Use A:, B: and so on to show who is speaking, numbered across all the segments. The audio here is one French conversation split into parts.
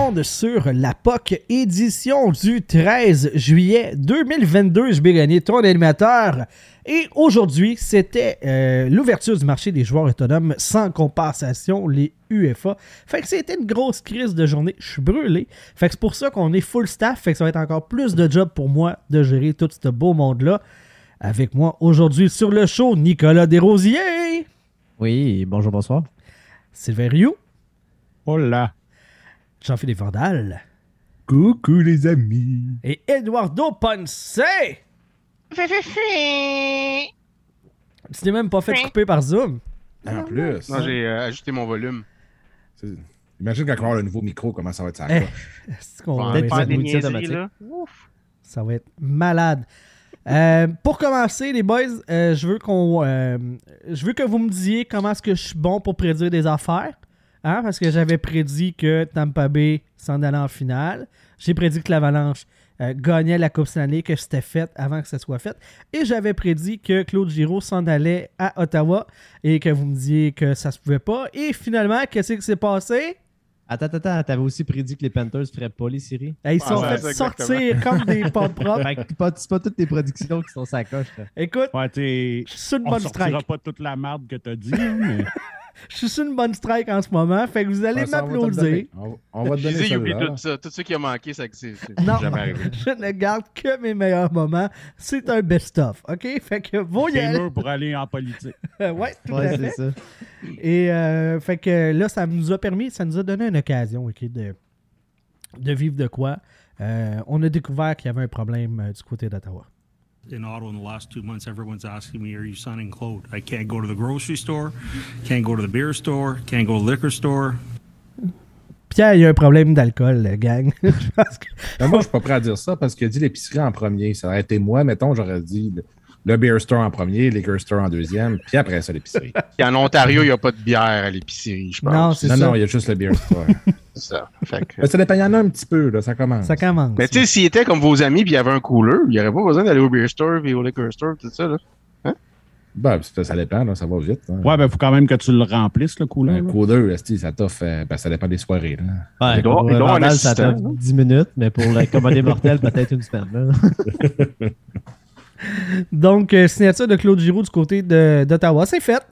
A: monde sur la POC édition du 13 juillet 2022. Je vais gagner ton animateur. Et aujourd'hui, c'était euh, l'ouverture du marché des joueurs autonomes sans compensation, les UFA. Fait que c'était une grosse crise de journée. Je suis brûlé. Fait que c'est pour ça qu'on est full staff. Fait que ça va être encore plus de job pour moi de gérer tout ce beau monde-là. Avec moi aujourd'hui sur le show, Nicolas Desrosiers.
B: Oui, bonjour, bonsoir.
A: Sylvain Rioux.
C: Hola.
A: Jean-Philippe Vandal.
C: Coucou les amis.
A: Et Eduardo Ponce. Tu t'es même pas fait couper par Zoom.
C: En plus.
D: Non, j'ai euh, ajusté mon volume.
C: Imagine quand on va avoir le nouveau micro, comment ça va être ça.
A: Eh, c'est qu'on va ça-
B: des
D: des
B: niaiseries,
D: niaiseries,
B: là.
D: là.
A: Ça va être malade. Euh, pour commencer, les boys, euh, je veux qu'on, euh, je veux que vous me disiez comment est-ce que je suis bon pour prédire des affaires. Hein, parce que j'avais prédit que Tampa Bay s'en allait en finale. J'ai prédit que l'Avalanche euh, gagnait la Coupe Stanley, que c'était fait avant que ça soit fait. Et j'avais prédit que Claude Giraud s'en allait à Ottawa et que vous me disiez que ça se pouvait pas. Et finalement, qu'est-ce qui s'est passé?
B: Attends, attends, attends, t'avais aussi prédit que les Panthers feraient pas les séries?
A: Eh, Ils sont
D: ouais,
A: fait
D: c'est
A: sortir comme des pommes propres.
B: C'est pas, pas toutes tes prédictions qui sont sa coche. là.
A: Écoute,
E: Ouais,
A: je suis sur une
E: on
A: bonne
E: sortira
A: strike.
E: pas toute la merde que t'as dit, hein, mais
A: Je suis sur une bonne strike en ce moment. Fait que vous allez
C: Ouais, ça, on va te le
A: m'applaudir.
C: donner. On, on va te donner
D: oublie
C: celle-là.
D: tout ça. Tout ce qui a manqué, c'est que c'est c'est
A: Non,
D: jamais arrivé.
A: je ne garde que mes meilleurs moments. C'est un best-of, OK? Fait que vous y aller.
E: pour aller en politique.
A: ouais, tout
B: Ouais,
A: à
B: c'est
A: fait.
B: ça.
A: Et euh, fait que là, ça nous a permis, ça nous a donné une occasion, OK, de, de vivre de quoi. Euh, on a découvert qu'il y avait un problème euh, du côté d'Ottawa.
F: In Ottawa in the last two months, everyone's asking me, "Are you signing Claude?" I can't go to the grocery store, can't go to the beer store, can't go to the liquor store.
A: Pierre, il y a un problème d'alcool, gang. Je pense que-
C: Mais moi, je suis pas prêt à dire ça parce qu'il a dit l'épicerie en premier. Ça aurait été moi, mettons, j'aurais dit le, beer store en premier, liquor store en deuxième, puis après ça, l'épicerie.
D: Puis en Ontario, il n'y a pas de bière à l'épicerie, je pense.
A: Non, c'est
C: non,
A: ça.
C: non, il y a juste le beer store.
D: C'est ça. Fait que-
C: Mais ça dépend, il y en a un petit peu, là, ça commence.
A: Ça commence.
D: Mais tu sais, s'il était comme vos amis puis il y avait un cooler, il n'y aurait pas besoin d'aller au beer store puis au liquor store, tout ça. Là.
C: Ben, ça, ça dépend, là, ça va vite. hein.
E: Ouais, ben, faut quand même que tu le remplisses, le cooler.
C: Un esti, ça t'offre, ben, ça dépend des soirées. Là.
B: Ouais,
D: Il
B: pour
D: il
B: Vandal, ça
D: non?
B: 10 minutes, mais pour le commodé mortel, peut-être une semaine. là.
A: Donc, euh, signature de Claude Giroux du côté de- d'Ottawa. C'est fait.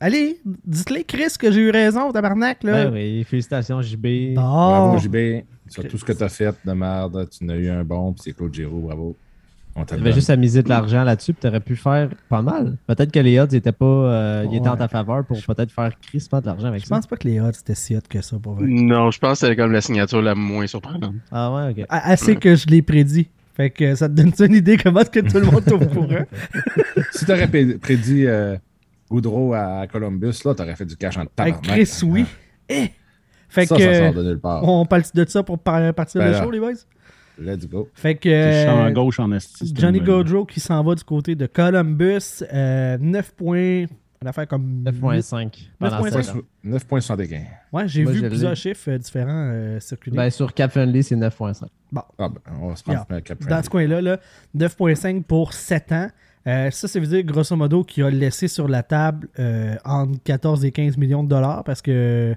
A: Allez, dites-les, Chris, que j'ai eu raison, tabarnak. Là.
B: Ben oui, félicitations, JB.
A: Bon.
C: Bravo, JB. Sur tout ce que tu as fait de merde, tu n'as eu un bon, puis c'est Claude Giroux, bravo. On donne.
B: juste à miser de l'argent là-dessus, puis t'aurais pu faire pas mal. Peut-être que les odds étaient pas euh, ils étaient en ta faveur pour peut-être faire crispement de l'argent avec
A: Je
B: ça.
A: pense pas que les odds étaient si hot que ça, pour vrai.
D: Non, je pense que c'était comme la signature la moins surprenante.
B: Ah ouais, ok.
A: Assez que je l'ai prédit. Fait que ça te donne une idée comment est-ce que tout le monde est au courant?
C: Si tu aurais prédit euh, Goudreau à Columbus, là, tu aurais fait du cash en
A: Avec
C: tabarnak.
A: Chris, oui. Eh! Fait
C: ça,
A: que
C: ça sort de nulle part.
A: on parle de ça pour par- partir
C: Ben
A: le show, les boys?
C: Let's go.
A: Fait que euh,
E: gauche en esti.
A: Johnny. Gaudreau qui s'en va du côté de Columbus, euh, 9 points. Une affaire comme
B: 9.5 pendant
A: 9.5.
B: sept ans.
C: 9,75.
A: Ouais, j'ai vu plusieurs chiffres euh, différents euh, circuler.
B: Ben, sur Cap Friendly, c'est 9.5.
A: bon,
C: Ah, ben, on va se prendre
A: Yeah. dans ce coin-là, là, 9,5 pour 7 ans. Euh, ça, ça veut dire, grosso modo, qu'il a laissé sur la table euh, entre 14 et 15 millions de dollars parce que,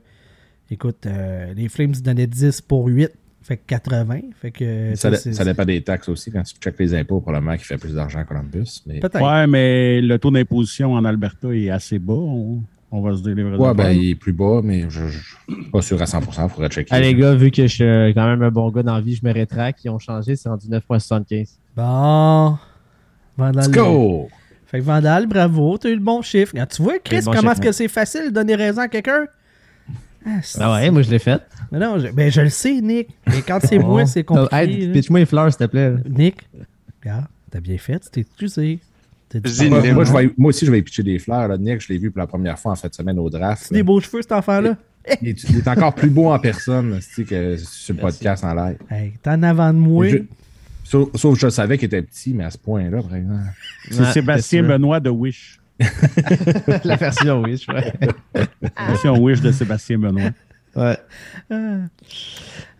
A: écoute, euh, les Flames donnaient 10 pour 8, fait que 80. Fait que
C: Ça,
A: ça,
C: dépend des taxes aussi. Quand tu checkes les impôts, probablement qu'il fait plus d'argent à Columbus. Mais...
A: Peut-être.
E: Ouais, mais le taux d'imposition en Alberta est assez bas. On, on va se dire les vraies
C: Ouais, ben, il est plus bas, mais je ne suis pas sûr à 100%. Il faudrait checker.
B: Ah, les gars, vu que je suis euh, quand même un bon gars dans la vie, je me rétracte. Ils ont changé, c'est rendu 9.75.
A: Bon. Vandal.
C: Let's go!
A: Fait que Vandal, bravo, t'as eu le bon chiffre. Ah, tu vois, Chris,
B: bon
A: comment est-ce que c'est facile de donner raison à quelqu'un? Ah,
B: Ah ouais, moi je l'ai fait.
A: Mais non, je, ben, je le sais, Nick. Mais quand c'est
B: Oh.
A: moi, c'est compliqué.
B: Hey, pitch-moi les fleurs, s'il te plaît.
A: Nick, regarde, t'as bien fait, tu t'es excusé.
C: Moi, je vais- moi aussi, je vais y pitcher des fleurs. Là. Nick, je l'ai vu pour la première fois en fin de semaine au draft.
A: C'est des beaux cheveux, cet enfant-là.
C: Il est, il est encore plus beau en personne tu sais, que sur le podcast en live.
A: Hey, t'es en avant de moi.
C: Je- sauf, sauf que je savais qu'il était petit, mais à ce point-là, par exemple.
E: C'est
B: Ouais,
E: Sébastien Benoît de Wish.
B: La version, oui, je crois.
E: Version Wish de Sébastien Benoît.
B: Ouais.
A: Ah.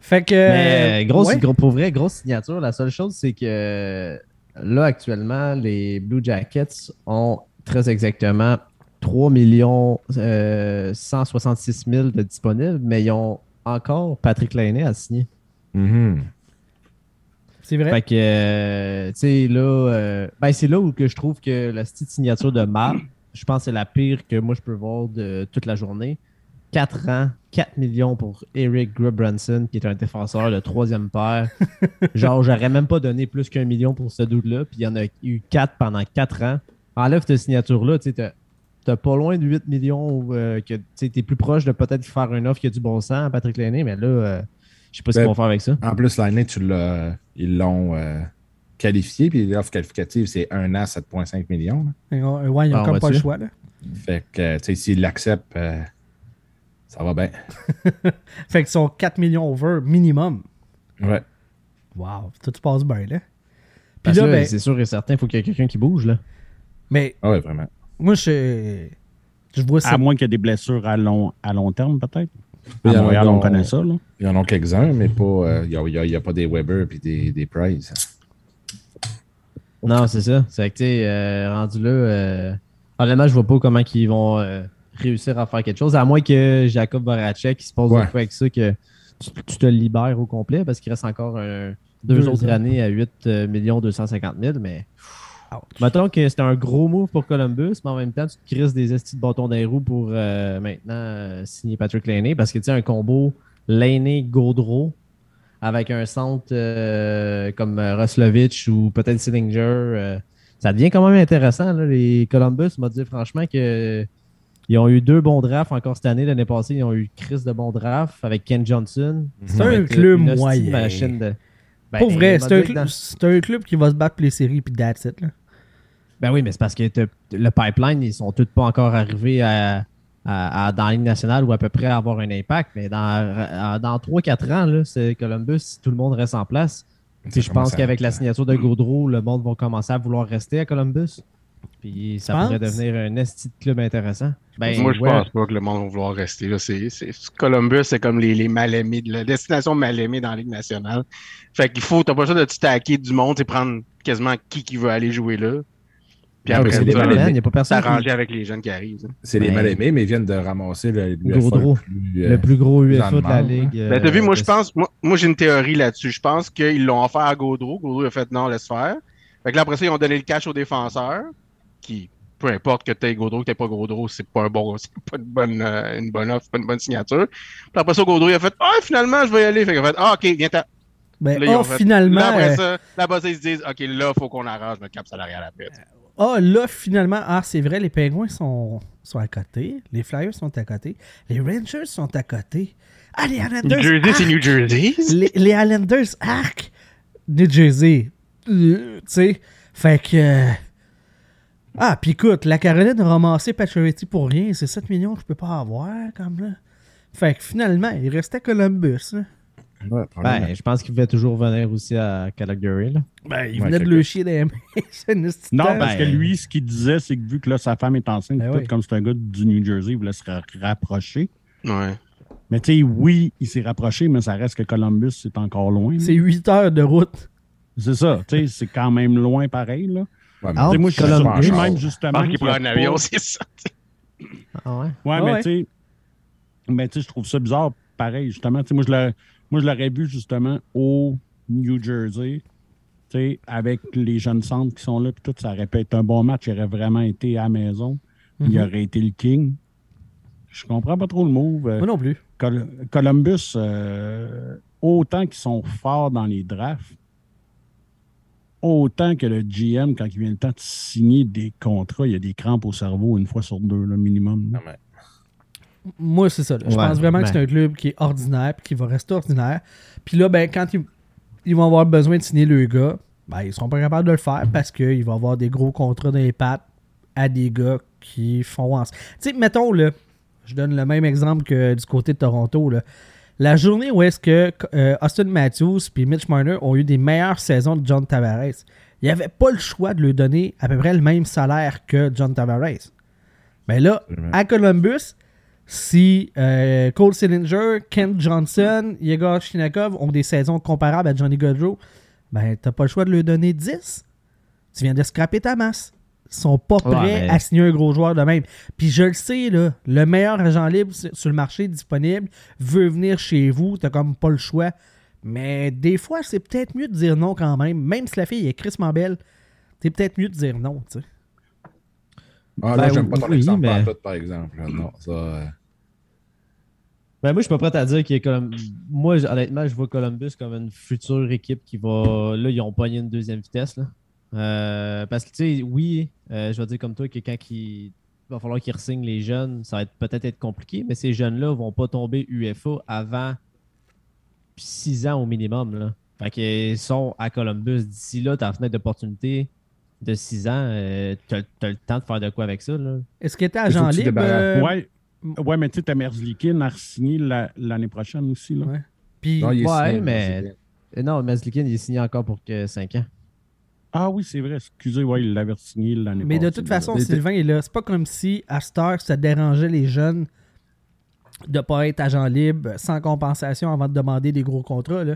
A: Fait que.
B: Mais grosse,
A: ouais.
B: gros, pour vrai, grosse signature. La seule chose, c'est que là, actuellement, les Blue Jackets ont très exactement 3 millions euh, 166 000 de disponibles, mais ils ont encore Patrick Lainé à signer.
C: Mhm.
A: C'est vrai?
B: Fait que, euh, tu sais, là, euh, ben, c'est là où que je trouve que la petite signature de Matt, je pense que c'est la pire que moi je peux voir de toute la journée. 4 ans, 4 millions pour Eric Grubranson, qui est un défenseur de troisième paire. Genre, j'aurais même pas donné plus qu'un million pour ce doute-là, puis il y en a eu 4 pendant 4 ans. Enlève cette signature-là, tu sais, t'as- pas loin de 8 millions, euh, que tu sais, t'es plus proche de peut-être faire une offre qui a du bon sens à Patrick Lainé, mais là, euh, je sais pas ce qu'ils
C: Ben,
B: vont faire avec ça.
C: En plus, l'année, tu l'as, ils l'ont euh, qualifié, puis l'offre qualificative, c'est un an, 7,5 millions. là.
A: Ouais, ils ont
B: Ah,
A: comme pas le choix. Là.
C: Fait que, tu sais, s'ils l'acceptent, euh, ça va bien.
A: Fait qu'ils sont 4 millions over minimum.
C: Ouais.
A: Wow, tout se passe bien, là. Puis
B: Parce
A: là, ben,
B: c'est sûr et certain, il faut qu'il y ait quelqu'un qui bouge, là.
A: mais
C: Ah ouais, vraiment.
A: moi, je, je vois ça.
E: À moins qu'il y ait des blessures à long, à long terme, peut-être.
C: Il y
E: À
C: en a
E: Montréal, on connaît ça. Là.
C: Il y en a quelques-uns, mais pas. euh, Il n'y a, pas des Weber et des, des Price.
B: Non, c'est ça. C'est que, tu sais, euh, rendu là, euh, honnêtement, je vois pas comment ils vont euh, réussir à faire quelque chose, à moins que Jacob Voracek qui se pose
C: Ouais.
B: de quoi avec ça, que tu, tu te libères au complet, parce qu'il reste encore un- deux,
A: Deux
B: autres
A: ans.
B: années à 8 euh, millions 250 000, mais mettons que c'était un gros move pour Columbus, mais en même temps, tu te crises des estis de bâtons dans les roues pour euh, maintenant euh, signer Patrick Laney, parce que, tu sais, un combo Laney-Gaudreau, avec un centre euh, comme Roslovich ou peut-être Sillinger, ça devient quand même intéressant. là. Les Columbus m'a dit franchement que ils ont eu deux bons drafts encore cette année. L'année passée, ils ont eu Chris de bons drafts avec Ken Johnson.
A: C'est
B: Ça va
A: un club moyen.
B: machine de- Ben,
A: Pour vrai, c'est un,
B: dire que
A: cl-
B: dans-
A: c'est un club qui va se battre pour les séries, puis that's it. Là.
B: Ben oui, mais c'est parce que le pipeline, ils sont tous pas encore arrivés à, à- à- dans la Ligue nationale ou à peu près à avoir un impact. Mais dans, à- dans 3-4 ans, là, c'est Columbus, si tout le monde reste en place. Je pense qu'avec la signature de Gaudreau, le monde va commencer à vouloir rester à Columbus. Puis ça pourrait devenir un esti de club intéressant. Ben,
D: Moi, je
B: ouais.
D: pense pas que le monde va vouloir rester là. C'est, c'est- Columbus, c'est comme les, les mal-aimés, de la destination mal-aimée dans la Ligue nationale. Fait qu'il faut, t'as pas le choix de te stacker du monde et prendre quasiment qui qui veut aller jouer là. Puis après,
B: C'est des
C: mal-aimés.
B: malades, il n'y a pas personne qui-
D: avec les jeunes qui arrivent. hein.
C: C'est les
B: Ben-
C: mal-aimés, mais ils viennent de ramasser le,
B: Gaudreau.
C: plus, euh,
B: le plus gros UFA de la Ligue.
D: Ben, t'as
B: euh,
D: vu, moi,
B: de-
D: je pense, moi, moi j'ai une théorie là-dessus. Je pense qu'ils l'ont offert à Gaudreau. Gaudreau a fait non, laisse faire. Fait que là, après ça, ils ont donné le cash aux défenseurs, qui, peu importe que t'aies Gaudreau, que t'aies pas Gaudreau, c'est pas un bon, c'est pas une bonne, euh, une bonne offre, pas une bonne signature. Puis après ça, Gaudreau, il a fait, ah, finalement, je vais y aller. Fait qu'il a fait, ah, ok, viens t'en.
A: Ben,
D: Là,
A: oh,
D: fait-
A: finalement,
D: Là, après
A: euh,
D: ça, là-bas, ils se disent, ok, là, faut qu'on arrange notre cap salarial après.
A: ah, là, finalement, ah, c'est vrai, les Pingouins sont, sont à côté. Les Flyers sont à côté. Les Rangers sont à côté. Ah, les Islanders.
D: New Jersey, c'est! New Jersey?
A: les, les Islanders, arc! New Jersey. Euh, tu sais, fait que. Ah, puis écoute, la Caroline a ramassé Pacioretty pour rien. C'est 7 millions que je peux pas avoir, comme là. Fait que finalement, il restait Columbus. là.
C: Ouais, probablement.
B: Ben, je pense qu'il va toujours venir aussi à Calgary. Là.
A: Ben, il
C: Ouais,
A: venait de le chier des
E: Non, parce que lui, ce qu'il disait, c'est que vu que là, sa femme est enceinte,
A: Ben
E: tout,
A: oui.
E: comme c'est un gars du New Jersey, il voulait se ra- rapprocher.
D: Ouais.
E: Mais tu sais, oui, il s'est rapproché, mais ça reste que Columbus, c'est encore loin.
A: C'est 8 heures de route.
E: C'est ça, tu sais, c'est quand même loin pareil. Là.
C: Ouais, mais
B: Ah,
E: Tu sais, moi, je suis
B: Columbus.
E: même justement.
D: prend un avion, c'est ça.
B: Ah ouais?
E: Ouais,
A: Ah
E: mais
A: ouais.
E: tu sais, mais tu sais, je trouve ça bizarre, pareil, justement. Tu sais, moi, je l'aurais- moi, je l'aurais vu justement au New Jersey, tu sais, avec les jeunes centres qui sont là, puis tout, ça aurait pu être un bon match. Il aurait vraiment été à la maison. Il
A: Mhm.
E: aurait été le king. Je comprends pas trop le move. Euh,
A: Moi non plus.
E: Col- Columbus, euh, autant qu'ils sont forts dans les drafts, autant que le GM, quand il vient le temps de signer des contrats, il y a des crampes au cerveau une fois sur deux, le minimum.
C: Mais-
A: Moi, c'est ça. là. Je
B: Ouais,
A: pense vraiment que c'est un club qui est ordinaire puis qui va rester ordinaire. Puis là, ben, quand ils, ils vont avoir besoin de signer le gars, ben, ils sont pas capables de le faire parce qu'il va avoir des gros contrats dans les pattes à des gars qui font en... Tu sais, mettons, là, je donne le même exemple que du côté de Toronto. Là. La journée où est-ce que euh, Austin Matthews puis Mitch Marner ont eu des meilleures saisons de John Tavares, il n'y avait pas le choix de lui donner à peu près le même salaire que John Tavares. Mais là, à Columbus, si euh, Cole Sillinger, Kent Johnson, Yegor Shinakov ont des saisons comparables à Johnny Gaudreau, ben t'as pas le choix de lui donner 10. Tu viens de scraper ta masse. Sont pas
B: Ouais,
A: prêts
B: mais-
A: à signer un gros joueur de même. Puis je le sais, là, le meilleur agent libre sur le marché disponible veut venir chez vous, t'as comme pas le choix. Mais des fois, c'est peut-être mieux de dire non quand même. Même si la fille est Chris Mabel, c'est peut-être mieux de dire non, tu sais.
C: Ah, là,
B: Ben,
C: j'aime pas ton
B: oui,
C: exemple
B: mais-
C: en par exemple. Non, ça. euh,
B: Ben, moi, je suis pas prêt à dire qu'il est comme. Moi, honnêtement, je vois Columbus comme une future équipe qui va. Là, ils ont pogné une deuxième vitesse. Là. Euh, parce que, tu sais, oui, euh, je vais dire comme toi que quand il va falloir qu'ils re-signent les jeunes, ça va être- peut-être être compliqué, mais ces jeunes-là vont pas tomber UFA avant 6 ans au minimum. Là. Fait qu'ils sont à Columbus. D'ici là, ta fenêtre d'opportunité de 6 ans, euh, t'as t'as le temps de faire de quoi avec ça.
A: Est-ce que t'es
C: Il faut
A: agent
C: tu
A: libre? euh,
E: Ouais. Ouais, mais tu sais, t'as Merzlikin à signer la- l'année prochaine aussi. Là.
A: Ouais. Puis,
C: non, il est
B: Ouais,
C: signé,
B: mais- Non, Mazlikin, il est signé encore pour que 5 ans.
E: Ah oui, c'est vrai. Excusez, ouais, il l'avait signé l'année
A: mais de toute façon, Sylvain est là. C'est pas comme si à Star, ça dérangeait les jeunes de pas être agent libre sans compensation avant de demander des gros contrats. Là.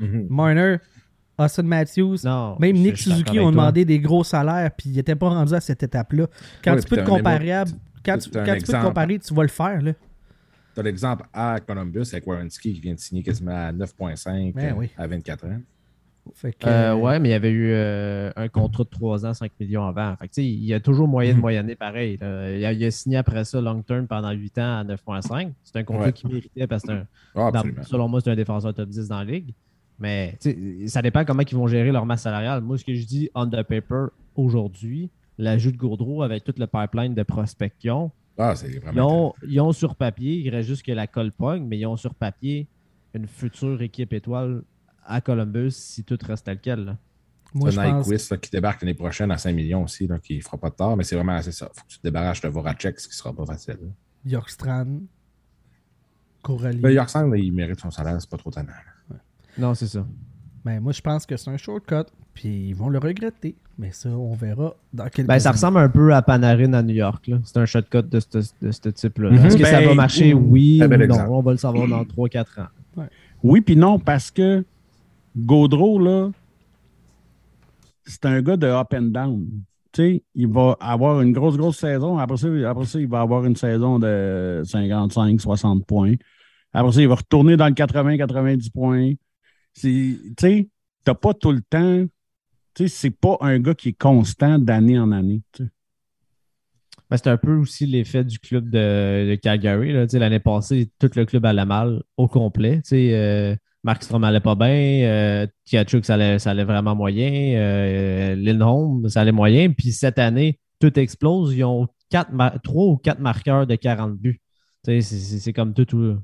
C: Mhm.
A: Marner, Austin Matthews,
B: Non.
A: même Nick Suzuki ont
B: toi.
A: demandé des gros salaires, puis ils n'étaient pas rendus à cette étape-là. Quand
C: Ouais,
A: tu peux te
C: t'as mémo-
A: quand
C: t'as
A: tu, quand tu peux te
C: exemple.
A: comparer, tu vas le faire. Là.
C: Tu as l'exemple à Columbus avec Warrenski qui vient de signer quasiment à 9,5
A: Ben
C: euh,
A: oui.
C: à 24 ans.
A: Fait que,
B: Euh, ouais, mais il y avait eu euh, un contrat de 3 ans, 5 millions avant. Fait que, il y a toujours moyen de
C: Mhm.
B: moyenner pareil. là. Il, a, il a signé après ça long term pendant 8 ans à 9,5. C'est un contrat
C: Ouais.
B: qui méritait parce que un-
C: Ah,
B: dans- selon moi, c'est un défenseur top 10 dans la ligue. Mais ça dépend comment ils vont gérer leur masse salariale. Moi, ce que je dis on the paper aujourd'hui, l'ajout de Gaudreau avec tout le pipeline de prospection,
C: Ah,
B: ils ont, ils ont sur papier, il reste juste que la colle pogne, mais ils ont sur papier une future équipe étoile à Columbus si tout reste tel quel. là.
A: moi, je pense
C: Nyquist là, qui débarque l'année prochaine à 5 millions aussi, là, qui ne fera pas de tort, mais c'est vraiment assez ça. faut que tu te débarrasses de Voracek, ce qui ne sera pas facile.
A: Yorkstrand, Coralie.
C: Le Yorkson, il mérite son salaire, c'est pas trop tannant.
B: Non, c'est ça.
A: Ben, moi, je pense que c'est un shortcut, puis ils vont le regretter. Mais ça, on verra dans quelques
B: Ben, ça ressemble un peu à Panarin à New York. là. C'est un shotcut de ce, de ce type-là.
C: Mhm.
B: Est-ce que ça
E: Ben,
B: va marcher?
E: ou-
B: Oui ou non?
C: exemple.
B: On va le savoir dans 3-4 ans.
E: Oui, puis non, parce que Gaudreau, là, c'est un gars de up and down. Tu sais, il va avoir une grosse, grosse saison. Après ça, après ça, il va avoir une saison de 55, 60 points. Après ça, il va retourner dans le 80, 90 points. Tu t'as pas tout le temps. Tu c'est pas un gars qui est constant d'année en année.
B: Ben, c'est un peu aussi l'effet du club de, de Calgary. L'année passée, tout le club allait mal au complet. Euh, Markstrom allait pas bien. Euh, Tkachuk, ça allait, ça allait vraiment moyen. Euh, Lindholm, ça allait moyen. Puis cette année, tout explose. Ils ont quatre trois ou quatre marqueurs de 40 buts. Tu sais, C'est comme tout, tout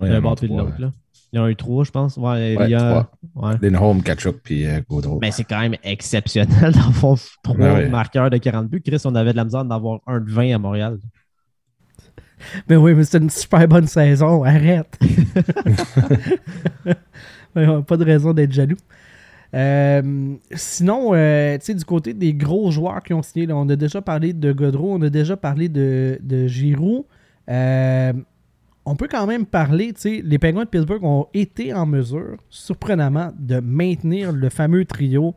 C: Ouais,
B: d'un
C: il y en a
B: bord puis de l'autre. là. Ils ont eu trois, je pense. Ouais,
C: Ouais,
B: il y a- ouais.
C: Lindholm, Kachuk, puis euh, Gaudreau.
B: Mais c'est quand même exceptionnel d'avoir trois
C: Ouais, ouais.
B: marqueurs de 40 buts. Chris, on avait de la misère d'avoir un de 20 à Montréal.
A: Mais oui, mais c'est une super bonne saison. Arrête. Pas de raison d'être jaloux. Euh, sinon, euh, tu sais, du côté des gros joueurs qui ont signé, là, on a déjà parlé de Godreau, on a déjà parlé de, de Giroud. Euh, on peut quand même parler, tu sais, les Penguins de Pittsburgh ont été en mesure, surprenamment, de maintenir le fameux trio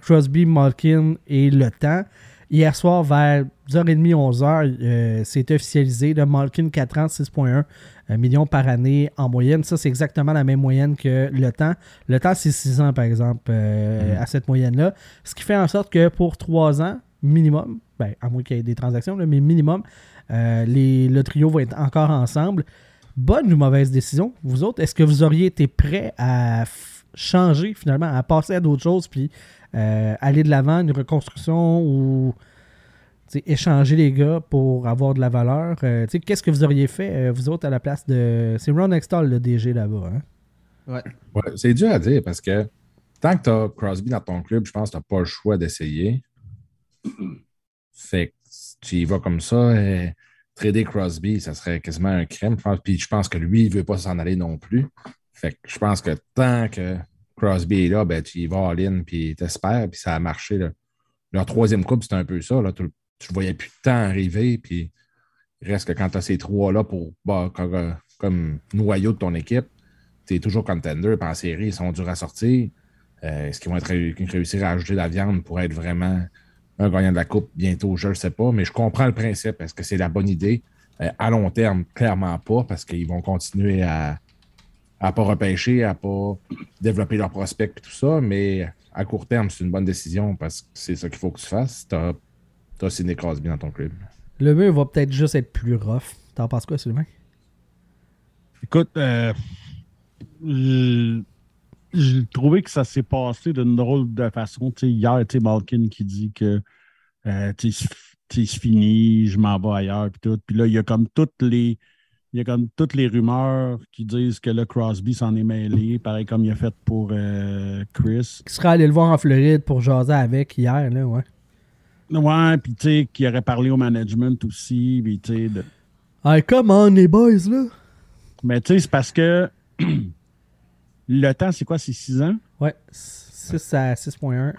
A: Crosby, Malkin et Le Temps. Hier soir, vers 10h30, 11h, euh, c'est officialisé. Le Malkin, 4 ans, 6,1 euh, millions par année en moyenne. Ça, c'est exactement la même moyenne que le temps. Le temps, c'est 6 ans, par exemple, euh, à cette moyenne-là. Ce qui fait en sorte que pour 3 ans, minimum, ben, à moins qu'il y ait des transactions, là, mais minimum, euh, les, le trio va être encore ensemble. Bonne ou mauvaise décision? Vous autres, est-ce que vous auriez été prêts à changer finalement, à passer à d'autres choses, puis euh, aller de l'avant, une reconstruction ou échanger les gars pour avoir de la valeur? Euh, tu sais, Qu'est-ce que vous auriez fait, euh, vous autres, à la place de. C'est Ron Extall, le DG là-bas. Hein?
C: Ouais, c'est dur à dire parce que tant que tu as Crosby dans ton club, je pense que tu n'as pas le choix d'essayer. Fait que tu y vas comme ça. euh, trader Crosby, ça serait quasiment un crime. Puis je pense que lui, il ne veut pas s'en aller non plus. Fait que je pense que tant que Crosby est là, ben, tu y vas en ligne, puis t'espères, puis ça a marché. Leur troisième coupe, c'était un peu ça. Tu ne voyais plus de temps arriver, puis reste que quand tu as ces trois-là pour bah, comme, comme noyau de ton équipe, tu es toujours contender, puis en série, ils sont durs à sortir. Euh, Est-ce qu'ils vont être ré- réussir à ajouter de la viande pour être vraiment un gagnant de la Coupe bientôt, je ne sais pas, mais je comprends le principe. Est-ce que c'est la bonne idée? Euh, à long terme, clairement pas, parce qu'ils vont continuer à ne pas repêcher, à pas développer leurs prospects et tout ça, mais à court terme, c'est une bonne décision parce que c'est ça qu'il faut que tu fasses. Tu as, as Sidney Crosby dans ton club.
A: Le mur va peut-être juste être plus rough. T'en penses quoi, Sylvain?
E: Écoute, euh, je- j'ai trouvé que ça s'est passé d'une drôle de façon. Hier, tu Malkin qui dit que euh, c'est fini, je m'en vais ailleurs, puis tout. Puis là, il y a comme toutes les. Il y a comme toutes les rumeurs qui disent que le Crosby s'en est mêlé, pareil comme il a fait pour euh, Chris.
A: Qui serait allé le voir en Floride pour jaser avec hier, là, ouais.
E: Ouais, puis tu sais, qui aurait parlé au management aussi, puis tu sais, de-
A: Hey, come on, les boys, là!
E: Mais tu sais, c'est parce que le temps, c'est quoi? C'est 6 ans?
A: Ouais, 6 à 6.1.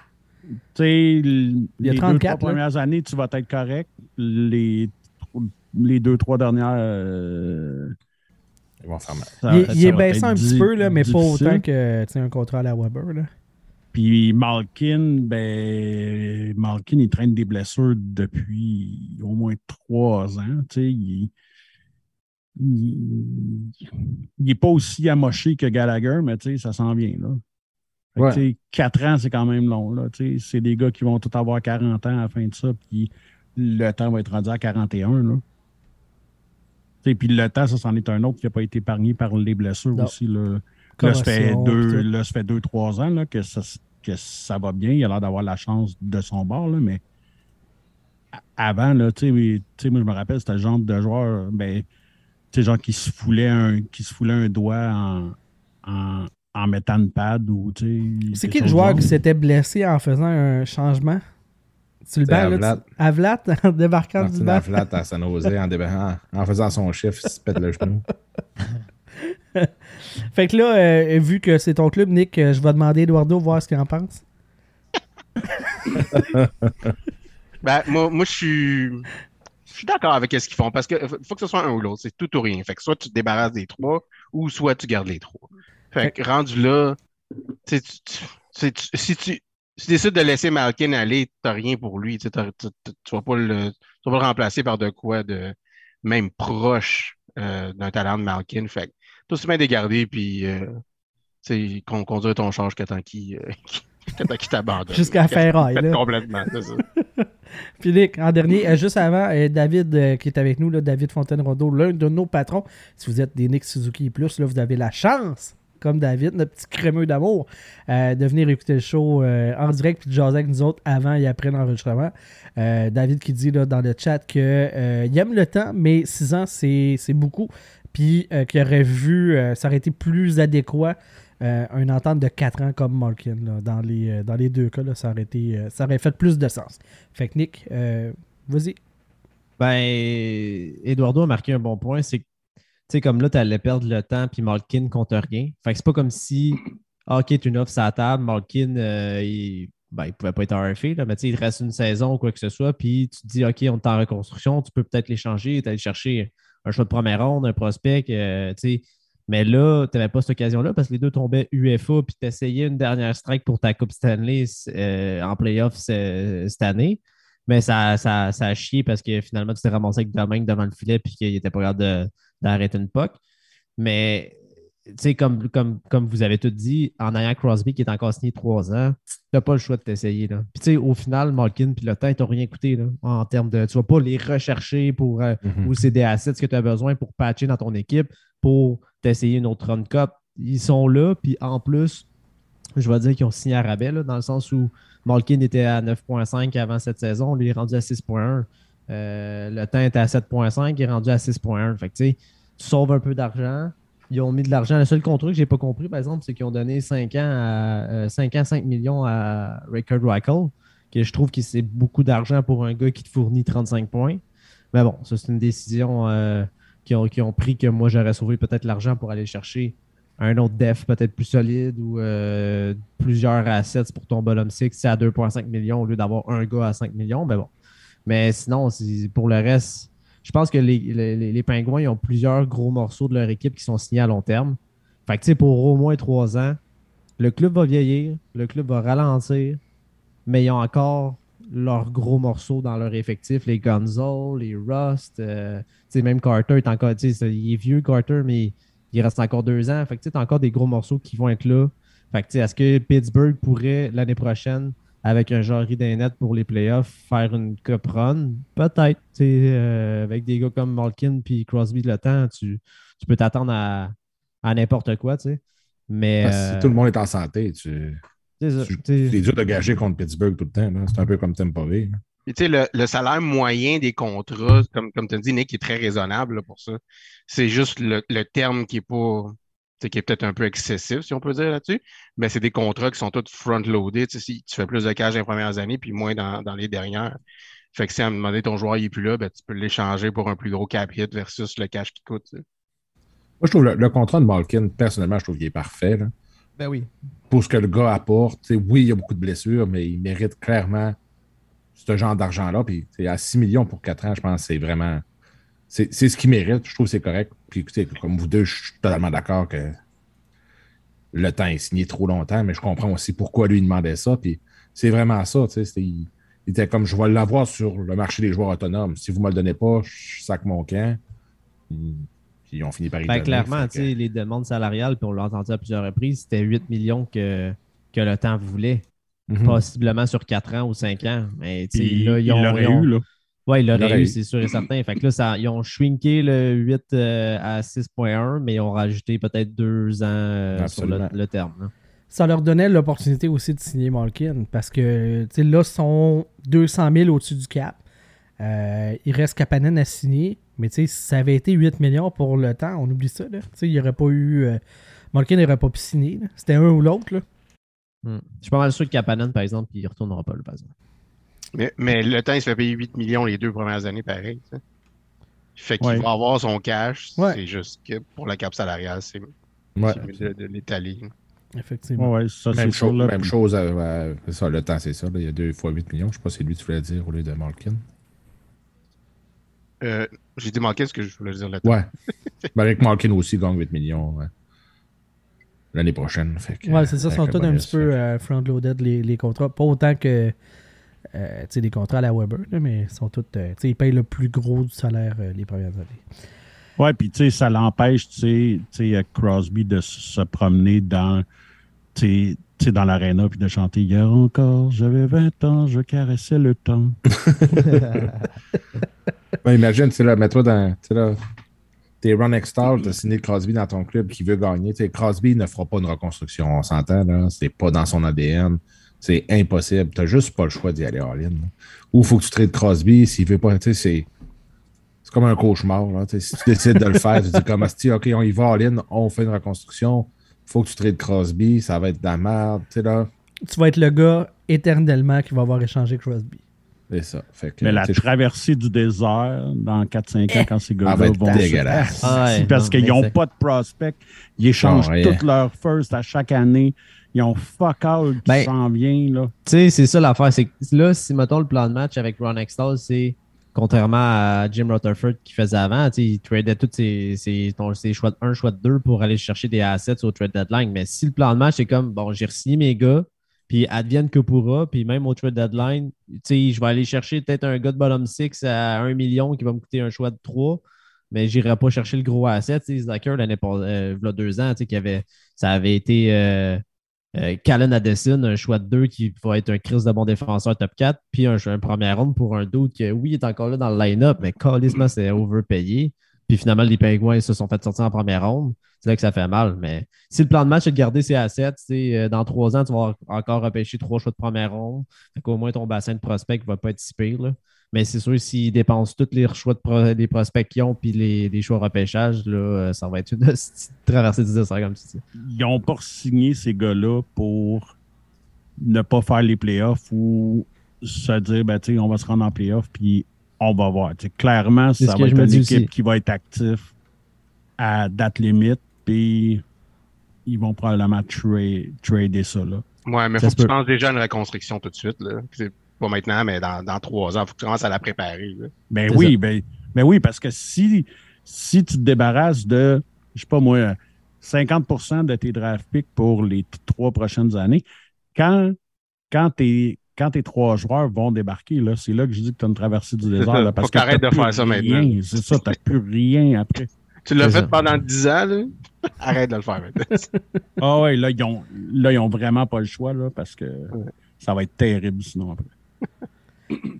E: Tu sais,
A: Il
E: les
A: 34,
E: deux, trois premières années, tu vas être correct. Les, les deux, trois dernières. euh,
C: Ils vont faire mal.
E: ça-
A: il,
E: ça
A: il est baissé un petit peu, là, mais pas autant que tu sais, un contrat à la Weber. Là.
E: Puis Malkin, ben, Malkin, il traîne des blessures depuis au moins trois ans. Tu sais, il, il, il est pas aussi amoché que Gallagher, mais tu sais, ça s'en vient, là.
C: Ouais.
E: ans, c'est quand même long, là. Tu sais, c'est des gars qui vont tous avoir 40 ans à la fin de ça, puis le temps va être rendu à 41, là. Puis le temps, ça, c'en est un autre qui n'a pas été épargné par les blessures
A: Non.
E: aussi, là. Là, ça fait deux, là, ça fait deux, trois ans là, que, ça, que ça va bien. Il a l'air d'avoir la chance de son bord, là, mais avant, là, tu sais, moi, je me rappelle, c'était le genre de joueur, ben, tu sais, genre qui se foulait un, qui se foulait un doigt en, en, en mettant une pad ou, tu sais.
A: C'est qui le joueur qui s'était blessé en faisant un changement? Tu le banc, là,
C: Avlat.
A: tu- Avlat, en débarquant du banc.
C: Aflat à San Jose en, débarquant- en faisant son chiffre, il se pète le genou.
A: Fait que là, euh, vu que c'est ton club, Nick, euh, je vais demander à Eduardo voir ce qu'il en pense.
D: Ben, moi, moi je suis. Je suis d'accord avec ce qu'ils font parce qu'il faut que ce soit un ou l'autre. C'est tout ou rien. Fait que soit tu te débarrasses des trois ou soit tu gardes les trois. Fait que rendu là, tu tu- si tu, si tu décides de laisser Malkin aller, t'as rien pour lui. Tu tu tu vas pas le, tu remplacer par de quoi de même proche euh, d'un talent de Malkin. Fait que tout aussi bien des garder puis euh, tu sais, qu'on conduire ton charge que tant qu'il euh, t'abandonne.
A: Jusqu'à ferraille, là.
D: Complètement, c'est ça.
A: Nick, en dernier, euh, juste avant, euh, David qui est avec nous, là, David Fontaine-Rondeau, l'un de nos patrons. Si vous êtes des Nick Suzuki Plus, là, vous avez la chance, comme David, notre petit crémeux d'amour, euh, de venir écouter le show euh, en direct puis de jaser avec nous autres avant et après l'enregistrement. Euh, David qui dit là, dans le chat que euh, il aime le temps, mais 6 ans, c'est beaucoup. Puis qu'il aurait vu, ça aurait été plus adéquat. une entente de 4 ans comme Malkin. Dans, les, dans les deux cas, là, ça, aurait été, ça aurait fait plus de sens. Fait que Nick, vas-y.
B: Ben, Eduardo a marqué un bon point. C'est que, comme là, tu allais perdre le temps, puis Malkin compte rien. Fait que c'est pas comme si, ah, OK, tu une offre sur la table, Malkin, euh, il, ben, il pouvait pas être RFA, là, mais tu sais, il te reste une saison ou quoi que ce soit, puis tu te dis, OK, on est en reconstruction, tu peux peut-être l'échanger, aller chercher un choix de première ronde, un prospect, euh, tu sais. Mais là, tu n'avais pas cette occasion-là parce que les deux tombaient UFA, puis tu essayais une dernière strike pour ta Coupe Stanley euh, en playoff ce- cette année. Mais ça, ça, ça a chié parce que finalement, tu t'es ramassé avec Domingue devant le filet puis qu'il n'était pas capable de- d'arrêter une puck. Mais, tu sais, comme, comme, comme vous avez tout dit, en ayant Crosby qui est encore signé trois ans, tu n'as pas le choix de t'essayer. Puis, tu sais, au final, Malkin puis le temps, ils t'ont rien coûté là, en termes de. Tu ne vas pas les rechercher pour. euh,
C: Mhm.
B: ou c'est des assets que tu as besoin pour patcher dans ton équipe pour t'essayer une autre run cup. Ils sont là, puis en plus, je vais dire qu'ils ont signé à rabais, là, dans le sens où Malkin était à 9.5 avant cette saison, lui est rendu à 6.1. Euh, le temps était à 7.5, il est rendu à 6.1. Fait que, tu sauves un peu d'argent. Ils ont mis de l'argent. Le seul contrat que j'ai pas compris, par exemple, c'est qu'ils ont donné 5 ans, à, euh, 5 ans, 5 millions à Rickard Reichel, que je trouve que c'est beaucoup d'argent pour un gars qui te fournit 35 points. Mais bon, ça, c'est une décision euh, qui, ont, ont pris que moi, j'aurais sauvé peut-être l'argent pour aller chercher un autre def peut-être plus solide ou euh, plusieurs assets pour ton bottom six c'est à 2,5 millions au lieu d'avoir un gars à 5 millions. Mais bon. Mais sinon, pour le reste, je pense que les, les, les- Pingouins ils ont plusieurs gros morceaux de leur équipe qui sont signés à long terme. Fait que, pour au moins trois ans, le club va vieillir, le club va ralentir, mais ils ont encore leurs gros morceaux dans leur effectif, les Gonzo, les Rust. euh, même Carter est encore, il est vieux Carter, mais il reste encore deux ans. Fait que tu sais, t'as encore des gros morceaux qui vont être là. Fait que est-ce que Pittsburgh pourrait l'année prochaine, avec un genre net pour les playoffs, faire une cup run? Peut-être. Tu sais, euh, avec des gars comme Malkin puis Crosby le temps, tu, tu peux t'attendre à, à n'importe quoi, tu sais. Mais euh,
C: Si tout le monde est en santé, tu,
B: c'est ça,
C: tu- c'est dur de gager contre Pittsburgh tout le temps. C'est un peu comme Tampa Bay. là.
D: Puis, tu sais, le, le salaire moyen des contrats, comme, comme tu as dit, Nick, est très raisonnable là, pour ça. C'est juste le, le terme qui est pas, qui est peut-être un peu excessif, si on peut dire là-dessus. Mais c'est des contrats qui sont tous front-loadés. Tu sais, si tu fais plus de cash dans les premières années, puis moins dans, dans les dernières. Fait que si à un moment donné, ton joueur n'est plus là, ben, tu peux l'échanger pour un plus gros cap hit versus le cash qui coûte.
C: Moi, je trouve le, le contrat de Malkin, personnellement, je trouve qu'il est parfait. là.
B: Ben oui.
C: Pour ce que le gars apporte, tu sais, oui, il y a beaucoup de blessures, mais il mérite clairement ce genre d'argent-là. Puis à 6 millions pour 4 ans, je pense que c'est vraiment. C'est c'est ce qu'il mérite. Je trouve que c'est correct. Puis écoutez, comme vous deux, je suis totalement d'accord que le temps est signé trop longtemps, mais je comprends aussi pourquoi lui il demandait ça. Puis c'est vraiment ça. tu sais, c'était- Il, il était comme je vais l'avoir sur le marché des joueurs autonomes. Si vous ne me le donnez pas, je sac mon camp. Puis puis ils ont fini par y
B: Ben,
C: donner,
B: clairement,
C: que-
B: sais, les demandes salariales, puis on l'a entendu à plusieurs reprises, c'était 8 millions que, que le temps voulait,
C: Mhm.
B: possiblement sur 4 ans ou 5 ans. Mais tu sais,
E: Puis,
B: là,
E: il
B: ils ont. ils ont-
E: eu, là.
B: Ouais, il l'aurait eu, c'est sûr et certain. Fait que là, ça, ils ont shrinké le 8 euh, à 6.1, mais ils ont rajouté peut-être 2 ans euh, sur le, terme. là.
A: Ça leur donnait l'opportunité aussi de signer Malkin parce que là, ils sont 200 000 au-dessus du cap. Euh, il reste Kapanen à signer. Mais si ça avait été 8 millions pour le temps, on oublie ça. Là. Il n'y aurait pas eu. euh, Malkin n'aurait pas pu signer. C'était un ou l'autre.
B: Hmm. Je suis pas mal sûr que Kapanen, par exemple, il ne retournera pas, le par exemple.
D: Mais, mais le temps, il se fait payer 8 millions les deux premières années, pareil. Fait qu'il
E: Ouais.
D: va avoir son cash.
A: Ouais.
D: C'est juste que pour la cap salariale, c'est
C: Ouais.
D: de, de l'étaler.
A: Effectivement.
E: Ouais, ça,
C: Même, chose,
E: là.
C: même chose, euh, à- c'est ça, le temps, c'est ça. là, il y a deux fois 8 millions. Je sais pas si c'est lui que tu voulais dire au lieu de Malkin.
D: Euh, J'ai dit manquer ce que je voulais dire là-dedans.
C: Ouais. Ben, avec Malkin aussi gagne 8 millions ouais. l'année prochaine. Fait que,
A: Ouais, c'est ça. Ils sont tous un petit peu euh, front-loaded, les, les contrats. Pas autant que euh, tu sais, des contrats à la Weber, là, mais ils sont tous. euh, tu sais, ils payent le plus gros du salaire euh, les premières années.
E: Ouais, puis tu sais, ça l'empêche, tu sais, à Crosby de se promener dans, tu sais, tu sais, dans l'aréna puis de chanter Hier encore, j'avais 20 ans, je caressais le temps.
C: Ben, imagine, tu sais, là, mets-toi dans. Là, t'es Ron Extall, t'as signé Crosby dans ton club qui veut gagner. Tu sais, Crosby ne fera pas une reconstruction, on s'entend, là. C'est pas dans son ADN. C'est impossible. T'as juste pas le choix d'y aller all-in. là. Ou faut que tu traites Crosby s'il veut pas. Tu sais, c'est. C'est comme un cauchemar. Là. Tu Si tu décides de le faire, tu dis comme Asti, OK, on y va all-in, on fait une reconstruction. Faut que tu traites Crosby, ça va être de la merde. Tu sais, là.
A: Tu vas être le gars éternellement qui va avoir échangé Crosby.
C: C'est ça. Fait que,
E: Mais la
C: tu
E: traversée du désert dans 4-5 ans, quand ces gars-là
C: va être
E: vont.
C: dégueulasse.
B: Ah ouais,
E: C'est parce qu'ils n'ont pas de prospect. Ils échangent toutes leurs first à chaque année. Ils ont fuck all qui
B: Ben,
E: s'en vient.
B: Tu sais, c'est ça l'affaire. C'est là, si, mettons, le plan de match avec Ron Extall, c'est contrairement à Jim Rutherford qui faisait avant, il tradait tous ses, ses, ton- ses choix de 1, choix de 2 pour aller chercher des assets au trade deadline. Mais si le plan de match, c'est comme, bon, j'ai signé mes gars, puis advienne que pourra, puis même au trade deadline, tu sais, je vais aller chercher peut-être un gars de bottom 6 à 1 million qui va me coûter un choix de 3, mais j'irai pas chercher le gros asset. Zucker, l'année passée, euh, v'là deux ans, tu sais, qui avait, ça avait été. euh, euh, Callan Addison, un choix de 2 qui va être un crise de bon défenseur top 4, puis un, premier round pour un doute qui, oui, est encore là dans le line-up, mais calissement, c'est overpayé. Puis finalement, les Penguins se sont fait sortir en première ronde. C'est là que ça fait mal. Mais si le plan de match est de garder ses assets, euh, dans trois ans, tu vas encore repêcher trois choix de première ronde. Fait qu'au moins, ton bassin de prospects va pas être si pire. là. Mais c'est sûr, s'ils dépensent tous les choix de des prospects qu'ils ont puis les, choix de repêchage, là, euh, ça va être une traversée du désert, comme tu dis.
E: Ils n'ont pas signé ces gars-là pour ne pas faire les playoffs ou se dire, ben, on va se rendre en playoffs, puis on va voir. Tu sais, clairement, ça va
B: je
E: être une équipe
B: aussi.
E: qui va être active à date limite, puis ils vont probablement tra- trader ça. Là.
D: Ouais, mais
B: Ça
D: faut que tu penses déjà à une reconstruction tout de suite. Là. Pas maintenant, mais dans, dans trois ans, faut que tu commences à la préparer. là.
E: Ben oui, ben, ben oui, parce que si, si tu te débarrasses de, je sais pas moi, 50% de tes draft picks pour les trois prochaines années, quand, quand tu es quand tes trois joueurs vont débarquer, là, c'est là que je dis que tu as une traversée du désert. Là, parce
D: Faut
E: que
D: t'arrêtes
E: t'as
D: de
E: plus
D: faire ça
E: rien.
D: maintenant.
E: C'est ça, tu plus rien après.
D: Tu l'as fait
B: ça.
D: pendant 10 ans, là? Arrête de le faire maintenant.
E: Ah ouais, là, ils ont, là, ils ont vraiment pas le choix, là, parce que ça va être terrible sinon après.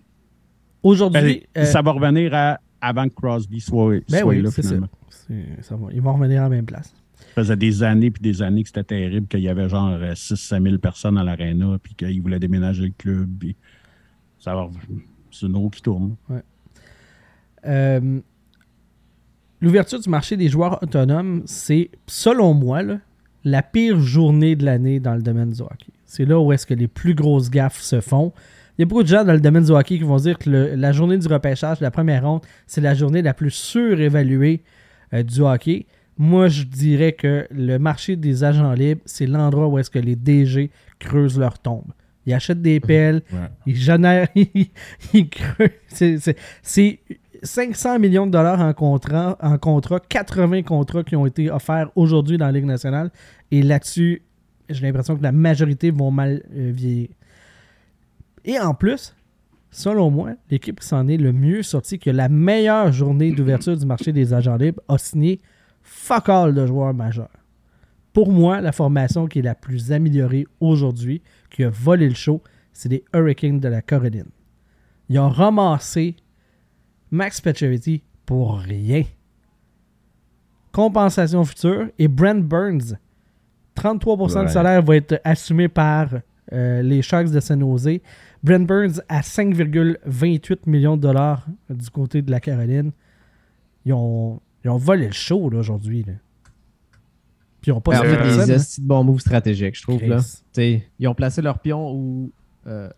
A: Aujourd'hui,
E: Ben,
A: euh,
E: Ça va revenir à avant que Crosby soit,
A: ben
E: soit
A: oui,
E: là,
A: c'est ça.
E: finalement.
A: Ça va. Ils vont revenir à la même place.
E: Ça faisait des années puis des années que c'était terrible, qu'il y avait genre 6-5 000 personnes à l'aréna, puis qu'ils voulaient déménager le club. Ça va. C'est une eau qui tourne.
A: Euh, L'ouverture du marché des joueurs autonomes, c'est, selon moi, la pire journée de l'année dans le domaine du hockey. C'est là où est-ce que les plus grosses gaffes se font. Il y a beaucoup de gens dans le domaine du hockey qui vont dire que la journée du repêchage, la première ronde, c'est la journée la plus surévaluée euh, du hockey. Moi, je dirais que le marché des agents libres, c'est l'endroit où est-ce que les DG creusent leur tombe. Ils achètent des pelles,
C: Ouais.
A: ils génèrent, ils, ils creusent. C'est- c'est- C'est 500 millions de dollars en contrat, en contrat, 80 contrats qui ont été offerts aujourd'hui dans la Ligue nationale. Et là-dessus, j'ai l'impression que la majorité vont mal euh, vieillir. Et en plus, selon moi, l'équipe qui s'en est le mieux sortie, que la meilleure journée d'ouverture du marché des agents libres, a signé fuck all de joueurs majeurs. Pour moi, la formation qui est la plus améliorée aujourd'hui, qui a volé le show, c'est les Hurricanes de la Caroline. Ils ont ramassé Max Pacioretty pour rien. Compensation future et Brent Burns. 33%
C: Ouais.
A: du salaire va être assumé par euh, les Sharks de San Jose. Brent Burns à 5,28 millions de dollars du côté de la Caroline. Ils ont, ils ont volé le show là, aujourd'hui. là. Puis ils ont pas
B: Ben,
A: personne,
B: des de bons moves stratégiques, je trouve. Là. Ils ont placé leur pion où euh,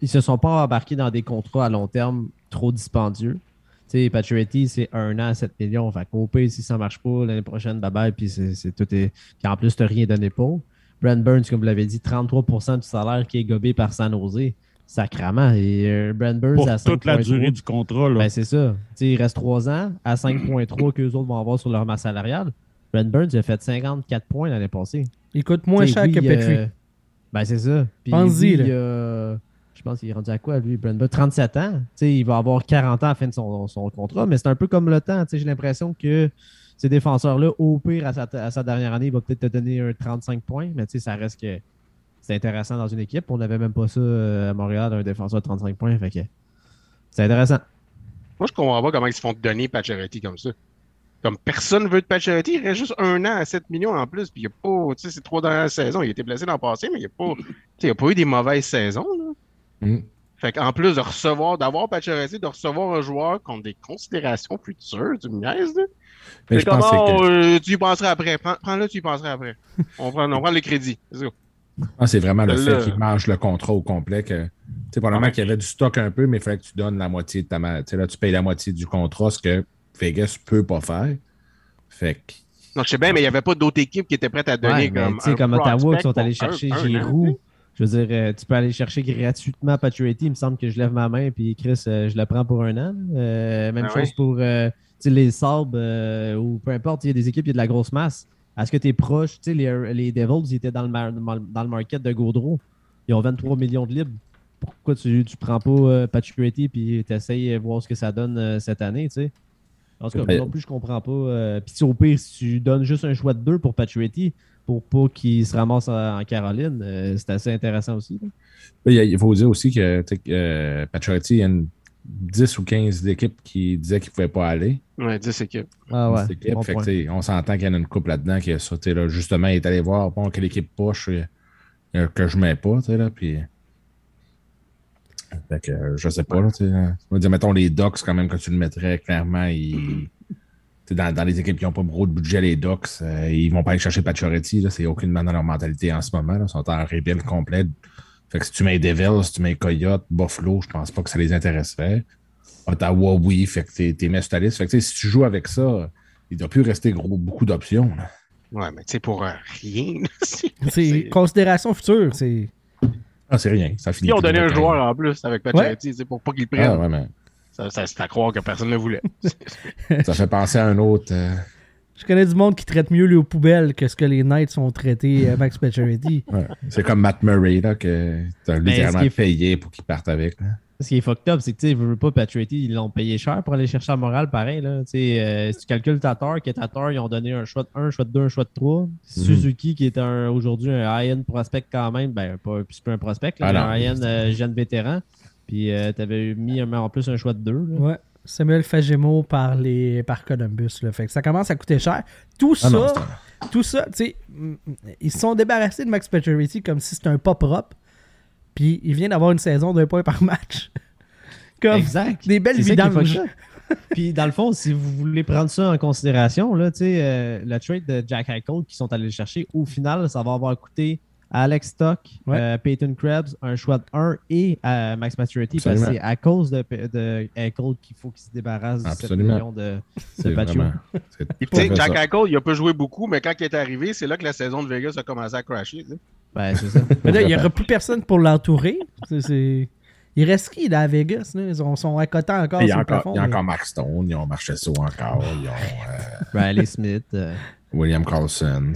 B: ils se sont pas embarqués dans des contrats à long terme trop dispendieux. T'sais, Pacioretty, c'est un an à 7 millions. Fait pire, si ça marche pas, l'année prochaine, bye bye, puis c'est, c'est tout est. Puis en plus, tu rien donné pour. Brent Burns, comme vous l'avez dit, 33% du salaire qui est gobé par San Jose. Sacrament. Et euh, Brent Burns
E: Pour
B: à
E: toute la
B: 5,3.
E: durée du contrat. Là.
B: Ben, c'est ça. T'sais, il reste 3 ans à 5,3 qu'eux autres vont avoir sur leur masse salariale. Brent Burns a fait 54 points l'année passée.
A: Il coûte moins
B: T'sais,
A: cher
B: oui,
A: que Petrie.
B: euh, ben, c'est ça.
A: Pense-y,
B: je pense qu'il est rendu à quoi, lui, Brent Burns? 37 ans. T'sais, il va avoir 40 ans à la fin de son, son contrat, mais c'est un peu comme le temps. J'ai l'impression que ces défenseurs-là, au pire, à sa, à sa dernière année, il va peut-être te donner un 35 points, mais ça reste que c'est intéressant dans une équipe. On n'avait même pas ça euh, à Montréal, un défenseur de 35 points. Fait que c'est intéressant.
D: Moi, je comprends pas comment ils se font donner Pacioretty comme ça. Comme personne veut de Pacioretty, il reste juste un an à 7 millions en plus, puis il n'y a pas, tu sais, c'est trois dernières saisons. Il a été blessé dans le passé, mais il n'y a pas, tu sais, il a pas eu des mauvaises saisons, là.
C: Mm.
D: Fait qu'en plus de recevoir, d'avoir Pacioretty, de recevoir un joueur qui a des considérations futures, tu me niaises, là.
C: Mais
D: C'est
C: je pense
D: comme,
C: que
D: oh, euh, tu y penseras après. Prends- Prends-le, tu y penseras après. On prend, on prend le crédit. C'est ça.
C: Que c'est vraiment le fait qu'il mange le contrat au complet. que Tu sais, probablement qu'il y avait du stock un peu, mais il fallait que tu donnes la moitié de ta ma- Tu sais, là, tu payes la moitié du contrat, ce que Vegas peut pas faire. Fait que.
D: Donc, je sais bien, mais il n'y avait pas d'autres équipes qui étaient prêtes à donner
B: Ouais,
D: comme.
B: tu sais, comme Ottawa qui sont allés
D: un-
B: chercher
D: un.
B: Je veux dire, euh, tu peux aller chercher gratuitement Pacioretty. Il me semble que je lève ma main puis Chris, euh, je le prends pour un an. Euh, même
D: Ah
B: chose
D: ouais.
B: pour euh, les Sabres euh, ou peu importe. Il y a des équipes, il y a de la grosse masse. Est-ce que tu es proche? Tu sais, les, les Devils, ils étaient dans le, mar- dans le market de Gaudreau. Ils ont 23 millions de libres. Pourquoi tu ne prends pas euh, Pacioretty puis tu essayes de voir ce que ça donne euh, cette année? Tu sais? En tout cas, non plus, je comprends pas. Euh, Puis au pire, si tu donnes juste un choix de deux pour Pacioretty, pour pas qu'il se ramasse en, en Caroline, euh, c'est assez intéressant aussi. là.
C: Il faut dire aussi que euh, Pacioretty, a une 10 ou 15 équipes qui disaient qu'ils ne pouvaient pas aller.
D: Ouais, 10 équipes.
B: Ah ouais.
C: Cette équipe.
B: bon
C: Fait que,
B: point.
C: tu sais, on s'entend qu'il y en a une couple là-dedans qui a ça. Là, justement, il est allé voir bon, quelle équipe poche euh, euh, que je mets pas. tu sais, Là, puis... Fait que, euh, je sais pas. Là, tu sais, hein. Dire, mettons, les Ducks, quand même, que tu le mettrais, clairement, ils. tu sais, Dans, dans les équipes qui n'ont pas gros de budget, les Ducks, euh, ils vont pas aller chercher Pacioretty. là. C'est aucunement dans leur mentalité en ce moment. Là. Ils sont en rebuild complet. Fait que si tu mets Devils, si tu mets Coyote, Buffalo, je pense pas que ça les intéresserait. Ottawa, oui. Fait que t'es- t'es mis sur ta liste. Fait que si tu joues avec ça, il ne doit plus rester gros, beaucoup d'options.
D: Ouais, mais tu sais, pour euh, rien. c'est-
A: considération future. C'est
C: Ah, c'est rien. Ça finit.
D: Ils ont donné un joueur en plus avec Pacioretty, c'est pour pas qu'il le prenne.
C: Ah, ouais, mais
D: Ça, ça c'est à croire que personne ne le voulait.
C: ça fait penser à un autre. euh,
A: Je connais du monde qui traite mieux les poubelles que ce que les Knights ont traité euh, Max Pacioretty.
C: Ouais. C'est comme Matt Murray, là, que t'as
B: Mais
C: littéralement
B: est-
C: payé pour qu'il parte avec. là.
B: Ce qui est fucked up, c'est que, tu sais, veux pas, Patriotti, ils l'ont payé cher pour aller chercher à Montréal, pareil, là. Tu sais, euh, si tu calcules Tatar, qui est Tatar, ils ont donné un choix de 1, un choix de 2, un choix de 3.
C: Mhm.
B: Suzuki, qui est un, aujourd'hui un high-end prospect quand même, ben, pas, c'est pas un prospect, là,
C: Ah
B: un high-end euh, jeune vétéran. Puis, euh, t'avais mis en plus un choix de 2.
A: Ouais. Samuel Fagemo par, les, par Columbus. Là. Fait que ça commence à coûter cher. Tout
C: Ah
A: ça, tout ça, tu sais, ils se sont débarrassés de Max Pacioretty comme si c'était un pas propre. Puis il vient d'avoir une saison d'un point par match. comme
B: Exact.
A: des belles vidanges.
B: Puis dans le fond, si vous voulez prendre ça en considération, là, tu sais, euh, le trade de Jack Eichel qui sont allés le chercher, au final, ça va avoir coûté Alex Stock,
A: Ouais.
B: euh, Peyton Krebs, un choix de 1 et à Max Maturity. Parce que c'est à cause de, de Eichel qu'il faut qu'il se débarrasse de 7
C: Absolument.
B: millions de, de
C: à
D: sais,
C: fait
D: Jack. Eichel, il a pas joué beaucoup, mais quand il est arrivé, c'est là que la saison de Vegas a commencé à crasher.
B: Ben, c'est ça.
A: Mais là, il n'y aura plus personne pour l'entourer. C'est- Il reste qui là, à Vegas? Là? Ils sont, sont accotant encore
C: Il y a encore,
A: plafond.
C: il y a
A: mais-
C: encore Mark Stone, ils ont marché ça encore, ils ont euh,
B: Riley Smith. euh.
C: William Carlson,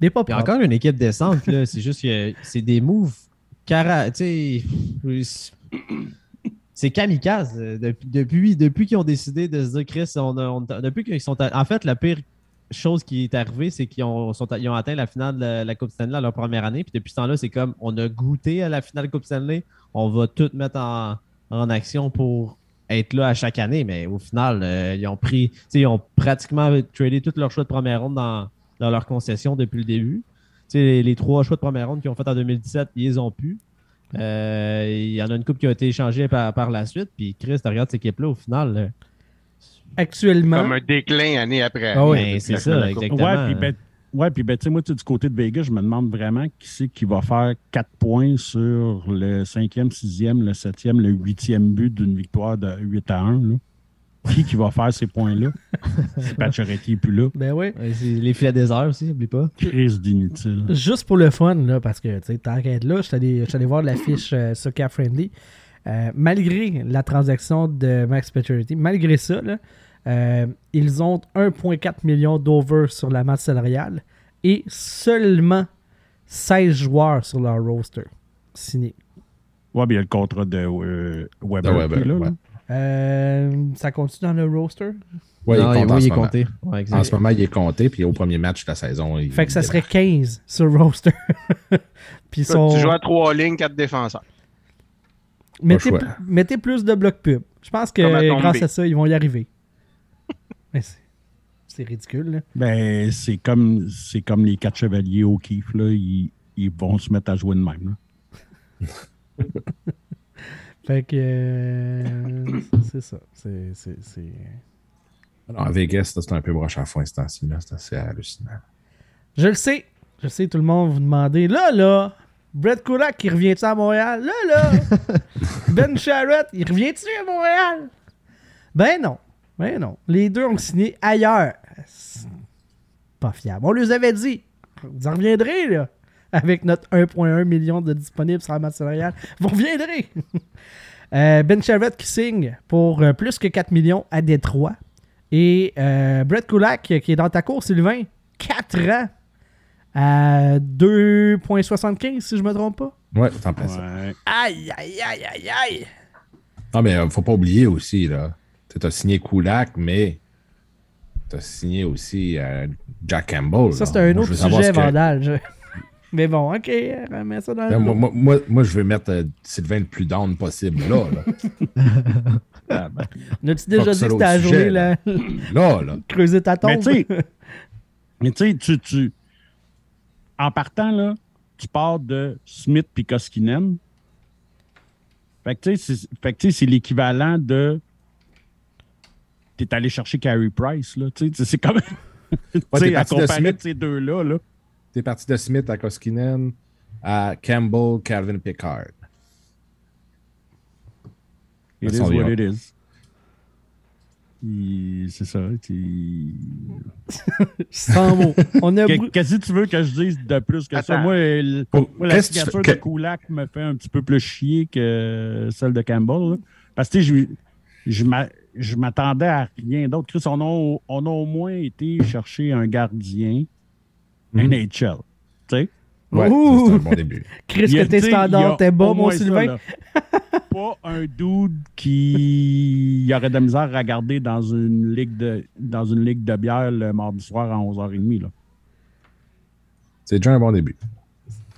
A: Des pas
B: Il y a encore une équipe décente, là. C'est juste que c'est des moves. Cara... C'est kamikaze. euh, Depuis, depuis, depuis qu'ils ont décidé de se dire, Chris, on a- on depuis qu'ils sont. à- En fait, la pire chose qui est arrivée, c'est qu'ils ont, sont- ils ont atteint la finale de la, la Coupe Stanley à leur première année. Puis depuis ce temps-là, c'est comme on a goûté à la finale Coupe Stanley. On va tout mettre en, en action pour être là à chaque année. Mais au final, euh, ils ont pris. tu sais, Ils ont pratiquement tradé tous leurs choix de première ronde dans, dans leur concession depuis le début. Tu sais, les, les trois choix de première ronde qu'ils ont fait en 2017, ils les ont pu. Euh, Il y en a une coupe qui a été échangée par, par la suite. Puis Chris, tu regardes cette équipe-là, au final, là,
A: Actuellement,
D: Comme un déclin année après
A: Ah
D: année.
A: oui.
B: ben,
D: depuis
B: c'est ça, exactement.
E: Ouais, puis ben, ouais, puis ben, tu sais, moi, du côté de Vegas, je me demande vraiment qui c'est qui va faire 4 points sur le 5e, 6e, le 7e, le 8e but d'une victoire de 8 à 1. Là. Qui qui va faire ces points-là? si Pacioretty n'est plus là.
A: ben oui.
B: Les filets désert aussi, n'oublie pas.
E: Crise d'inutile.
A: Juste pour le fun, là, parce que, tu sais, t'arrêtes là, je suis allé, allé voir l'affiche euh, sur Cap Friendly. Euh, malgré la transaction de Max Pacioretty, malgré ça, là, euh, ils ont 1,4 million d'over sur la masse salariale et seulement 16 joueurs sur leur roster signés.
E: Ouais, puis il y a le contrat de euh, Weber.
C: De Weber,
E: qui est là,
C: ouais.
E: là.
A: Euh, ça continue dans le roster?
C: Ouais,
B: Non,
C: il compte
B: oui,
C: en
B: il
C: ce
B: est
C: moment.
B: compté. Ouais.
C: En ce moment, il est compté, puis au premier match de la saison, il
A: Fait que ça serait 15 sur le roster. Puis.
D: Tu joues à trois lignes, quatre défenseurs.
A: mettez, mettez plus de blocs pub. Je pense que grâce à ça, ils vont y arriver. Mais c'est- c'est ridicule, là.
E: Ben, c'est comme, c'est comme les quatre chevaliers au kiff, là. Ils, ils vont se mettre à jouer de même. Là.
A: Fait que. euh, c'est ça. C'est. c'est- c'est-
C: Alors, à Vegas, c'est un peu broche à fond, ce temps-ci, là. C'est assez hallucinant.
A: Je le sais. Je sais, tout le monde vous demandez. Là, là, Brett Kulak, qui revient-tu à Montréal? Là, là, Ben Charrett, il revient-tu à Montréal? Ben non. Ben non. Les deux ont signé ailleurs. C'est Pas fiable. On les avait dit. Vous en reviendrez, là. Avec notre 1,1 million de disponibles sur la masse salariale. Vous reviendrez. Euh, ben Charrett qui signe pour euh, plus que 4 millions à Détroit. Et euh, Brett Kulak qui est dans ta cour, Sylvain. 4 ans à 2,75 si je me trompe pas.
C: Ouais, t'en.
E: Ouais.
A: Aïe, aïe, aïe, aïe, aïe.
C: Non, mais euh, faut pas oublier aussi, là. Tu as signé Kulak, mais tu as signé aussi euh, Jack Campbell.
A: Ça, c'est un
C: Moi,
A: autre sujet,
C: que-
A: Vandal. je- Mais bon, ok, remets ça dans le.
C: moi, moi, moi, moi, je veux mettre euh, Sylvain le plus down possible, là. Là,
A: N'as-tu déjà dit que journée,
C: sujet,
A: là,
C: là. là.
A: creuser ta tombe?
E: Mais tu sais, mais tu sais, tu, tu- en partant, là, tu pars de Smith puis Koskinen. Fait que, tu sais, c'est l'équivalent de. T'es allé chercher Carey Price, là. Tu sais, c'est comme. tu
C: t'es
E: sais, à
C: parti de
E: comparer
C: Smith.
E: de ces deux-là, là.
C: T'es parti de Smith à Koskinen à Campbell, Calvin Pickard.
E: It
C: That's
E: is what it is. Il- C'est ça. tu-
A: Sans mots. On a
E: Qu'est-ce que tu veux que je dise de plus que ça? Moi, le- moi, la
C: tu
E: signature de Kulak me fait un petit peu plus chier que celle de Campbell. là. Parce que tu sais, je, je m'a- je m'attendais à rien d'autre. Chris, on a, on a au moins été chercher un gardien
C: Mhm.
E: NHL. Tu sais?
C: Ouais, c'est un bon début.
A: Chris, que tes standards, t'es bas,
E: au
A: mon
E: ça,
A: Sylvain.
E: Pas un dude qui y aurait de la misère à garder dans une ligue de, dans une ligue de bière le mardi soir à 11h30. Là.
C: C'est déjà un bon début.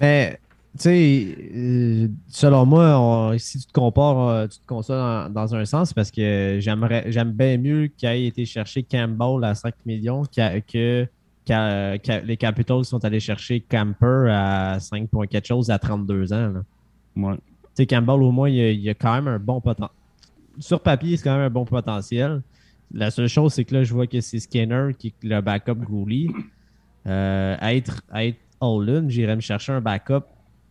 B: Mais, tu sais, euh, selon moi, on- si tu te compares, euh, tu te consoles dans, dans un sens parce que j'aimerais, j'aime bien mieux qu'il ait été chercher Campbell à 5 millions que, qu'a- les Capitals sont allés chercher Camper à 5 points quelque chose à 32 ans.
E: Ouais.
B: Tu sais, Campbell, au moins, il y a, il a quand même un bon potentiel. Sur papier, c'est quand même un bon potentiel. La seule chose, c'est que là, je vois que c'est Skinner qui est le backup goalie. Euh, à être, à être all-in, j'irais me chercher un backup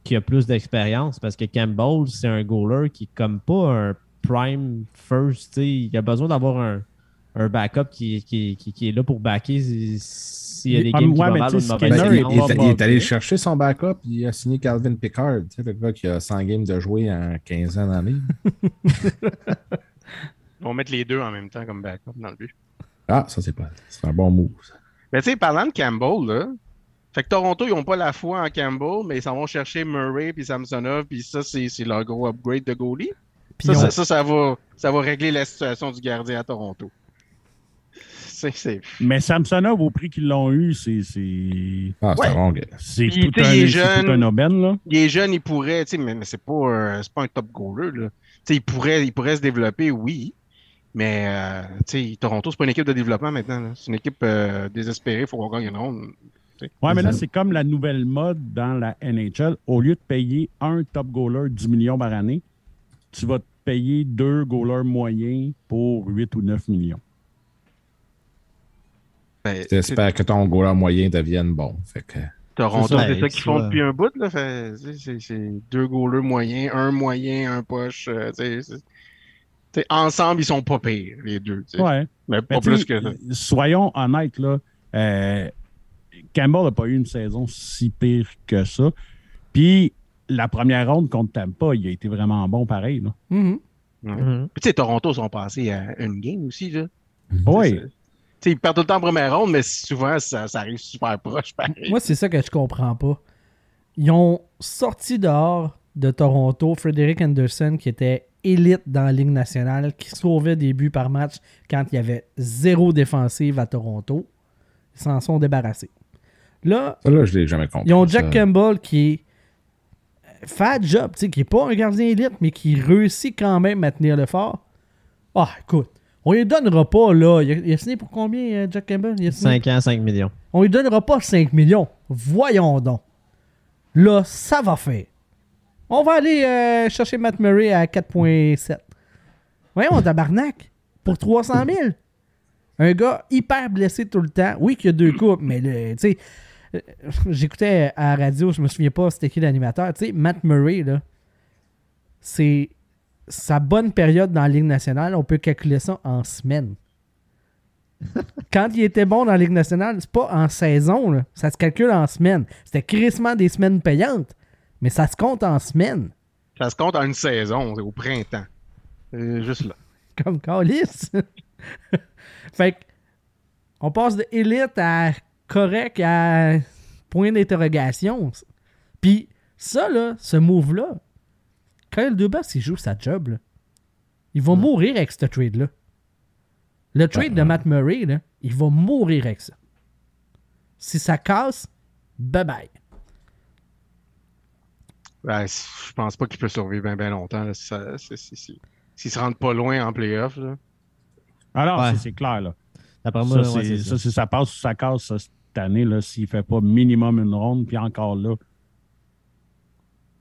B: qui a plus d'expérience parce que Campbell, c'est un goaler qui est comme pas un prime first. tu sais. Il a besoin d'avoir un, un backup qui, qui, qui, qui est là pour backer si- s'il y a des games qui
E: ouais,
B: vont
E: mais
B: mal ou
E: sais,
B: une mauvaise
E: Skinner
C: il, il est-
E: pas
C: il est allé chercher son backup, il a signé Calvin Pickard, tu sais, le gars qui a 100 games de jouer en 15 ans dans.
D: On va mettre les deux en même temps comme backup dans le but.
C: Ah, ça, c'est pas. C'est un bon move. ça.
D: Mais tu sais, parlant de Campbell, là, fait que Toronto, ils n'ont pas la foi en Campbell, mais ils s'en vont chercher Murray puis Samsonov, puis ça, c'est c'est leur gros upgrade de goalie. Ça, ça, ça, ça va, ça va régler la situation du gardien à Toronto.
E: Mais Samsonov, au prix qu'ils l'ont eu, c'est, c'est,
C: Ah, c'est
D: Ouais.
E: tout, un, tout aubaine. Là.
D: Il est jeune, il pourrait, tu sais, mais, mais c'est pas, euh, c'est pas un top goaler, là. Tu sais, il pourrait, il pourrait se développer, oui. Mais, euh, tu sais, Toronto, c'est pas une équipe de développement maintenant. C'est une équipe euh, désespérée, il faut qu'on gagne une ronde.
E: Ouais, mais là, c'est comme la nouvelle mode dans la NHL. Au lieu de payer un top goaler 10 millions par année, tu vas te payer deux goalers moyens pour 8 ou 9 millions.
D: Ben,
C: J'espère que ton goaler moyen devienne bon. Fait que.
D: Toronto,
B: C'est ça, ben,
D: qu'ils
B: tu
D: font
B: vois.
D: depuis un bout. Là. Tu c'est, deux goalers moyens, un moyen, un poche. euh, tu tu ensemble, ils sont pas pires, les deux. tu.
E: Ouais.
D: Mais pas
E: Mais
D: plus
E: tu
D: que ça.
E: Soyons honnêtes, là. euh, Campbell n'a pas eu une saison si pire que ça. Puis la première ronde contre Tampa, il a été vraiment bon pareil. Là.
A: Mhm.
B: Mhm.
D: Puis, tu sais, Toronto sont passés à une game aussi. Là.
E: Oui.
D: C'est- Tu sais, ils perdent tout le temps en première ronde, mais souvent, ça, ça arrive super proche. pareil.
A: Moi, c'est ça que je comprends pas. Ils ont sorti dehors de Toronto Frederick Anderson, qui était élite dans la Ligue nationale, qui sauvait des buts par match quand il y avait zéro défensive à Toronto. Ils s'en sont débarrassés. Là,
C: Ça, là, je l'ai jamais compris.
A: ils ont Jack
C: ça.
A: Campbell qui est fait job, tu sais, qui est pas un gardien élite, mais qui réussit quand même à tenir le fort. Ah, écoute, on lui donnera pas, là. Il a, il a signé pour combien, euh, Jack Campbell? Il a signé-
B: 5 ans, 5 millions.
A: on lui donnera pas 5 millions. Voyons donc. Là, ça va faire. On va aller euh, chercher Matt Murray à 4.7. Voyons, tabarnak. Pour 300 000. Un gars hyper blessé tout le temps. Oui, qu'il y a deux coupes, mais le- tu sais, j'écoutais à la radio, je me souviens pas c'était qui l'animateur. Tu sais, Matt Murray, là, c'est sa bonne période dans la Ligue nationale. On peut calculer ça en semaines quand il était bon dans la Ligue nationale, c'est pas en saison, là. ça se calcule en semaines. C'était crissement des semaines payantes, mais ça se compte en semaines.
D: Ça se compte en une saison, au printemps. Euh, juste là.
A: Comme Calis. fait que, on passe de élite à correct à point d'interrogation. Puis ça, là, ce move-là, Kyle Dubas, il joue sa job. Là. Il va mourir avec ce trade-là. Le trade de Matt Murray, là, il va mourir avec ça. Si ça casse, bye bye.
D: Ben, je pense pas qu'il peut survivre bien longtemps. là, si ça- si- si- si- S'il se rentre pas loin en playoff.
E: Alors,
B: Ouais.
E: c'est- clair. Là.
B: D'après moi,
E: ça,
B: ouais,
E: ça,
B: ça.
E: ça passe ou ça casse ça, année, là, s'il ne fait pas minimum une ronde, puis encore là.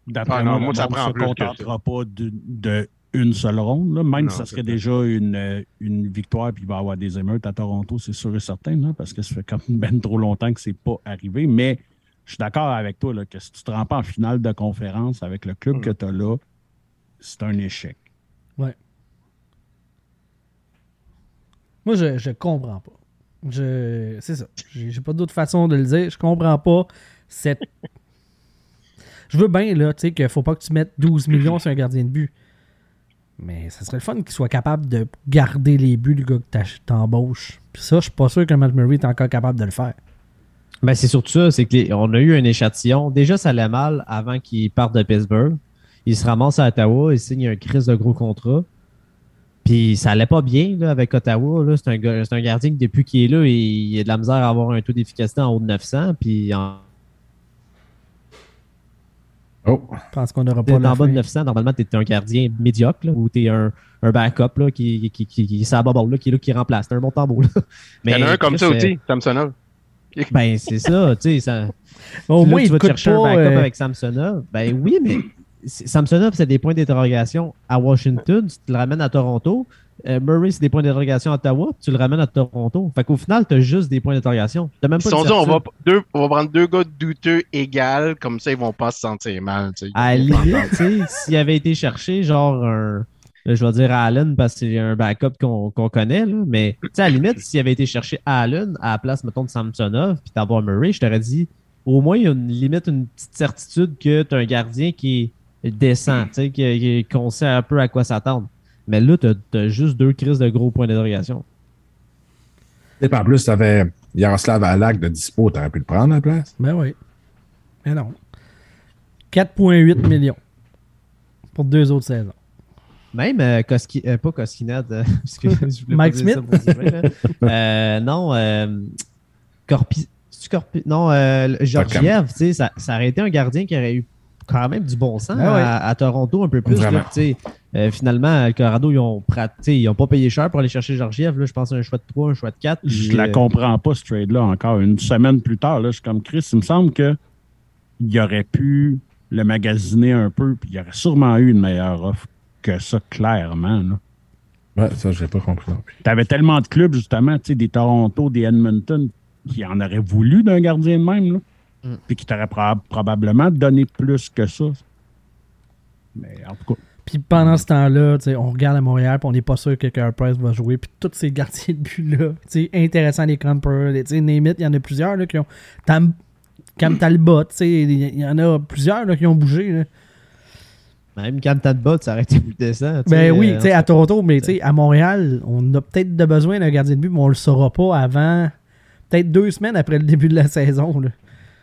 E: D'après
D: Ah
E: moi,
D: ça prend
E: se contentera pas de, de une seule ronde. là. Même
D: Non,
E: si ça serait déjà une, euh, une victoire, puis il va y avoir des émeutes à Toronto, c'est sûr et certain, là, parce que ça fait quand même ben trop longtemps que c'est pas arrivé. Mais je suis d'accord avec toi là, que si tu te rends pas en finale de conférence avec le club que tu as là, c'est un échec.
A: Moi, je, je comprends pas. Je, c'est ça. J'ai, pas d'autre façon de le dire. Je comprends pas cette. Je veux bien, là, tu sais, qu'il faut pas que tu mettes 12 millions sur un gardien de but. Mais ça serait le fun qu'il soit capable de garder les buts du gars que t'embauches. Puis ça, je suis pas sûr que Matt Murray est encore capable de le faire.
B: Ben, c'est surtout ça, c'est qu'on a eu un échantillon. Déjà, ça allait mal avant qu'il parte de Pittsburgh. Il se ramasse à Ottawa, il signe un crise de gros contrat. Puis ça allait pas bien là, avec Ottawa. là. C'est un, c'est un gardien que depuis qu'il est là, il, il a de la misère à avoir un taux d'efficacité en haut de 900. Puis en,
C: Oh,
A: Je pense qu'on n'aura pas
B: en bas de
A: fin.
B: 900, normalement, tu es un gardien médiocre là, ou tu es un, un backup là, qui, qui, qui, qui, ça là, qui est là, qui remplace. C'est un bon tambour. Là.
D: Il y en a un comme ça
B: Chris,
D: aussi, Samsonov.
B: euh, Ben, c'est ça. Tu sais, ça.
A: Au moins,
B: tu
A: il
B: vas te chercher
A: pas.
B: un backup
A: euh,
B: avec Samsonov. Ben oui, mais Samsonov, c'est des points d'interrogation à Washington. Tu le ramènes à Toronto. Euh, Murray, c'est des points d'interrogation à Ottawa. Tu le ramènes à Toronto. Fait qu'au final, tu as juste des points d'interrogation. T'as même
D: Ils
B: pas
D: se sont dit, on va, deux, on va prendre deux gars douteux égales, comme ça, ils vont pas se sentir mal. tu sais.
B: À la limite, s'il avait été cherché, genre un. là, Je vais dire Allen parce que c'est un backup qu'on qu'on connaît, là, mais tu sais, à la limite, s'il avait été cherché Allen à la place, mettons, de Samsonov, puis d'avoir Murray, je t'aurais dit, au moins, il y a une limite, une petite certitude que tu as un gardien qui est décent, tu sais, qu'on sait un peu à quoi s'attendre. Mais là, tu as, juste deux crises de gros points d'interrogation.
C: Et en plus, tu avais Yaroslav Alak de dispo, tu aurais pu le prendre à la place.
A: Ben oui. Mais non. 4,8 millions pour deux autres saisons.
B: Même euh, Koski, euh, pas Koskinet, euh,
A: Mike
B: ça
A: Smith?
B: pour dire, là. Euh, non, euh, Corpi, Corpi, non, euh, Georgiev, tu sais, ça, ça aurait été un gardien qui aurait eu quand même du bon sens
A: Ah ouais.
B: à, à Toronto un peu plus. Là, tu sais. Euh, finalement, le Colorado, ils ont, tu ils ont pas payé cher pour aller chercher Georgiev. Là, je pense un choix de 3, un choix de 4.
E: Je la comprends pas, ce trade-là, encore. Une semaine plus tard, là, je suis comme Chris. Il me semble que il aurait pu le magasiner un peu, puis il aurait sûrement eu une meilleure offre que ça, clairement. là.
C: Ouais, ça, je n'ai pas compris plus.
E: T'avais tellement de clubs, justement, tu sais, des Toronto, des Edmonton, qui en auraient voulu d'un gardien de même, là.
B: Mm.
E: Puis qui t'auraient proba- probablement donné plus que ça. Mais en tout cas,
A: Puis pendant ce temps-là, tu sais, on regarde à Montréal, puis on n'est pas sûr que Carey Price va jouer. Puis tous ces gardiens de but-là, tu sais, intéressants, les Camper, les- il y en a plusieurs là, qui ont. Tam- Cam Talbot, tu sais, il y- il y en a plusieurs là, qui ont bougé. là.
B: Même Cam Talbot, ça aurait été plus décent.
A: Ben oui,
B: euh,
A: tu sais, à Toronto, mais tu sais, à Montréal, on a peut-être de besoin d'un gardien de but, mais on le saura pas avant. Peut-être deux semaines après le début de la saison. Là.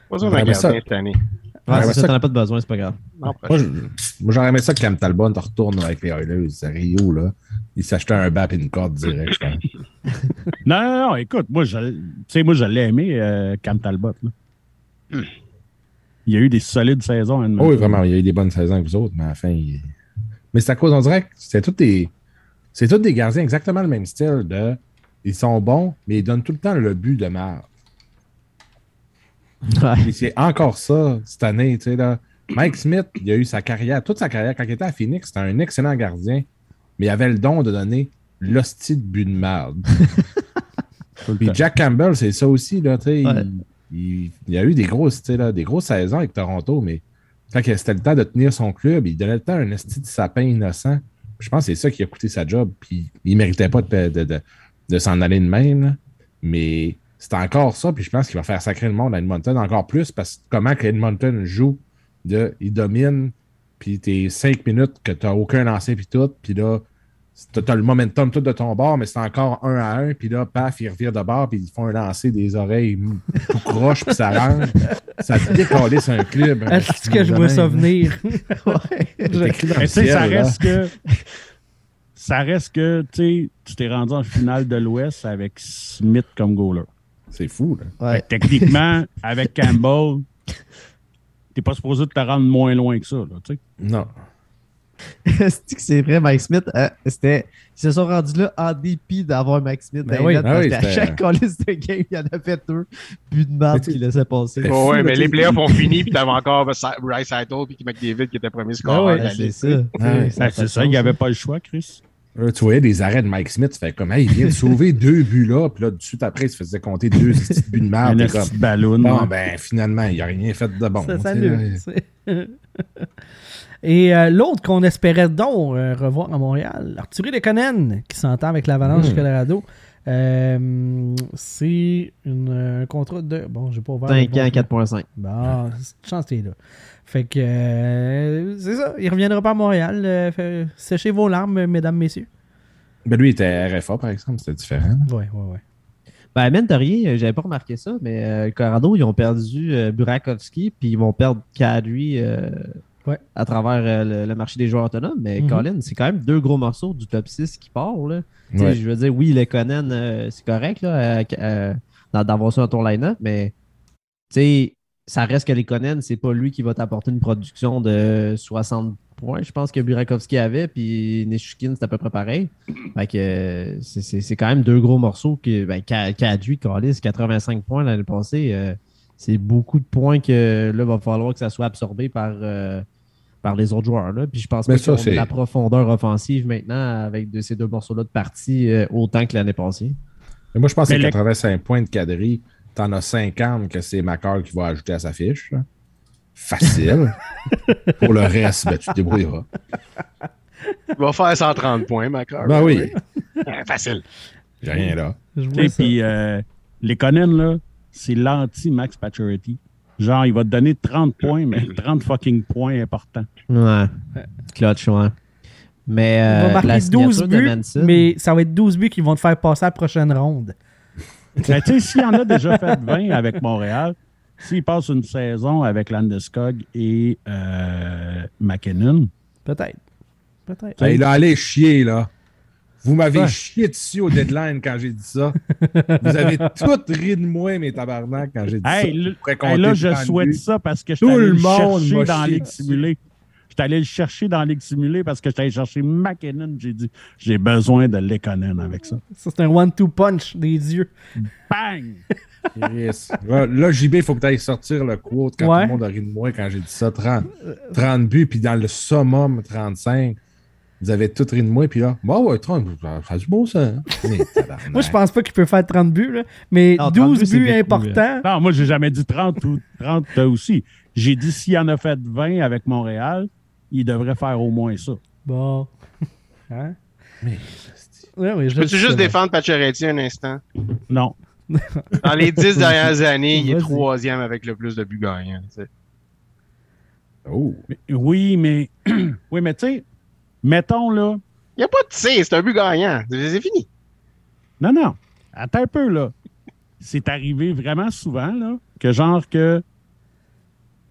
D: Pas
C: mais ça-
D: gardien cette année.
B: Ouais, ça, t'en as pas de besoin, c'est pas grave.
D: Non,
C: Moi, j'aurais aimé ça que Cam Talbot retourne avec les Oilers à Rio. Là. Il s'achetait un bap et une corde direct, je pense.
E: non, non, non, écoute, moi, je, tu sais, moi, je l'ai aimé, euh, Cam Talbot. là. Il y a eu des solides saisons.
C: Oh, oui, vraiment, il y a eu des bonnes saisons avec vous autres, mais à la fin, il- Mais c'est à cause, on dirait que c'est tous des. C'est tous des gardiens exactement le même style de. Ils sont bons, mais ils donnent tout le temps le but de merde.
B: Ouais.
C: C'est encore ça cette année, tu sais, là. Mike Smith, il a eu sa carrière, toute sa carrière, quand il était à Phoenix, c'était un excellent gardien, mais il avait le don de donner l'hostie de but de merde. Puis. Jack Campbell, c'est ça aussi, là, tu sais.
B: Ouais.
C: Il, il- a eu des grosses, tu sais, là, des grosses saisons avec Toronto, mais quand c'était le temps de tenir son club, il donnait le temps à un esti de sapin innocent. Je pense que c'est ça qui a coûté sa job, puis il méritait pas de, de, de- de s'en aller de même, là. mais c'est encore ça, puis je pense qu'il va faire sacrer le monde à Edmonton encore plus, parce que comment que Edmonton joue, de, il domine, puis t'es cinq minutes que t'as aucun lancé, puis tout, puis là, T'as le momentum tout de ton bord, mais c'est encore un à un. Puis là, paf, ils revirent de bord, puis ils font un lancer des oreilles tout croche, puis ça rentre. Ça décolle sur un club. un
A: Est-ce que je vois ça venir?
B: Ouais.
C: C'est
E: ça
C: là.
E: reste que. Ça reste que, tu sais, tu t'es rendu en finale de l'Ouest avec Smith comme goaler.
C: C'est fou, là.
B: Ouais.
E: Techniquement, avec Campbell, t'es pas supposé te rendre moins loin que ça, là, tu sais.
C: Non.
B: C'est que c'est vrai, Mike Smith, euh, c'était. Ils se sont rendus là en dépit d'avoir Mike Smith
A: Ben
B: dans
A: oui.
C: Ah
B: parce
C: oui, c'était-
B: chaque calice de game, il y en a fait deux. But de
C: tu-
B: qu'il laissait passer.
C: Ben,
D: Oh,
C: fou,
D: ouais,
C: là,
D: mais les playoffs ont fini, puis t'avais encore Bryce Idle puis McDavid qui était premier score.
A: ouais,
D: la
B: Ouais, c'est ça.
C: Ouais.
E: Ben, c'est ça, il n'y avait pas le choix, Chris.
C: Là, tu voyais des arrêts de Mike Smith, tu fais comme, hey, il vient de sauver deux buts là, puis là, tout de suite après, il se faisait compter deux petits buts de
E: Un
C: merde.
E: Petit
C: comme,
E: ballon.
C: bon, ben, finalement, il n'a rien fait de bon.
A: ça s'allume. Et euh, l'autre qu'on espérait donc euh, revoir à Montréal, Arthur Lekonen, qui s'entend avec l'Avalanche du Colorado. Euh, c'est une- un contrat de. Bon, j'ai pas ouvert. le
B: 5
A: bon
B: ans,
A: truc.
B: 4.5.
A: Bon, chance t'es là. Fait que euh, c'est ça, il reviendra pas à Montréal. euh, fait- séchez vos larmes, mesdames, messieurs.
C: Ben lui, il était RFA, par exemple, c'était différent.
A: Ouais, ouais, ouais.
B: Ben, mine de rien, j'avais pas remarqué ça, mais euh, Colorado, ils ont perdu euh, Burakovsky, puis ils vont perdre Kadri euh,
A: Ouais.
B: à travers euh, le, le marché des joueurs autonomes. Mais
A: Mhm.
B: Colin, c'est quand même deux gros morceaux du top 6 qui partent. Là.
C: Ouais.
B: Je veux dire, oui, les Conan, euh, c'est correct là, euh, d'avoir ça dans ton line-up, mais ça reste que les Conan, c'est pas lui qui va t'apporter une production de 60 points. Je pense que Burakovsky avait, puis Nishukin, c'est à peu près pareil. Fait que c'est- c'est c'est quand même deux gros morceaux qui ben, Ka- Kadri, Callis, 85 points l'année passée. euh, c'est beaucoup de points que là, va falloir que ça soit absorbé par, euh, par les autres joueurs. Là. Puis je pense
C: Mais
B: pas
C: ça,
B: qu'on
C: c'est-
B: la profondeur offensive maintenant avec de ces deux morceaux-là de partie euh, autant que l'année passée.
C: Mais moi, je pense que
E: Mais le-
C: 85 points de quadrille, t'en as 50 que c'est Macar qui va ajouter à sa fiche. là. Facile. Pour le reste, ben, tu te débrouilleras.
D: Il va faire 130 points, Macron.
C: Ben oui,
D: Facile.
C: j'ai rien là.
A: Ça.
E: Puis euh, les Conan, là, c'est l'anti-Max Pacioretty. Genre, il va te donner 30 points, mais 30 fucking points importants.
B: Ouais. Clutch, ouais. Mais
A: Il
B: euh,
A: va marquer
B: la
A: 12
B: signature de
A: buts,
B: Manson,
A: mais ça va être 12 buts qui vont te faire passer à la prochaine ronde.
E: Ben, tu sais, s'il en a déjà fait 20 avec Montréal, s'il passe une saison avec Landeskog et euh, McKinnon,
A: Peut-être. Peut-être.
C: Ben, il a allé chier, là. Vous m'avez
E: Ouais.
C: chié dessus au deadline quand j'ai dit ça. Vous avez tout ri de moi, mes tabarnak, quand j'ai dit
E: Hey,
C: ça.
E: là-
C: Je pourrais
E: Hey, là, je
C: 30
E: souhaite ça parce que je
C: Tout
E: suis allé
C: le
E: le
C: monde
E: chercher dans la Ligue simulée. Je suis allé le chercher dans la Ligue simulée parce que je suis allé chercher McKinnon. J'ai dit, j'ai besoin de Lekonen avec ça.
A: Ça, c'est un one-two punch des yeux.
E: Bang!
C: Chris. Là, là, JB, il faut que tu ailles sortir le quote quand
A: Ouais.
C: tout le monde a ri de moi quand j'ai dit ça. 30, 30 buts, puis dans le summum, 35. Vous avez tout ri de moi, puis là, bah ouais, 30, ça fait du beau ça. hein? Mais.
A: Moi, je pense pas qu'il peut faire 30 buts, là, mais
B: Non, 30
A: 12
B: buts,
A: importants.
E: Non, moi, j'ai jamais dit 30 ou 30 aussi. J'ai dit s'il en a fait 20 avec Montréal, il devrait faire au moins ça.
A: Bon. Hein?
C: Mais,
A: Ouais, ouais, je
D: Peux-tu juste
A: bon.
D: défendre Pacioretty un instant?
E: Non.
D: Dans les dix dernières années, il est troisième avec le plus de buts gagnants. tu sais.
C: Oh.
E: Mais- oui, mais oui, mais tu sais, mettons là.
D: Il n'y a pas de C, c'est un but gagnant. C'est fini.
E: Non, non. Attends un peu, là. C'est arrivé vraiment souvent, là, que genre que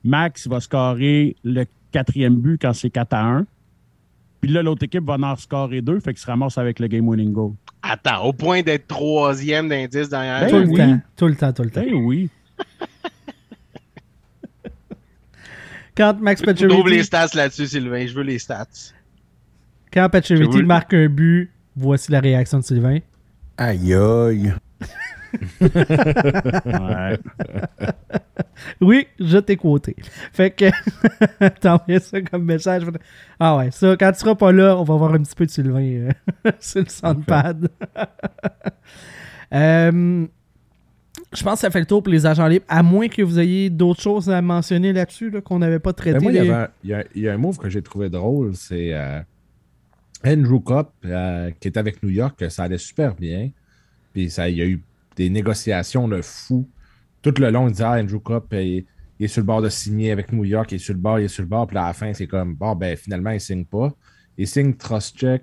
E: Max va scorer le quatrième but quand c'est 4 à 1. Puis là, l'autre équipe va en scorer deux, fait qu'il se ramasse avec le game winning goal.
D: Attends, au point d'être troisième dix dernières
E: Ben
A: Tout le
E: oui.
A: temps. Tout le temps, tout le temps.
E: Ben oui.
A: Quand Max
D: Trouve les
A: Pacioretty,
D: stats là-dessus, Sylvain. Je veux les stats.
A: Quand Pacioretty marque un but, voici la réaction de Sylvain.
G: Aïe aïe.
E: Ouais.
A: Oui, je t'ai quoté. Fait que t'envoies ça comme message. Ah ouais, ça, quand tu seras pas là, on va voir un petit peu de Sylvain euh, sur le soundpad. Euh, je pense que ça fait le tour pour les agents libres, à moins que vous ayez d'autres choses à mentionner là-dessus là, qu'on n'avait pas traité.
C: Ben, moi, il y,
A: les-
C: avait un- il y a, il y a un move que j'ai trouvé drôle, c'est euh, Andrew Cup, euh, qui est avec New York, ça allait super bien. Puis ça, il y a eu des négociations de fou. Tout le long, il disait ah, Andrew Cup, il, est sur le bord de signer avec New York, il est sur le bord, il est sur le bord. Puis à la fin, c'est comme bon, ben finalement, il signe pas. Il signe Trustcheck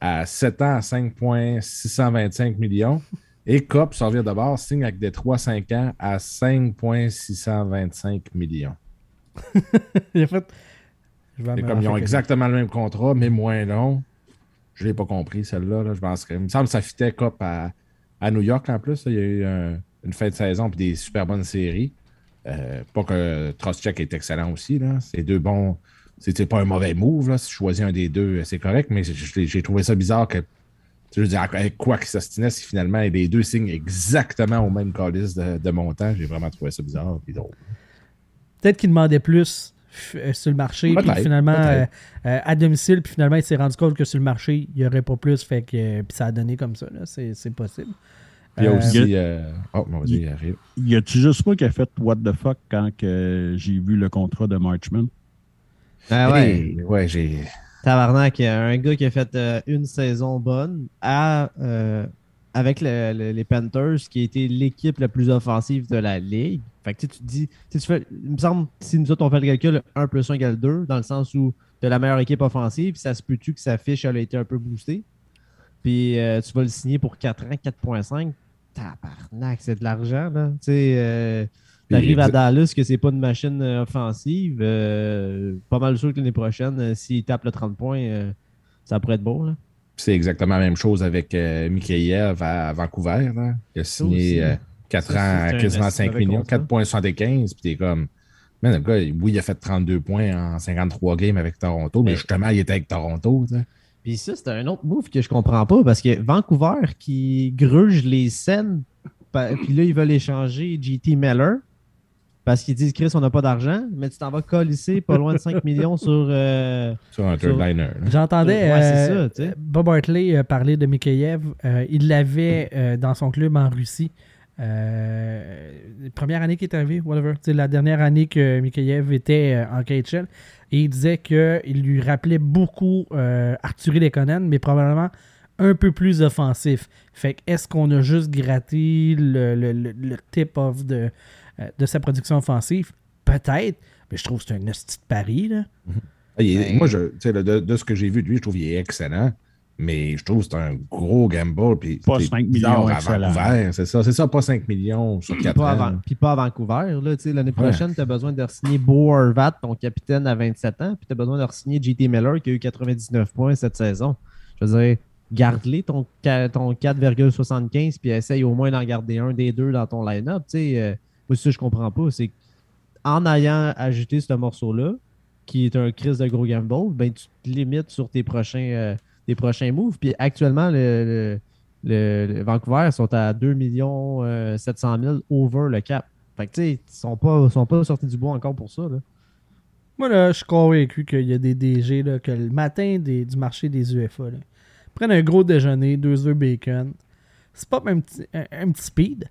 C: à 7 ans à 5,625 millions. Et Cup, sans de bord, signe avec des 3-5 ans à 5,625 millions.
A: Il a fait. Me
C: comme ils ont exactement le même contrat, mais moins long. Je l'ai pas compris, celle-là. là. Je pense que- Il me semble que ça fitait Cup à, à New York en plus. là. Il y a eu un- une fin de saison et des super bonnes séries. Euh, pas que Troscheck est excellent aussi. là. C'est deux bons. C'est pas un mauvais move. Là. Si je choisis un des deux, c'est correct, mais j'ai j'ai trouvé ça bizarre que. Je veux dire, avec quoi si finalement les deux signent exactement au même calice de, de montant, j'ai vraiment trouvé ça bizarre. puis drôle.
A: Peut-être qu'il demandait plus euh, sur le marché, puis finalement euh, euh, à domicile, puis finalement il s'est rendu compte que sur le marché, il n'y aurait pas plus, fait que euh, puis ça a donné comme ça, là. c'est c'est possible.
C: Puis il y a
A: Euh,
C: aussi. euh, Oh, mon Dieu, il arrive.
E: Y a-tu juste moi qui a fait what the fuck quand que j'ai vu le contrat de Marchman?
B: Ah ouais.
C: Hey, ouais, j'ai.
B: Tabarnak, un gars qui a fait euh, une saison bonne à, euh, avec le- le- les Panthers, qui a été l'équipe la plus offensive de la ligue. Fait que tu te dis, tu fais, il me semble, si nous autres on fait le calcul, 1 plus 1 égale 2, dans le sens où tu as la meilleure équipe offensive, ça se peut-tu que sa fiche elle a été un peu boostée? Puis euh, tu vas le signer pour 4 ans, 4.5. Tabarnak, c'est de l'argent, là. Tu sais, euh, t'arrives à Dallas que c'est pas une machine euh, offensive. euh, pas mal sûr que l'année prochaine, s'il tape le 30 points, ça pourrait être beau, là.
C: C'est exactement la même chose avec euh, Mikheyev à, à Vancouver. là. Il a signé euh, 4
B: Ça,
C: ans à quasiment
B: esti
C: 5
B: mauvais
C: millions,
B: contrat.
C: 4,75. Puis t'es comme, man, le gars, oui, il a fait 32 points en 53 games avec Toronto, mais
B: Mais-
C: justement, il était avec Toronto.
B: Puis ça, c'est un autre move que je comprends pas parce que Vancouver qui gruge les scènes, puis là, ils veulent échanger JT Meller parce qu'ils disent, Chris, on n'a pas d'argent, mais tu t'en vas colisser pas loin de 5 millions sur. euh,
C: Sur un
B: Sur-
C: third liner. là.
A: J'entendais
B: Ouais, c'est
A: euh,
B: ça, tu sais.
A: Bob Hartley euh, parler de Mikheyev. Euh, il l'avait euh, dans son club en Russie. Euh, première année qu'il est arrivé, whatever. Tu sais, la dernière année que Mikheyev était euh, en KHL. Et il disait qu'il lui rappelait beaucoup euh, Arthurie Lekonen, mais probablement un peu plus offensif. Fait que est-ce qu'on a juste gratté le, le, le- le tip of de, de sa production offensive? Peut-être, mais je trouve que c'est un hostie de pari. Là.
C: Ah, est-
B: Ben-
C: Moi, je, tu sais, là, de, de ce que j'ai vu de lui, je trouve qu'il est excellent. Mais je trouve que c'est un gros gamble. Puis
E: Pas
C: c'est
E: 5
C: bizarre
E: millions
C: à. Vancouver. C'est ça, c'est ça, pas 5 millions sur
B: Puis
C: 4
B: pas,
C: ans.
B: puis pas à Vancouver. là, tu sais, L'année prochaine, tu as besoin de signer Bo Horvat, ton capitaine à 27 ans, puis tu as besoin de signer JT Miller qui a eu 99 points cette saison. Je veux dire, garde-les ton, ton 4,75 puis essaye au moins d'en garder un des deux dans ton line-up. tu sais, euh, moi, ça, je comprends pas. C'est en ayant ajouté ce morceau-là, qui est un crise de gros gamble, ben, tu te limites sur tes prochains, euh, tes prochains moves. Puis actuellement, le, le- Vancouver sont à 2 700 000 over le cap. Fait que, tu sais, ils sont pas, sont pas sortis du bois encore pour ça. Là.
A: Moi, là, je suis convaincu qu'il y a des DG là, que le matin du marché des UFA, là, prennent un gros déjeuner, deux œufs bacon, c'est pas un, un petit speed.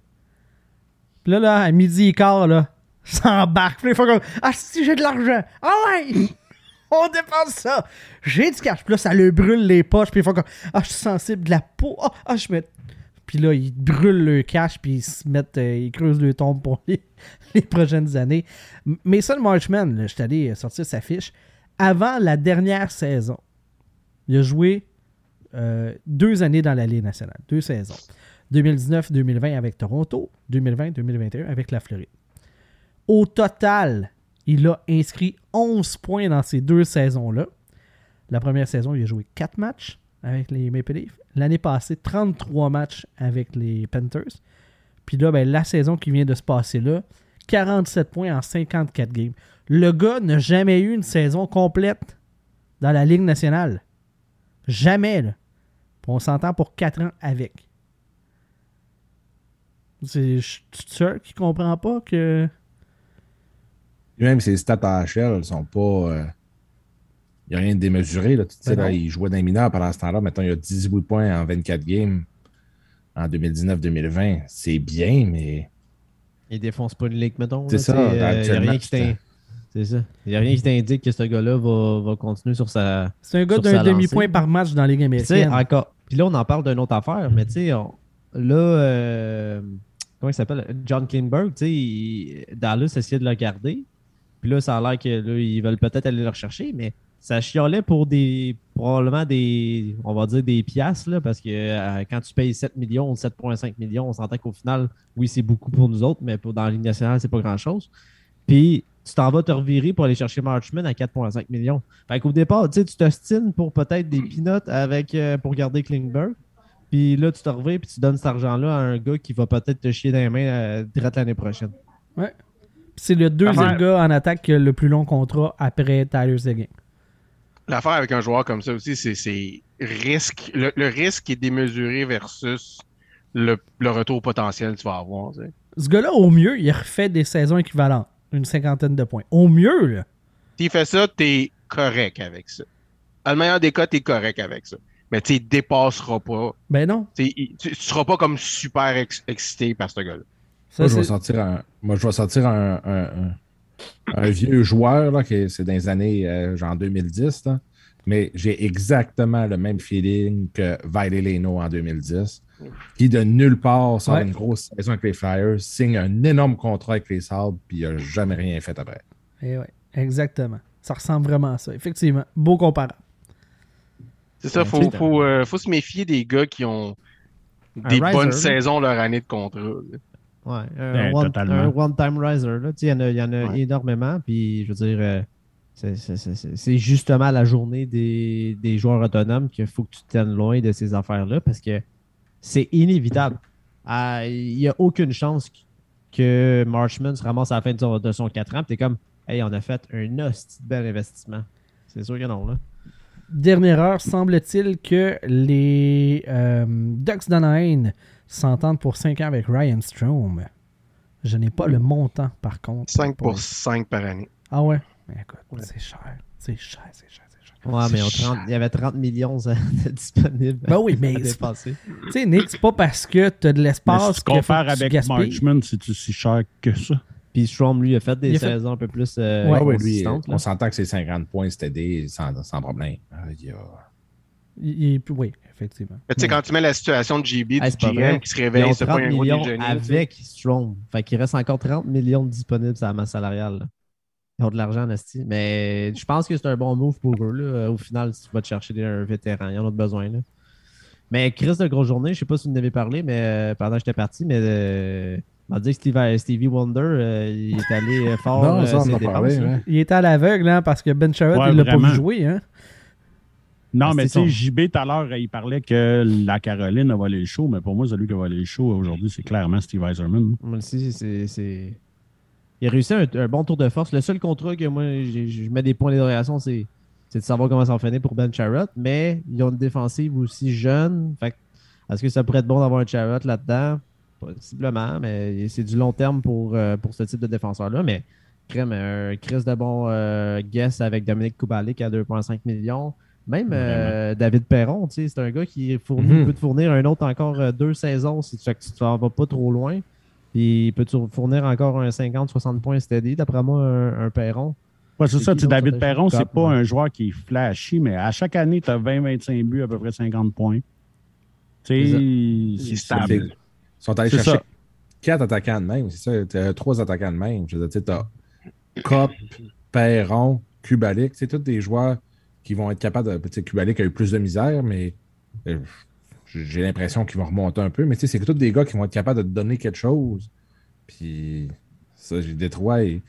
A: Puis là, là, à midi et quart, là, s'embarque. Puis là, ils font comme Ah, si j'ai de l'argent. Ah ouais! On dépense ça. J'ai du cash. Puis là, ça le brûle les poches. Puis ils font comme Ah, je suis sensible de la peau. Ah, ah, je me. Puis là, ils brûlent le cash. Puis ils se mettent. euh, ils creusent le tombe pour les, prochaines années. M- Mason Marchman, là, je suis allé sortir sa fiche. Avant la dernière saison, il a joué euh, deux années dans la Ligue nationale. Deux saisons. 2019-2020 avec Toronto. 2020-2021 avec la Floride. Au total, il a inscrit 11 points dans ces deux saisons-là. La première saison, il a joué 4 matchs avec les Maple Leafs. L'année passée, 33 matchs avec les Panthers. Puis là, ben, la saison qui vient de se passer là, 47 points en 54 games. Le gars n'a jamais eu une saison complète dans la Ligue nationale. Jamais, on s'entend pour 4 ans avec. C'est je suis tout seul qui comprend pas que.
C: Et même ses stats à HL sont pas. euh, Il n'y a rien de démesuré. Là. Tu sais,
A: Ben
C: là, il jouait dans les mineurs pendant ce temps-là. Maintenant, il y a 18 points en 24 games en 2019-2020. C'est bien, mais
B: Ils défoncent pas une ligue, mettons.
C: C'est ça,
B: euh, y a
C: actuellement,
B: rien qui t'in- C'est ça. Il n'y a rien qui t'indique que ce gars-là va, va continuer sur sa.
A: C'est un gars d'un demi-point par match dans la Ligue
B: Puis,
A: américaine.
B: encore. Puis là, on en parle d'une autre affaire, mais tu sais, on- là, euh, comment il s'appelle? John Klingberg, tu sais, Dallas essayait de le garder. Puis là, ça a l'air qu'ils veulent peut-être aller le rechercher, mais ça chiolait pour des. probablement des. on va dire des piastres, là, parce que euh, quand tu payes 7 millions ou 7,5 millions, on s'entend qu'au final, oui, c'est beaucoup pour nous autres, mais pour, dans la Ligue nationale, c'est pas grand-chose. Puis tu t'en vas te revirer pour aller chercher Marchman à 4,5 millions. Fait qu'au départ, tu tu t'ostines pour peut-être des peanuts avec, euh, pour garder Klingberg. Puis là, tu te reviens puis tu donnes cet argent-là à un gars qui va peut-être te chier dans les mains euh, direct l'année prochaine.
A: C'est le deuxième gars en attaque qui a le plus long contrat après Tyler Seguin.
D: L'affaire avec un joueur comme ça aussi, c'est risque. Le, le risque est démesuré versus le, le retour potentiel que tu vas avoir. tu sais.
A: Ce gars-là, au mieux, il refait des saisons équivalentes. Une cinquantaine de points. Au mieux, là.
D: S'il fait ça, t'es correct avec ça. Dans le meilleur des cas, t'es correct avec ça. Mais tu dépasseras pas.
A: Ben non.
D: Il- Tu, tu seras pas comme super ex- excité par ce gars-là.
C: Moi, je vais sortir un, moi, je vais sortir un, un- un- un vieux joueur, là, qui c'est dans les années euh, genre 2010, là. mais j'ai exactement le même feeling que Viley Leno en 2010. qui de nulle part sort
A: Ouais.
C: une grosse saison avec les Flyers, signe un énorme contrat avec les Sabres, puis il n'a jamais rien fait après.
A: Et ouais, exactement. Ça ressemble vraiment à ça. Effectivement. Beau comparable.
D: C'est ça, faut,
B: sais,
D: faut, euh, faut se méfier des gars qui ont des
B: Un
D: bonnes saisons leur année de contrat. là.
B: Ouais, un,
E: Ben,
B: one, un one-time riser. là. Tu sais, Il y en a, il y en a
D: Ouais.
B: énormément. Puis, je veux dire, euh, c'est- justement la journée des, des joueurs autonomes qu'il faut que tu te tiennes loin de ces affaires-là parce que c'est inévitable. Ah, Il n'y a aucune chance que Marchman se ramasse à la fin de son, de son 4 ans. Tu es comme, hey, on a fait un hostie de bel investissement. C'est sûr que non, là.
A: Dernière heure, semble-t-il que les euh, Ducks d'Anaheim s'entendent pour 5 ans avec Ryan Strom. Je n'ai pas le montant, par contre.
D: 5 pour 5 par année.
A: Ah ouais? Mais écoute,
D: Ouais.
A: c'est cher. C'est cher, c'est cher, c'est cher.
B: Ouais, mais
A: C'est
B: on
A: cher.
B: trente- il y avait 30 millions de disponibles.
A: Ben oui, mais. Tu sais, Nick, c'est pas parce que tu as de l'espace
E: si tu compares avec. Marchman, c'est-tu si cher que ça?
B: Puis Strom, lui, a fait des
A: Il a fait-
B: saisons un peu plus euh,
A: Ouais.
C: Ah lui,
B: là.
C: on s'entend que c'est 50 points, c'était des sans, sans problème. Ah, il y a-
A: Il- il- oui, effectivement.
D: Mais Tu sais, quand tu mets la situation de GB,
B: Hey,
D: du GM
B: vrai.
D: qui se réveille, c'est pas
B: 30
D: un gros déjeuner.
B: avec Strom. Fait qu'il reste encore 30 millions disponibles sur la masse salariale. là. Ils ont de l'argent, Nasty. Mais je pense que c'est un bon move pour eux. Là. Au final, si tu vas te chercher des- un vétéran, ils en ont besoin. Là. Mais Chris de grosse journée, je sais pas si vous en avez parlé, mais euh, pendant que j'étais parti, mais euh, on m'a dit que Stevie, Stevie Wonder, euh, il est allé euh, fort.
C: Non,
B: euh,
C: ça, on en parlé. hein.
A: Il était à l'aveugle, hein, parce que Ben Sherrod,
E: Ouais,
A: il l'a pas vu jouer. Hein?
E: Non,
B: Ah,
E: mais tu
B: c'est
E: sais, JB, tout à l'heure, il parlait que la Caroline a volé le show, mais pour moi, celui qui a volé le show aujourd'hui, c'est clairement Steve Eiserman.
B: Moi aussi, c'est. c'est- Il a réussi un, un bon tour de force. Le seul contrat que moi, je mets des points d'interrogation, c'est c'est de savoir comment ça va finir pour Ben Charrot. Mais ils ont une défensive aussi jeune. Fait que, est-ce que ça pourrait être bon d'avoir un Charrot là-dedans? Possiblement, mais c'est du long terme pour, euh, pour ce type de défenseur-là. Mais crème, un Chris de bon euh, guess avec Dominique Kubalik à 2,5 millions. Même euh, David Perron, tu sais, c'est un gars qui fournit,
C: Mhm.
B: peut te fournir un autre encore euh, deux saisons si tu ne vas pas trop loin. Puis il peut te fournir encore un 50-60 points steady, d'après moi, un, un Perron.
E: Ouais, c'est ça. tu David Perron, c'est pas un joueur qui est flashy, mais à chaque année, tu as 20-25 buts, à peu près 50 points. Tu sais, c'est
C: Ils sont allés chercher
E: ça.
C: quatre attaquants de même, c'est ça. T'as trois attaquants de même. Je veux dire, tu as Cop, Perron, Kubalik. C'est tous des joueurs qui vont être capables de. Tu sais, Kubalik a eu plus de misère, mais euh, j'ai l'impression qu'ils vont remonter un peu. Mais tu sais, c'est tous des gars qui vont être capables de te donner quelque chose. Puis, ça, j'ai Détroit. Et,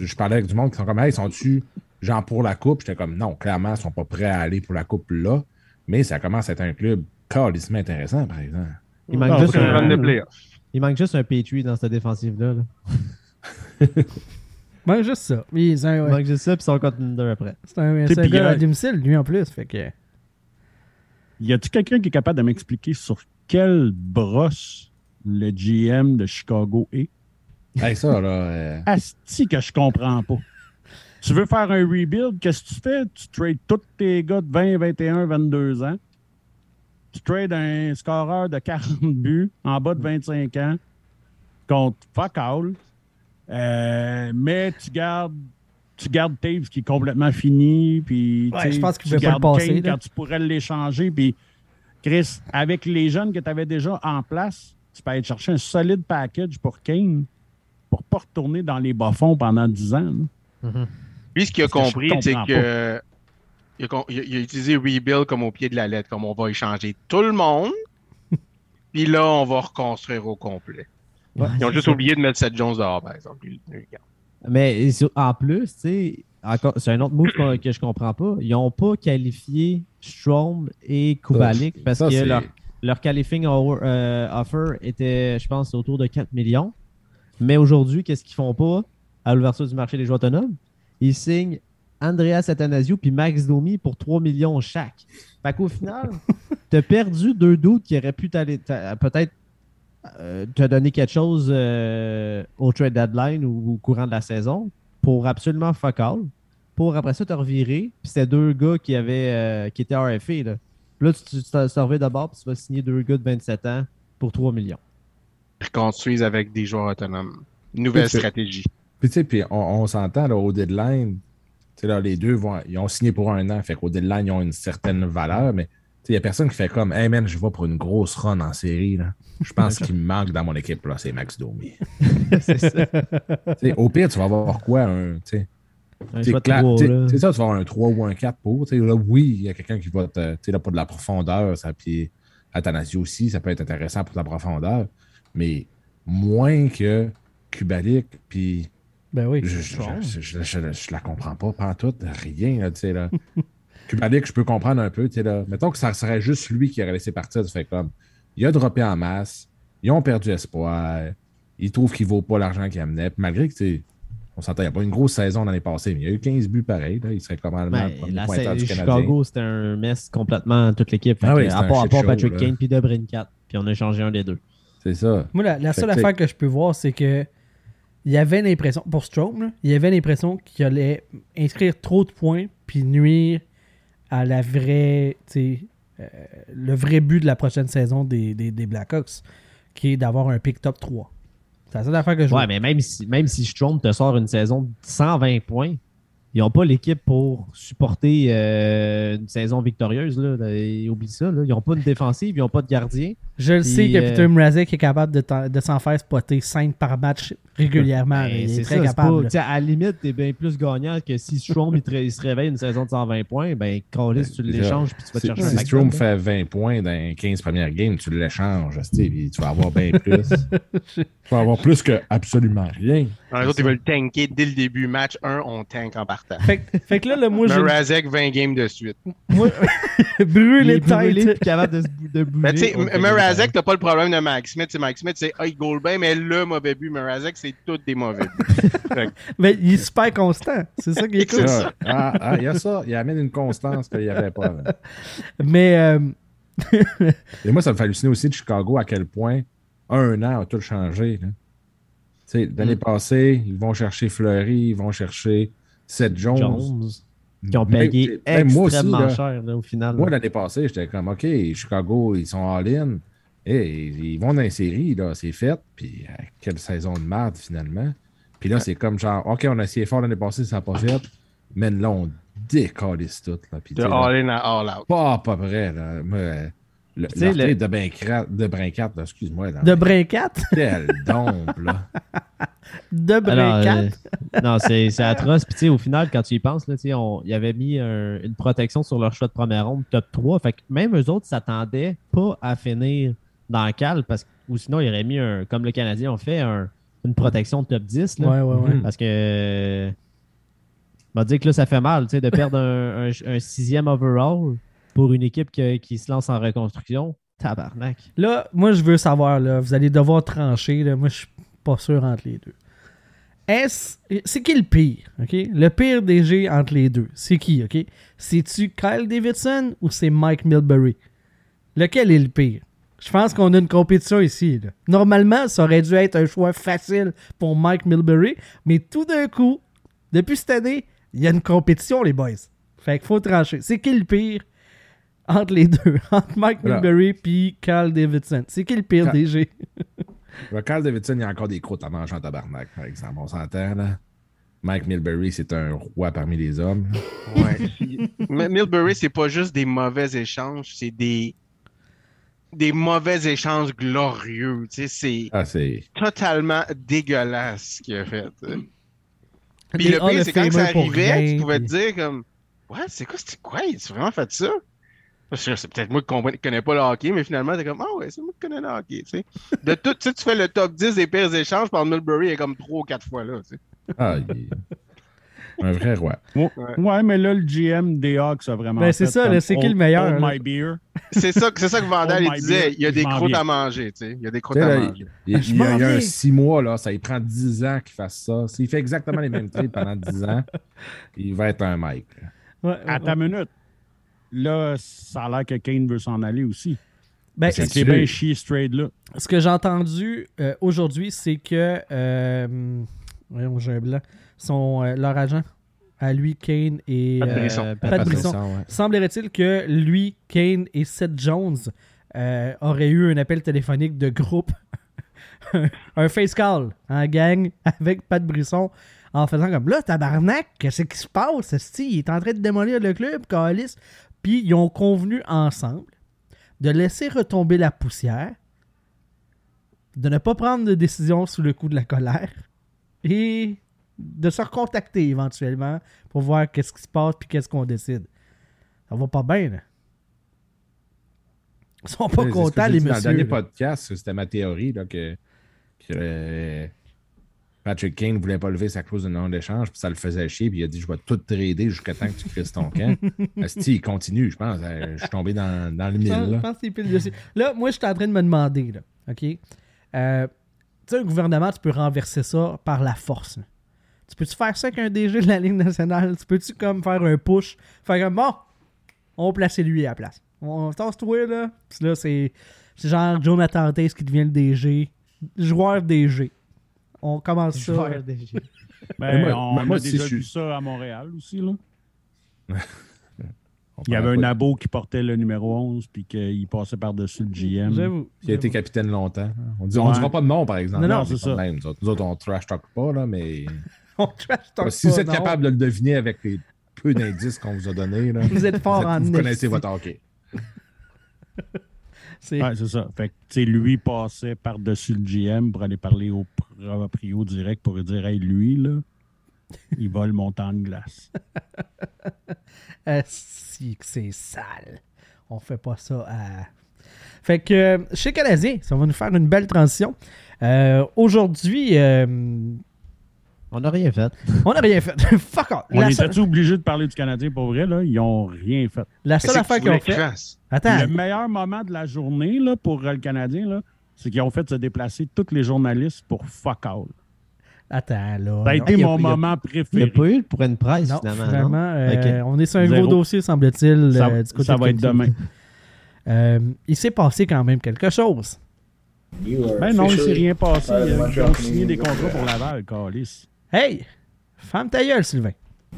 C: je, parlais avec du monde qui sont comme, hey, sont-tu genre pour la coupe? J'étais comme, non, clairement, ils sont pas prêts à aller pour la coupe là. Mais ça commence à être un club calissement intéressant, par exemple.
B: Il manque, juste, un, il manque juste un Petrie dans cette défensive-là. là.
A: Ben, juste ça. Il- C'est un,
B: Il manque juste ça, puis son contender après.
A: c'est un, c'est un gars
E: il a-
A: à domicile, lui, en plus. Fait que...
E: Y a-tu quelqu'un qui est capable de m'expliquer sur quelle brosse le GM de Chicago est?
C: Hey, ça, là. euh,
E: Asti que je comprends pas. Tu veux faire un rebuild, qu'est-ce que tu fais? Tu trades tous tes gars de 20, 21, 22 ans. Tu trades un scoreur de 40 buts en bas de 25 ans contre fuck all. Euh, mais tu gardes tu gardes Taves qui est complètement fini. Puis,
A: Ouais,
E: tu sais,
A: je pense qu'il
E: tu
A: pouvait pas le
E: gardes
A: passer,
E: Kane quand tu pourrais l'échanger. Puis, Chris, avec les jeunes que tu avais déjà en place, tu peux aller chercher un solide package pour Kane pour pas retourner dans les bas-fonds pendant 10 ans. là.
D: Lui, ce qu'il a
E: que
D: compris, c'est que il a, con- il a- il a utilisé rebuild comme au pied de la lettre, comme on va échanger tout le monde. Puis là, on va reconstruire au complet.
B: Ouais,
D: Ils ont juste
B: ça.
D: oublié de mettre Seth Jones dehors, par exemple.
B: Mais en plus, tu sais, encore- c'est un autre move qu'on- que je comprends pas. Ils n'ont pas qualifié Strom et Kubalik parce
C: ça,
B: que leur, leur qualifying euh, offer était, je pense, autour de 4 millions. Mais aujourd'hui, qu'est-ce qu'ils font pas? À l'ouverture du marché des joueurs autonomes? Ils signent Andreas Athanasiou puis Max Domi pour 3 millions chaque. Fait qu'au final, tu as perdu deux doutes qui auraient pu peut-être euh, te donner quelque chose euh, au trade deadline ou au courant de la saison pour absolument fuck all. Pour après ça te revirer. Puis c'était deux gars qui avaient euh, qui étaient RFA. Là, Puis là tu te servais d'abord puis tu vas signer deux gars de 27 ans pour 3 millions.
D: Ils reconstruisent avec des joueurs autonomes. Nouvelle stratégie.
C: Puis tu sais, puis on, on s'entend là, au deadline. Là, les deux vont, ils ont signé pour un an, fait qu'au deadline, ils ont une certaine valeur, mais Il n'y a personne qui fait comme Hey man, je vais pour une grosse run en série. Là. Je pense qu'il me manque dans mon équipe, là, c'est Max Domi.
B: c'est ça.
C: T'sais, au pire, tu vas avoir quoi? Un, t'sais, t'sais,
B: de là.
C: Ça, tu vas avoir un 3 ou un 4 pour. Là, oui, il y a quelqu'un qui va te. Sais, pas de la profondeur, ça, puis Athanasio aussi, ça peut être intéressant pour la profondeur, mais moins que Kubalik, puis
A: Ben oui.
C: je, je, je, je- je- je la comprends pas, pas tout, rien, là, tu sais, là. Kubalik, je peux comprendre un peu, tu sais, là. Mettons que ça serait juste lui qui aurait laissé partir, ça fait comme, il a droppé en masse, ils ont perdu espoir, ils trouvent qu'il vaut pas l'argent qu'il amenait, puis malgré que, tu sais, on s'entend, il n'y a pas une grosse saison l'année passée, mais il y a eu 15 buts pareil, là, il serait probablement
B: Ben,
C: le premier
B: la
C: pointeur du Canadien.
B: Chicago, c'était un mess complètement toute l'équipe.
C: Ah
B: que,
C: oui,
B: à part,
C: un
B: à
C: shit
B: part
C: show,
B: Patrick
C: là.
B: Kane puis Debrin 4. Puis on a changé un des deux.
C: C'est ça.
A: Moi, la, seule
C: que,
A: affaire que je peux voir, c'est que il y avait l'impression, pour Strom, là, il y avait l'impression qu'il allait inscrire trop de points puis nuire à la vraie, euh, le vrai but de la prochaine saison des, des, des Blackhawks, qui est d'avoir un pick top 3. C'est la seule affaire que je
B: Ouais,
A: vois.
B: mais même si, même si Strom te sort une saison de 120 points, ils n'ont pas l'équipe pour supporter euh, une saison victorieuse. Là. Et Oublie ça. Là. Ils n'ont pas de défensive, ils n'ont pas de gardien.
A: Je le sais que
B: euh,
A: Peter Mrazek est capable de, s'en faire spotter 5 par match régulièrement.
B: Ben,
A: il est
B: c'est
A: très
B: ça, c'est
A: capable.
B: pas- à la limite, tu es bien plus gagnant que si Strom il, te- il se réveille une saison de 120 points, ben, Callis, tu
C: c'est
B: l'échanges puis tu vas te
C: Si,
B: chercher
C: si
B: un
C: Strom
B: McDonald's.
C: fait 20 points dans les 15 premières games, tu l'échanges, tu vas avoir bien plus. avoir plus que absolument rien.
D: Les autres, ils veulent tanker dès le début. Match 1, on tank en partant.
A: Fait, que- fait que là, le, moi, je.
D: Mrazek, 20 games de suite.
A: moi-
B: brûlé puis capable de, de bouger.
D: Mais tu sais, t'as pas le problème de Mike Smith. C'est Mike Smith, c'est ah, il goal bien, mais le mauvais but, Mrazek, c'est tous des mauvais buts.
A: Mais il est super constant. C'est ça qui est cool.
D: Ça.
C: Ah, ah, il y a ça. Il amène une constance qu'il n'y avait pas.
A: Mais euh,
C: Et moi, ça me fait halluciner aussi de Chicago à quel point un an a tout changé. L'année passée, ils vont chercher Fleury, ils vont chercher Seth Jones.
B: Jones, qui ont
C: Même-
B: payé
C: moi aussi,
B: extrêmement
C: là.
B: cher là, au final.
C: Moi, l'année passée, j'étais comme, OK, Chicago, ils sont all-in. Et ils vont dans les séries, là, c'est fait. Puis, euh, quelle saison de merde, finalement. Puis là, c'est comme genre, OK, on a essayé fort l'année passée, ça n'a pas fait. Mais là, on décalisse tout. Là. Puis,
D: De all in à all out.
C: pas à peu près. Là. Moi, le,
B: le-
C: de Brincat, de excuse-moi.
A: de
C: mais
A: Brincat?
C: Quel dompe, là.
A: De
B: Alors,
A: Brincat?
B: euh, non, c'est c'est atroce. Puis, tu sais, au final, quand tu y penses, là, tu sais, on, ils avaient mis un- une protection sur leur choix de première ronde, top 3. Fait que même eux autres s'attendaient pas à finir dans le cal, parce que, ou sinon, ils auraient mis, un, comme le Canadien ont fait, un- une protection de top 10. Là,
A: Ouais, ouais, ouais.
B: Parce que. euh, on va dire que là, ça fait mal, tu sais, de perdre un, un- un sixième overall pour une équipe que- qui se lance en reconstruction. Tabarnak.
A: Là, moi, je veux savoir, là, vous allez devoir trancher. Là, moi, je suis pas sûr entre les deux. Est-ce. C'est qui le pire, OK? Le pire DG entre les deux, c'est qui, OK? C'est-tu Kyle Davidson ou c'est Mike Milbury? Lequel est le pire? Je pense qu'on a une compétition ici. là. Normalement, ça aurait dû être un choix facile pour Mike Milbury, mais tout d'un coup, depuis cette année, il y a une compétition, les boys. Fait qu'il faut trancher. C'est qui le pire entre les deux? Entre Mike. Milbury puis Carl Davidson. C'est qui le pire
C: Cal-
A: DG?
C: Carl Davidson, il y a encore des croûtes à manger en tabarnak, par exemple. On s'entend, là. Mike Milbury, c'est un roi parmi les hommes.
D: Ouais. Mais Milbury, c'est pas juste des mauvais échanges, c'est des des mauvais échanges glorieux. Tu sais, c'est
C: Ah, c'est.
D: totalement dégueulasse ce qu'il a fait. Puis le pire, c'est quand ça arrivait,
A: rien,
D: tu pouvais
A: puis-
D: te dire comme Ouais, c'est quoi, c'était quoi? Tu vraiment fait ça? C'est peut-être moi qui ne connais pas le hockey, mais finalement, t'es comme Ah ouais, c'est moi qui connais le hockey. Tu sais. De tout, tu sais, tu fais le top 10 des pires échanges, par Milbury est comme 3 ou 4 fois là. tu sais.
C: Ah, il est un vrai roi.
E: Ouais, mais là, le GM des Hawks a vraiment.
A: Ben, c'est ça, c'est qui le meilleur,
E: hold
A: là?
E: my beer.
D: C'est ça, c'est ça que Vandal
E: Oh
D: disait. Il y a des croûtes à manger. Tu sais. Il y a des croûtes à manger.
C: il, il-
A: Je
C: il y a,
A: m'en
C: il y a
A: vais.
C: un six mois, là, ça il prend 10 ans qu'il fasse ça. S'il fait exactement les mêmes trades pendant 10 ans, il va être un Mike.
A: Ouais,
E: À
A: ouais.
E: ta minute. Là, ça a l'air que Kane veut s'en aller aussi.
A: Ben,
C: C'est
E: bien chier ce trade-là.
A: ce que j'ai entendu euh, aujourd'hui, c'est que. Euh, voyons, j'ai un blanc. Son, euh, leur agent, à lui, Kane et.
D: Pat
A: euh,
D: Brisson.
A: Pat
B: Pat
A: Brisson.
C: Brisson, ouais.
A: Semblerait-il que lui, Kane et Seth Jones euh, auraient eu un appel téléphonique de groupe, un face call en gang avec Pat Brisson en faisant comme là, tabarnak, qu'est-ce qui se passe? esti? Il est en train de démolir le club, Calis. Puis ils ont convenu ensemble de laisser retomber la poussière, de ne pas prendre de décision sous le coup de la colère et de se recontacter éventuellement pour voir qu'est-ce qui se passe puis qu'est-ce qu'on décide. Ça va pas bien, là. Ils sont pas contents, les
C: dit Dans le
A: messieurs.
C: dernier podcast, c'était ma théorie là, que, que, euh, Patrick Kane ne voulait pas lever sa clause de non-échange, puis ça le faisait chier, puis il a dit Je vais tout trader jusqu'à temps que tu crisses ton camp. Asti, il continue, je pense. Euh, Je suis tombé dans, dans le mille.
A: pense- je
C: là.
A: pense que c'est pile dessus. Là, moi, je suis en train de me demander, là, OK? Euh, tu sais, un gouvernement, tu peux renverser ça par la force. là. Tu peux-tu faire ça avec un DG de la Ligue nationale? Tu peux-tu comme faire un push? Faire comme, bon, on va placer lui à la place. On tasse-toi, là. Puis là, c'est c'est genre Jonathan Taze qui devient le DG. Joueur DG. On commence ça.
B: Joueur DG.
E: Ben,
C: moi-
E: on
C: moi-
E: a
C: si
E: déjà
C: je
E: vu ça à Montréal aussi. Là. Il y avait un abo qui portait le numéro 11 puis qu'il passait par-dessus le GM.
A: J'avoue.
C: qui a été capitaine longtemps. On dit, on
E: Ouais.
C: dira pas de nom, par exemple.
A: Non, non,
C: On
E: c'est ça.
C: même. Nous autres, nous autres, on trash talk pas, là, mais
A: On trash talk
C: si
A: pas,
C: vous êtes
A: non.
C: capable de le deviner avec les peu d'indices qu'on vous a donnés, là,
A: Vous êtes fort
C: vous,
A: en
C: vous connaissez votre hockey.
A: C'est-
E: Ouais, c'est ça. Fait que, lui passait par-dessus le GM pour aller parler au proprio direct pour lui dire Hey, lui, là, il va le montant de glace.
A: Ah, si que c'est sale. On fait pas ça à. Fait que euh, chez Canadien, ça va nous faire une belle transition. Euh, Aujourd'hui, euh,
B: On n'a rien fait.
A: on n'a rien fait. Fuck off.
E: On
A: La, seule-
E: obligé de parler du Canadien pour vrai? Là? Ils ont rien fait.
A: la seule affaire qu'ils ont
D: voulais qu'il
A: fait. Attends,
E: Le meilleur moment de la journée là, pour euh, le Canadien, là, c'est qu'ils ont fait se déplacer tous les journalistes pour fuck all.
A: attends, là.
E: Ça a été
B: a-
E: mon
B: a-
E: moment
B: Il n'y a
E: préféré.
B: pas eu pour une presse,
A: Non,
B: finalement.
A: vraiment,
B: non?
A: euh,
B: Ok.
A: on est sur un
E: Zéro.
A: gros dossier, semble-t-il,
E: Ça,
A: euh, du côté
E: ça
A: de
E: va être demain.
A: Euh, il s'est passé quand même quelque chose.
E: Ben non, il s'est rien passé. Ils ont signé des contrats pour Laval, Calis.
A: Hey! Femme ta gueule, Sylvain.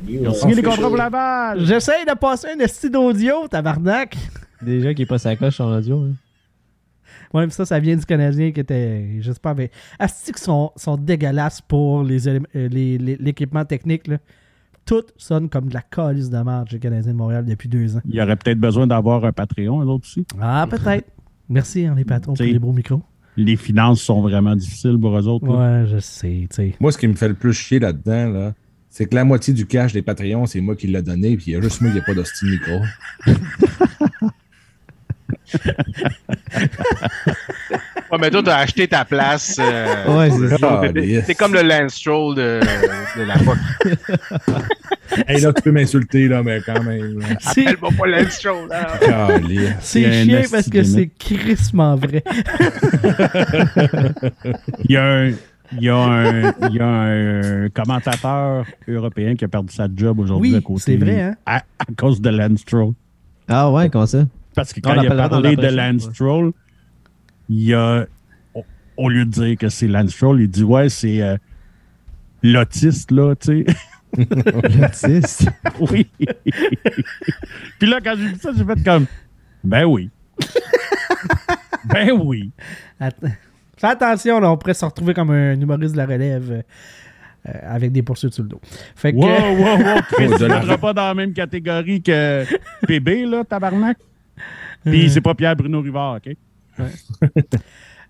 E: Ils ont signé des contrats pour Laval.
A: J'essaye de passer un esti d'audio, tabarnak.
B: Déjà qui est pas sa coche en audio. hein.
A: Ouais, mais ça, ça vient du Canadien qui était. Je sais pas, mais. Asti qui sont, sont dégueulasses pour les élé- euh, les- les- l'équipement technique. Là. Tout sonne comme de la calice de marge chez Canadien de Montréal depuis deux ans.
E: Il y aurait peut-être besoin d'avoir un Patreon, eux autres aussi.
A: Ah, peut-être. Merci, hein, les patrons, pour les beaux micros.
E: Les finances sont vraiment difficiles pour eux autres. là.
A: Ouais, je sais, tu sais.
C: Moi, ce qui me fait le plus chier là-dedans, là, c'est que la moitié du cash des Patreons, c'est moi qui l'ai donné, puis il y a juste moi qui n'ai pas d'hostie de micro.
D: Ouais, mais toi, t'as acheté ta place. euh,
B: Ouais, c'est ça.
C: Yes.
D: C'est comme le Lance Stroll de, de la fois.
C: Hey, là, tu peux m'insulter, là, mais quand même.
D: Appelle-moi pas.
A: C'est chiant parce que c'est crissement vrai.
E: Il y a un. Il y, a un, il y a un commentateur européen qui a perdu sa job aujourd'hui
A: Oui,
E: à côté.
A: c'est vrai, hein?
E: À, à cause de Lance Stroll.
B: Ah ouais, comment ça?
E: Parce que
B: On
E: quand il a parlé de Lance
B: ouais.
E: Stroll, il a, au, au lieu de dire que c'est Lance Stroll, il dit Ouais, c'est euh, l'autiste, là, tu sais.
B: L'autiste.
E: oui. Puis là, quand j'ai dit ça, j'ai fait comme Ben oui. ben oui.
A: Attends. Fais attention, là, on pourrait se retrouver comme un humoriste de la relève euh, euh, avec des poursuites sur le dos. Fait que.
E: Wow, wow, wow. Chris, tu ne pas dans la même catégorie que PB, là, tabarnak. Puis c'est pas Pierre Bruno Rivard, OK?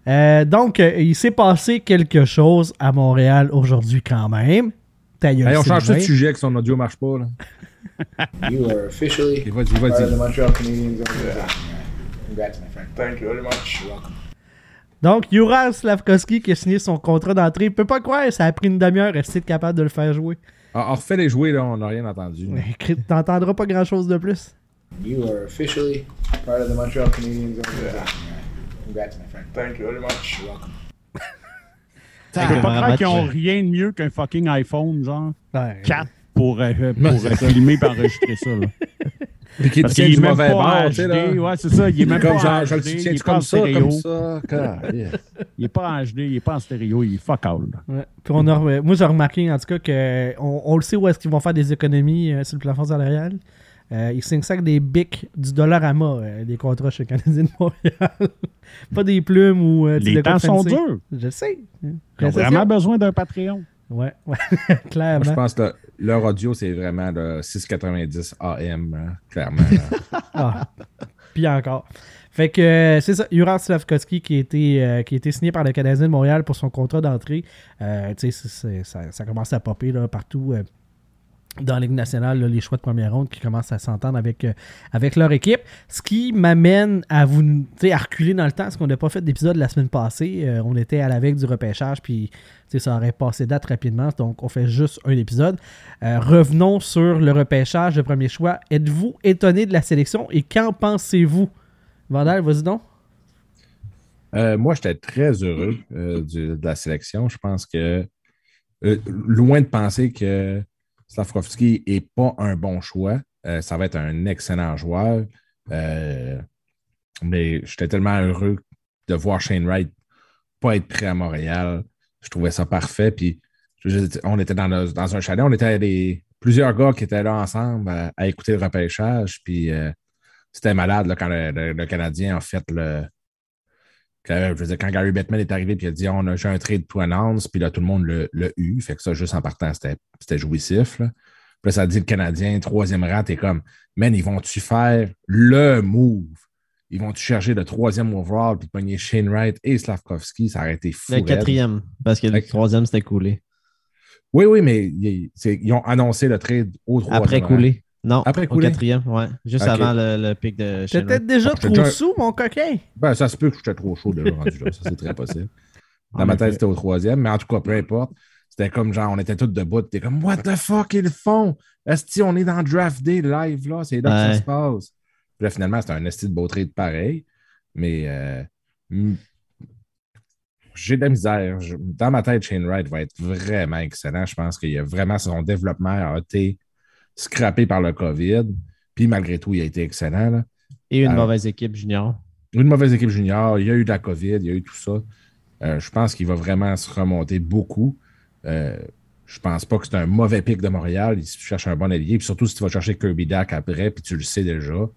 A: Euh, donc, euh, il s'est passé quelque chose à Montréal aujourd'hui quand même. Ta gueule,
C: Hey, on change
A: Sylvain.
C: de sujet que son audio marche pas, là.
H: You are officially
C: Et vas-y,
H: part of the
C: vas-y.
H: Montreal Canadiens. Congrats, my friend. Thank you very much. You're welcome.
A: Donc, Juraj Slavkovski qui a signé son contrat d'entrée. Il peut pas croire, ça a pris une demi-heure. Est-ce que capable de le faire jouer?
C: Ah, on refait les jouer, là, on n'a rien entendu.
A: Mais T'entendras pas grand-chose de plus.
H: You are officially part of the Montreal Canadiens. Congrats, my friend. Thank you very much. You're welcome.
E: Je peux pas croire qu'ils ont rien de mieux qu'un fucking iPhone, genre
A: Ouais.
E: 4 pour, euh, pour euh,
C: ça.
E: filmer et enregistrer ça. Là.
C: Puis qui
E: Parce
C: tient
E: qu'il est
C: du
E: même
C: mauvais
E: pas
C: bord,
E: en
C: tu sais, là.
E: HD. Ouais, c'est ça. Il est même
C: Comme
E: pas
C: genre,
E: en
C: je le
E: HD. Il
C: tiens
E: est pas
C: comme
E: en
C: ça,
E: stéréo.
C: comme ça? Caliste.
E: Il est pas en HD. Il est pas en stéréo. Il est fuck all. là.
A: Ouais. Puis on a, re- moi, j'ai remarqué en tout cas que on, on le sait où est-ce qu'ils vont faire des économies euh, sur le plafond salarial. Euh, ils signent ça avec des bics du dollar à mort, euh, des contrats chez Canadien de Montréal. Pas des plumes ou euh,
E: Les temps sont durs.
A: Je sais.
E: Ils ont vraiment besoin d'un Patreon.
A: Ouais, ouais.
C: Moi,
A: clairement.
C: je pense que leur audio, c'est vraiment le 690 AM, hein, clairement. là.
A: Ah. Puis encore. Fait que euh, c'est ça, Ural Slavkovski qui a, été, euh, qui a été signé par le Canadien de Montréal pour son contrat d'entrée. Euh, ça, ça commence à popper là, partout euh, dans la Ligue nationale, les choix de première ronde qui commencent à s'entendre avec, euh, avec leur équipe. Ce qui m'amène à vous à reculer dans le temps, parce qu'on n'a pas fait d'épisode la semaine passée. Euh, on était à la veille du repêchage, puis ça aurait passé date rapidement, donc on fait juste un épisode. Euh, revenons sur le repêchage de premier choix. Êtes-vous étonné de la sélection et qu'en pensez-vous? Vandal, vas-y donc.
C: Moi, j'étais très heureux de la sélection. Je pense que, loin de penser que Slavkovski n'est pas un bon choix, euh, ça va être un excellent joueur. Euh, mais j'étais tellement heureux de voir Shane Wright pas être prêt à Montréal. Je trouvais ça parfait. Puis, on était dans, un chalet, on était plusieurs gars qui étaient là ensemble à, écouter le repêchage. Puis, euh, c'était malade là, quand le- le Canadien a fait le. Quand, je veux dire, quand Gary Bettman est arrivé et il a dit on a j'ai un trade to announce, puis là, tout le monde l'a eu. Fait que ça, juste en partant, c'était jouissif. Là. Puis là, ça dit le Canadien, troisième rang, t'es comme Man, ils vont-tu faire le move? Ils vont-tu chercher le troisième overall puis pogner Shane Wright et Slavkovski? Ça aurait été fou.
B: Le quatrième, parce que le troisième, c'était coulé.
C: Oui, oui, mais ils, ils ont annoncé le trade au troisième
B: Après coulé. Non,
C: Après
B: au quatrième, ouais. Juste avant le, le pic de Shane
A: peut-être déjà
C: Ah,
A: trop sous, mon coquin?
C: Ben, ça se peut que j'étais trop chaud déjà rendu là. Ça, c'est très possible. Dans
E: En
C: ma tête, c'était au troisième, mais en tout cas, peu importe. C'était comme genre, on était tous debout. T'es comme, what the fuck, ils font? Est-ce on est dans draft day live là? C'est là que ça se passe. Puis là, finalement, c'était un esti de beau trade pareil. Mais euh, j'ai de la misère. Dans ma tête, Shane Wright va être vraiment excellent. Je pense qu'il y a vraiment son développement a été scrappé par le COVID. Puis malgré tout, il a été excellent. Là.
B: Et une mauvaise équipe junior.
C: Une mauvaise équipe junior, il y a eu de la COVID, il y a eu tout ça. Euh, je pense qu'il va vraiment se remonter beaucoup. Euh, je pense pas que c'est un mauvais pic de Montréal. Il cherche un bon allié. Puis surtout si tu vas chercher Kirby Dak après, puis tu le sais déjà,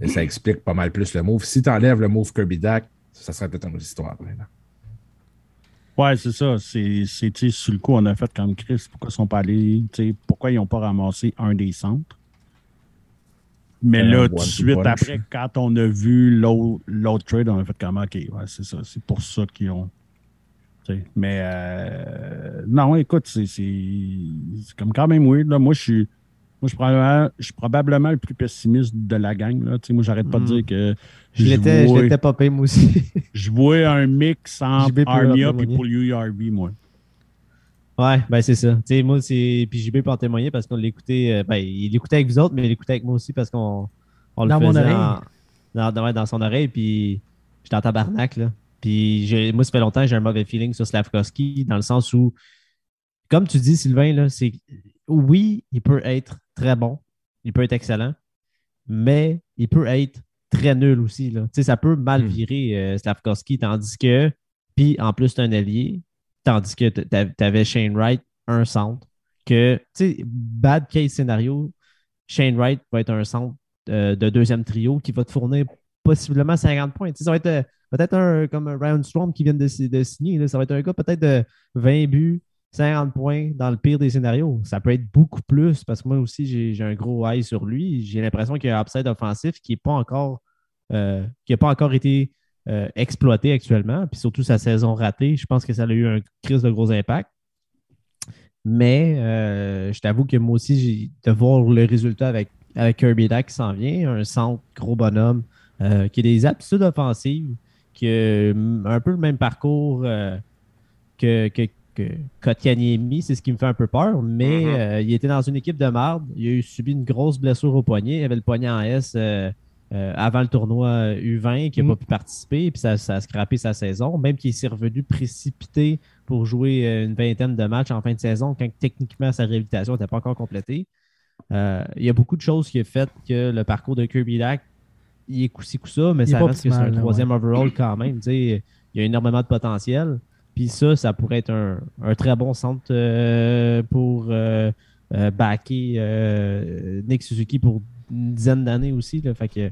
C: et ça explique pas mal plus le move. Si tu enlèves le move Kirby Dak, ça serait peut-être une autre histoire. là.
E: Ouais, c'est ça. C'est, sur le coup, on a fait comme Chris. Pourquoi ils sont pas allés? Pourquoi ils n'ont pas ramassé un des centres? Mais
C: Un
E: là, tout de suite
C: punch.
E: après, quand on a vu l'autre, trade, on a fait comme OK, ouais, c'est ça. C'est pour ça qu'ils ont. tu sais. Mais euh, non, écoute, c'est, c'est, c'est comme quand même weird. Là. Moi, je suis. Moi, je suis probablement, je suis probablement le plus pessimiste de la gang. Là. Tu sais, Moi, j'arrête pas de
B: Mm.
E: dire que
B: Je l'étais, je l'étais pas payé, moi aussi.
E: je vois un mix entre Armia
B: en
E: et pour URV, moi.
B: ouais, ben c'est ça. Tu sais, moi, c'est. Puis JB peut en témoigner parce qu'on l'écoutait. euh, Ben, il l'écoutait avec vous autres, mais il l'écoutait avec moi aussi parce qu'on on le
A: Dans mon
B: faisait
A: oreille.
B: en- dans, dans- ouais, dans son oreille. Puis j'étais en tabarnak, là. Puis j'ai- moi, ça fait longtemps que j'ai un mauvais feeling sur Slavkovski dans le sens où, comme tu dis, Sylvain, là, c'est. Oui, il peut être très bon. Il peut être excellent. Mais il peut être très nul aussi. Là. Ça peut mal
C: Hmm.
B: virer euh, Slavkovski, tandis que. Puis en plus, tu un allié. Tandis que tu avais Shane Wright, un centre. Que, tu sais, bad case scénario, Shane Wright va être un centre euh, de deuxième trio qui va te fournir possiblement 50 points. Ça va être euh, peut-être un comme un Ryan Strom qui vient de, si- de signer. là. Ça va être un gars peut-être de 20 buts, 50 points dans le pire des scénarios. Ça peut être beaucoup plus parce que moi aussi, j'ai un gros eye sur lui. J'ai l'impression qu'il y a un upside offensif qui n'est pas encore euh, qui n'a pas encore été euh, exploité actuellement. Puis surtout sa saison ratée, je pense que ça a eu un crise de gros impact. Mais euh, je t'avoue que moi aussi, de voir le résultat avec, Kirby Dak qui s'en vient, un centre gros bonhomme qui a des aptitudes offensives, qui a hum, un peu le même parcours que, que Kotkaniemi, c'est ce qui me fait un peu peur, mais
D: Mhm.
B: euh, il était dans une équipe de marde, il a eu subi une grosse blessure au poignet, il avait le poignet en S euh, euh, avant le tournoi U20 qui n'a
A: Mhm.
B: pas pu participer, puis ça, ça a scrappé sa saison, même qu'il s'est revenu précipité pour jouer une vingtaine de matchs en fin de saison quand techniquement sa réhabilitation n'était pas encore complétée. Il y a beaucoup de choses qui ont fait que le parcours de Kirby Dak, il est coup-ci, coup-ça, mais
A: Il
B: ça reste que c'est un troisième overall quand même. Il y a énormément de potentiel. Puis ça, ça pourrait être un, un très bon centre euh, pour euh, euh, backer euh, Nick Suzuki pour une dizaine d'années aussi. là. Fait que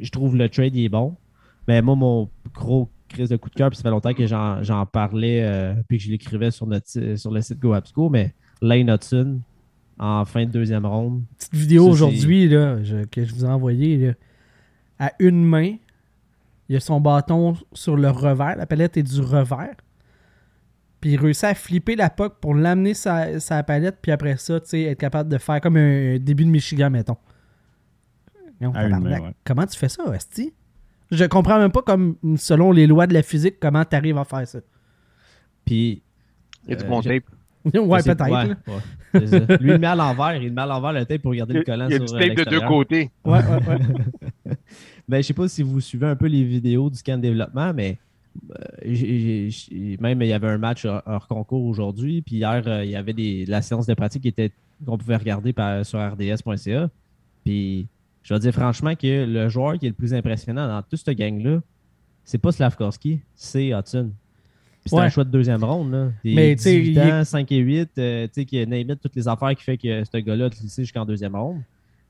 B: je trouve le trade il est bon. Mais moi, mon gros crise de coup de cœur, puis ça fait longtemps que j'en parlais euh, puis que je l'écrivais sur, notre sur le site GoApsco, mais Lane Hudson en fin de deuxième ronde.
A: Petite vidéo aujourd'hui que je vous ai envoyée. là. À une main, il a son bâton sur le revers. La palette est du revers. Puis il réussit à flipper la puck pour l'amener sa, sa palette, puis après ça, tu sais, être capable de faire comme un début de Michigan, mettons. Non,
E: main, ouais.
A: Comment tu fais ça, Asti? Je comprends même pas, comme selon les lois de la physique, comment tu arrives à faire ça.
B: Puis.
D: Il y a du
B: euh,
D: bon tape?
A: ouais, peut-être.
B: ouais, ouais. Lui, il le met à l'envers. Il le met à l'envers le tape pour garder le collant
D: Il y a du
B: sur euh,
D: tape de deux côtés.
A: Ouais, ouais, ouais.
B: Ben, je sais pas si vous suivez un peu les vidéos du scan développement, mais euh, même il y avait un match hors, concours aujourd'hui, puis hier, euh, il y avait des, la séance de pratique qui était qu'on pouvait regarder par- sur rds.ca. Puis je vais dire franchement que le joueur qui est le plus impressionnant dans toute cette gang-là, c'est pas Slavkovski, c'est Hudson. Puis c'est
A: Ouais.
B: un choix de deuxième ronde. Là. Des
A: Mais, tu sais,
B: 18
A: il est-
B: ans, 5 et 8, euh, tu sais, qui name it, toutes les affaires qui fait que ce gars-là a glissé jusqu'en deuxième ronde.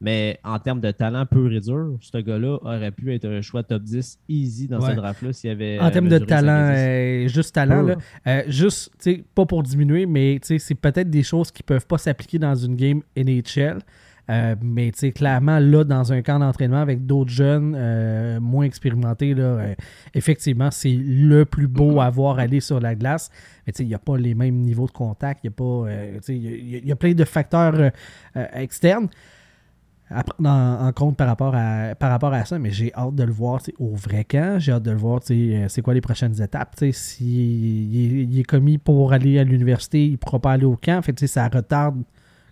B: Mais en termes de talent pur et dur, ce gars-là aurait pu être un choix top 10 easy dans
A: Ouais.
B: ce draft-là s'il y avait.
A: En termes de
B: 5 et
A: talent,
B: 10.
A: euh, juste talent, là, euh, juste, tu sais, pas pour diminuer, mais tu sais, c'est peut-être des choses qui peuvent pas s'appliquer dans une game NHL. Euh, mais tu sais, clairement, là, dans un camp d'entraînement avec d'autres jeunes euh, moins expérimentés, là, euh, effectivement, c'est le plus beau à voir aller sur la glace. Mais tu sais, il n'y a pas les mêmes niveaux de contact. Il y a pas. euh, tu sais, il y a- y, a- plein de facteurs euh, euh, externes à prendre en, en compte par rapport à, par rapport à ça, mais j'ai hâte de le voir au vrai camp. J'ai hâte de le voir, euh, c'est quoi les prochaines étapes. tu sais, Si il est, il est commis pour aller à l'université, il ne pourra pas aller au camp. Fait, ça retarde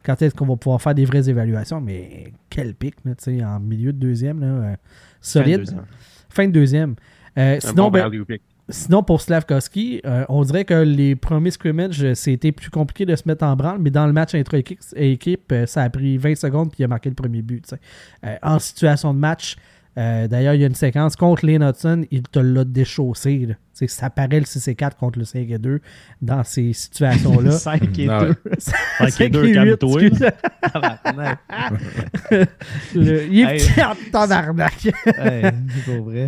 A: quand est-ce qu'on va pouvoir faire des vraies évaluations. Mais quel pic, là, tu sais, en milieu de deuxième, là, euh, solide.
B: deuxième.
A: Fin de deuxième. Euh, sinon,
D: bon
A: ben. Sinon, pour Slavkovski, euh, on dirait que les premiers scrimmages, euh, c'était plus compliqué de se mettre en branle, mais dans le match intra-équipe, euh, ça a pris 20 secondes puis il a marqué le premier but. en situation de match, d'ailleurs, il y a une séquence contre Lane Hudson, il te l'a déchaussé. Tu sais, Ça paraît le 6 et 4 contre le 5 et 2 dans ces situations-là.
B: 5 et
C: Non,
B: 2.
E: 5 et 2,
A: huit,
E: calme-toi.
A: il est
B: Hey.
A: petit en tabarnak.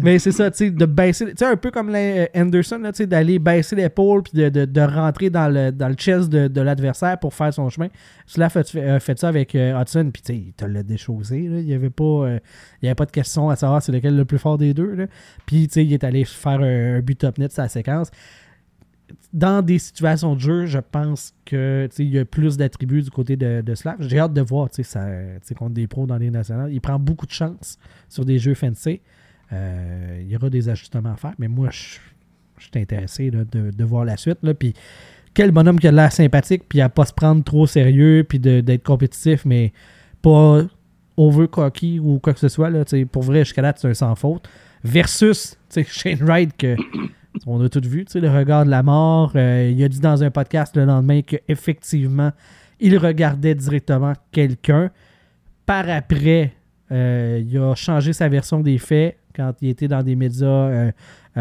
A: Mais c'est ça, tu sais, de baisser. Tu sais, un peu comme Anderson, là, tu sais, d'aller baisser l'épaule puis de, de- de rentrer dans le, dans le chest de, de l'adversaire pour faire son chemin. Cela fait, fait ça avec euh, Hudson, puis tu sais, il te l'a déchaussé. là. Il n'y avait, pas, euh, il y avait pas de question à savoir c'est lequel le plus fort des deux. là. Puis tu sais, il est allé faire un, un but top net sa séquence. Dans des situations de jeu, je pense que il y a plus d'attributs du côté de, de. J'ai hâte de voir tu sais, ça, contre des pros dans les nationales. Il prend beaucoup de chance sur des jeux fancy. Euh, il y aura des ajustements à faire, mais moi, je je suis intéressé là, de, de voir la suite. Là, puis quel bonhomme qui a de l'air sympathique, puis à pas se prendre trop sérieux, puis de- d'être compétitif, mais pas over cocky ou quoi que ce soit. Là, pour vrai, jusqu'à date, c'est un sans faute. Versus Shane Wright, que on a tout vu, tu sais, le regard de la mort. Euh, il a dit dans un podcast le lendemain qu'effectivement, il regardait directement quelqu'un. Par après, euh, il a changé sa version des faits quand il était dans des médias euh,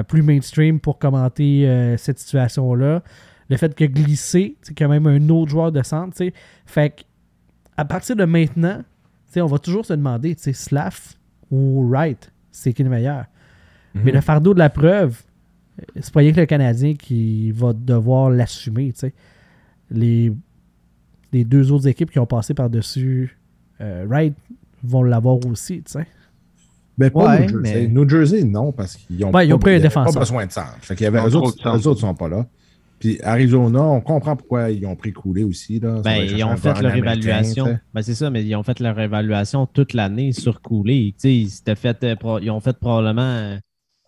A: plus mainstream pour commenter cette situation-là. Le fait que glisser, c'est quand même un autre joueur de centre. tu sais. Fait que, à partir de maintenant, on va toujours se demander, tu sais, Slav ou Wright, c'est qui le meilleur? Mais le fardeau de la preuve, c'est pas rien que le Canadien qui va devoir l'assumer. tu sais. Les, les deux autres équipes qui ont passé par-dessus euh, Wright vont l'avoir aussi. tu sais.
C: Mais pas
B: Ouais,
C: New Jersey.
B: mais-
C: New Jersey, non, parce qu'ils ont,
A: Ouais, ils ont
C: pas,
A: pris un
C: ils
A: défenseur.
C: pas besoin de centre. Fait qu'il y avait, eux, autres, eux autres sont pas là. Puis Arizona, on comprend pourquoi ils ont pris Coulé aussi. Là.
B: Ben, ils ont
C: un
B: fait leur évaluation. Ben, c'est ça, mais ils ont fait leur évaluation toute l'année sur sais, ils, s'étaient fait, euh, ils ont fait probablement, euh,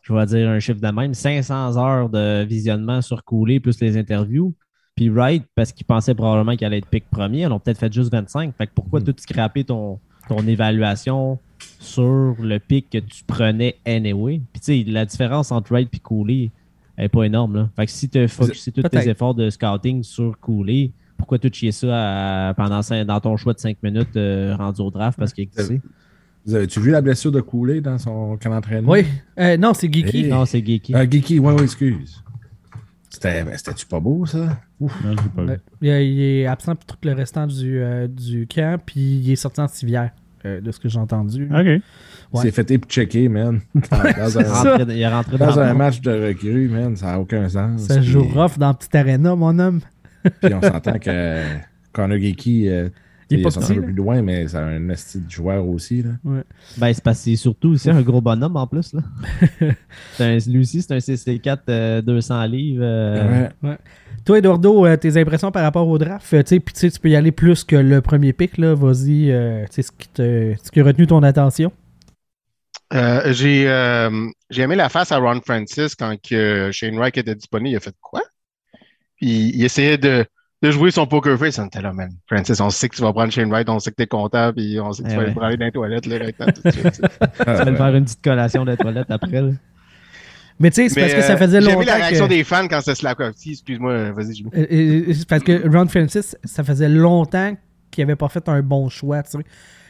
B: je vais dire un chiffre de même, 500 heures de visionnement sur Cooley plus les interviews. Puis Wright, parce qu'ils pensaient probablement qu'il allait être pick premier, ils ont peut-être fait juste 25. Fait que pourquoi
C: Hmm.
B: tout scraper ton, ton évaluation sur le pick que tu prenais anyway? Puis tu sais, la différence entre Wright et Cooley n'est pas énorme. Là. Fait que si tu as focusé tous tes efforts de scouting sur Cooley, pourquoi tout chier ça à- pendant dans ton choix de 5 minutes euh, rendu au draft parce qu'il glissé?
C: Vous avez-tu vu la blessure de Coulé dans son camp d'entraînement?
A: Oui. Euh, non, c'est Geeky.
B: Non, c'est Geeky.
C: Ah, Geeky, ouais, ouais, excuse. C'était, ben, c'était-tu pas beau, ça? Ouf.
E: Non, j'ai pas vu.
A: Ouais. Il, est- absent pour tout le restant du, euh, du camp, puis il est sorti en civière, euh, de ce que j'ai entendu.
E: OK.
C: Il s'est fait épichecker, man. Dans, dans
B: Il est
C: un,
B: rentré- il est rentré dans
C: dans un
B: le
C: match de recrue, man, ça n'a aucun sens.
A: Ça joue rough dans la petite arena, mon homme.
C: Puis on s'entend que Connor Geeky, euh,
A: Il est
C: Il
A: pas petit,
C: un peu plus loin, mais c'est un esti de joueur aussi. Là.
B: Ben, c'est parce que c'est surtout aussi un gros bonhomme en plus. Là. C'est un- lui aussi, c'est un CC4 euh, 200 livres. euh,
C: Ouais.
A: Toi, Eduardo, euh, tes impressions par rapport au draft, euh, tu sais, puis tu sais, tu peux y aller plus que le premier pick, là. Vas-y, euh, ce qui, te- ce qui a retenu ton attention.
D: Euh, j'ai euh, j'ai aimé la face à Ron Francis quand que Shane Wright était disponible. Il a fait quoi? Puis il essayait de, de jouer son poker face. On était là, man. Francis, on sait que tu vas prendre Shane Wright, on sait que t'es content, puis on sait que tu
B: Eh
D: vas aller
B: ouais.
D: dans les toilettes là, maintenant, tout de suite.
B: Tu vas faire une petite collation de toilette après. là.
A: Mais tu sais, c'est parce que ça
D: euh,
A: faisait
D: J'ai
A: longtemps
D: aimé la réaction
A: que...
D: des fans quand c'était Slavkovski. Excuse-moi, vas-y, Jimmy.
A: Euh, euh, c'est parce que Ron Francis, ça faisait longtemps qu'il avait pas fait un bon choix, tu sais.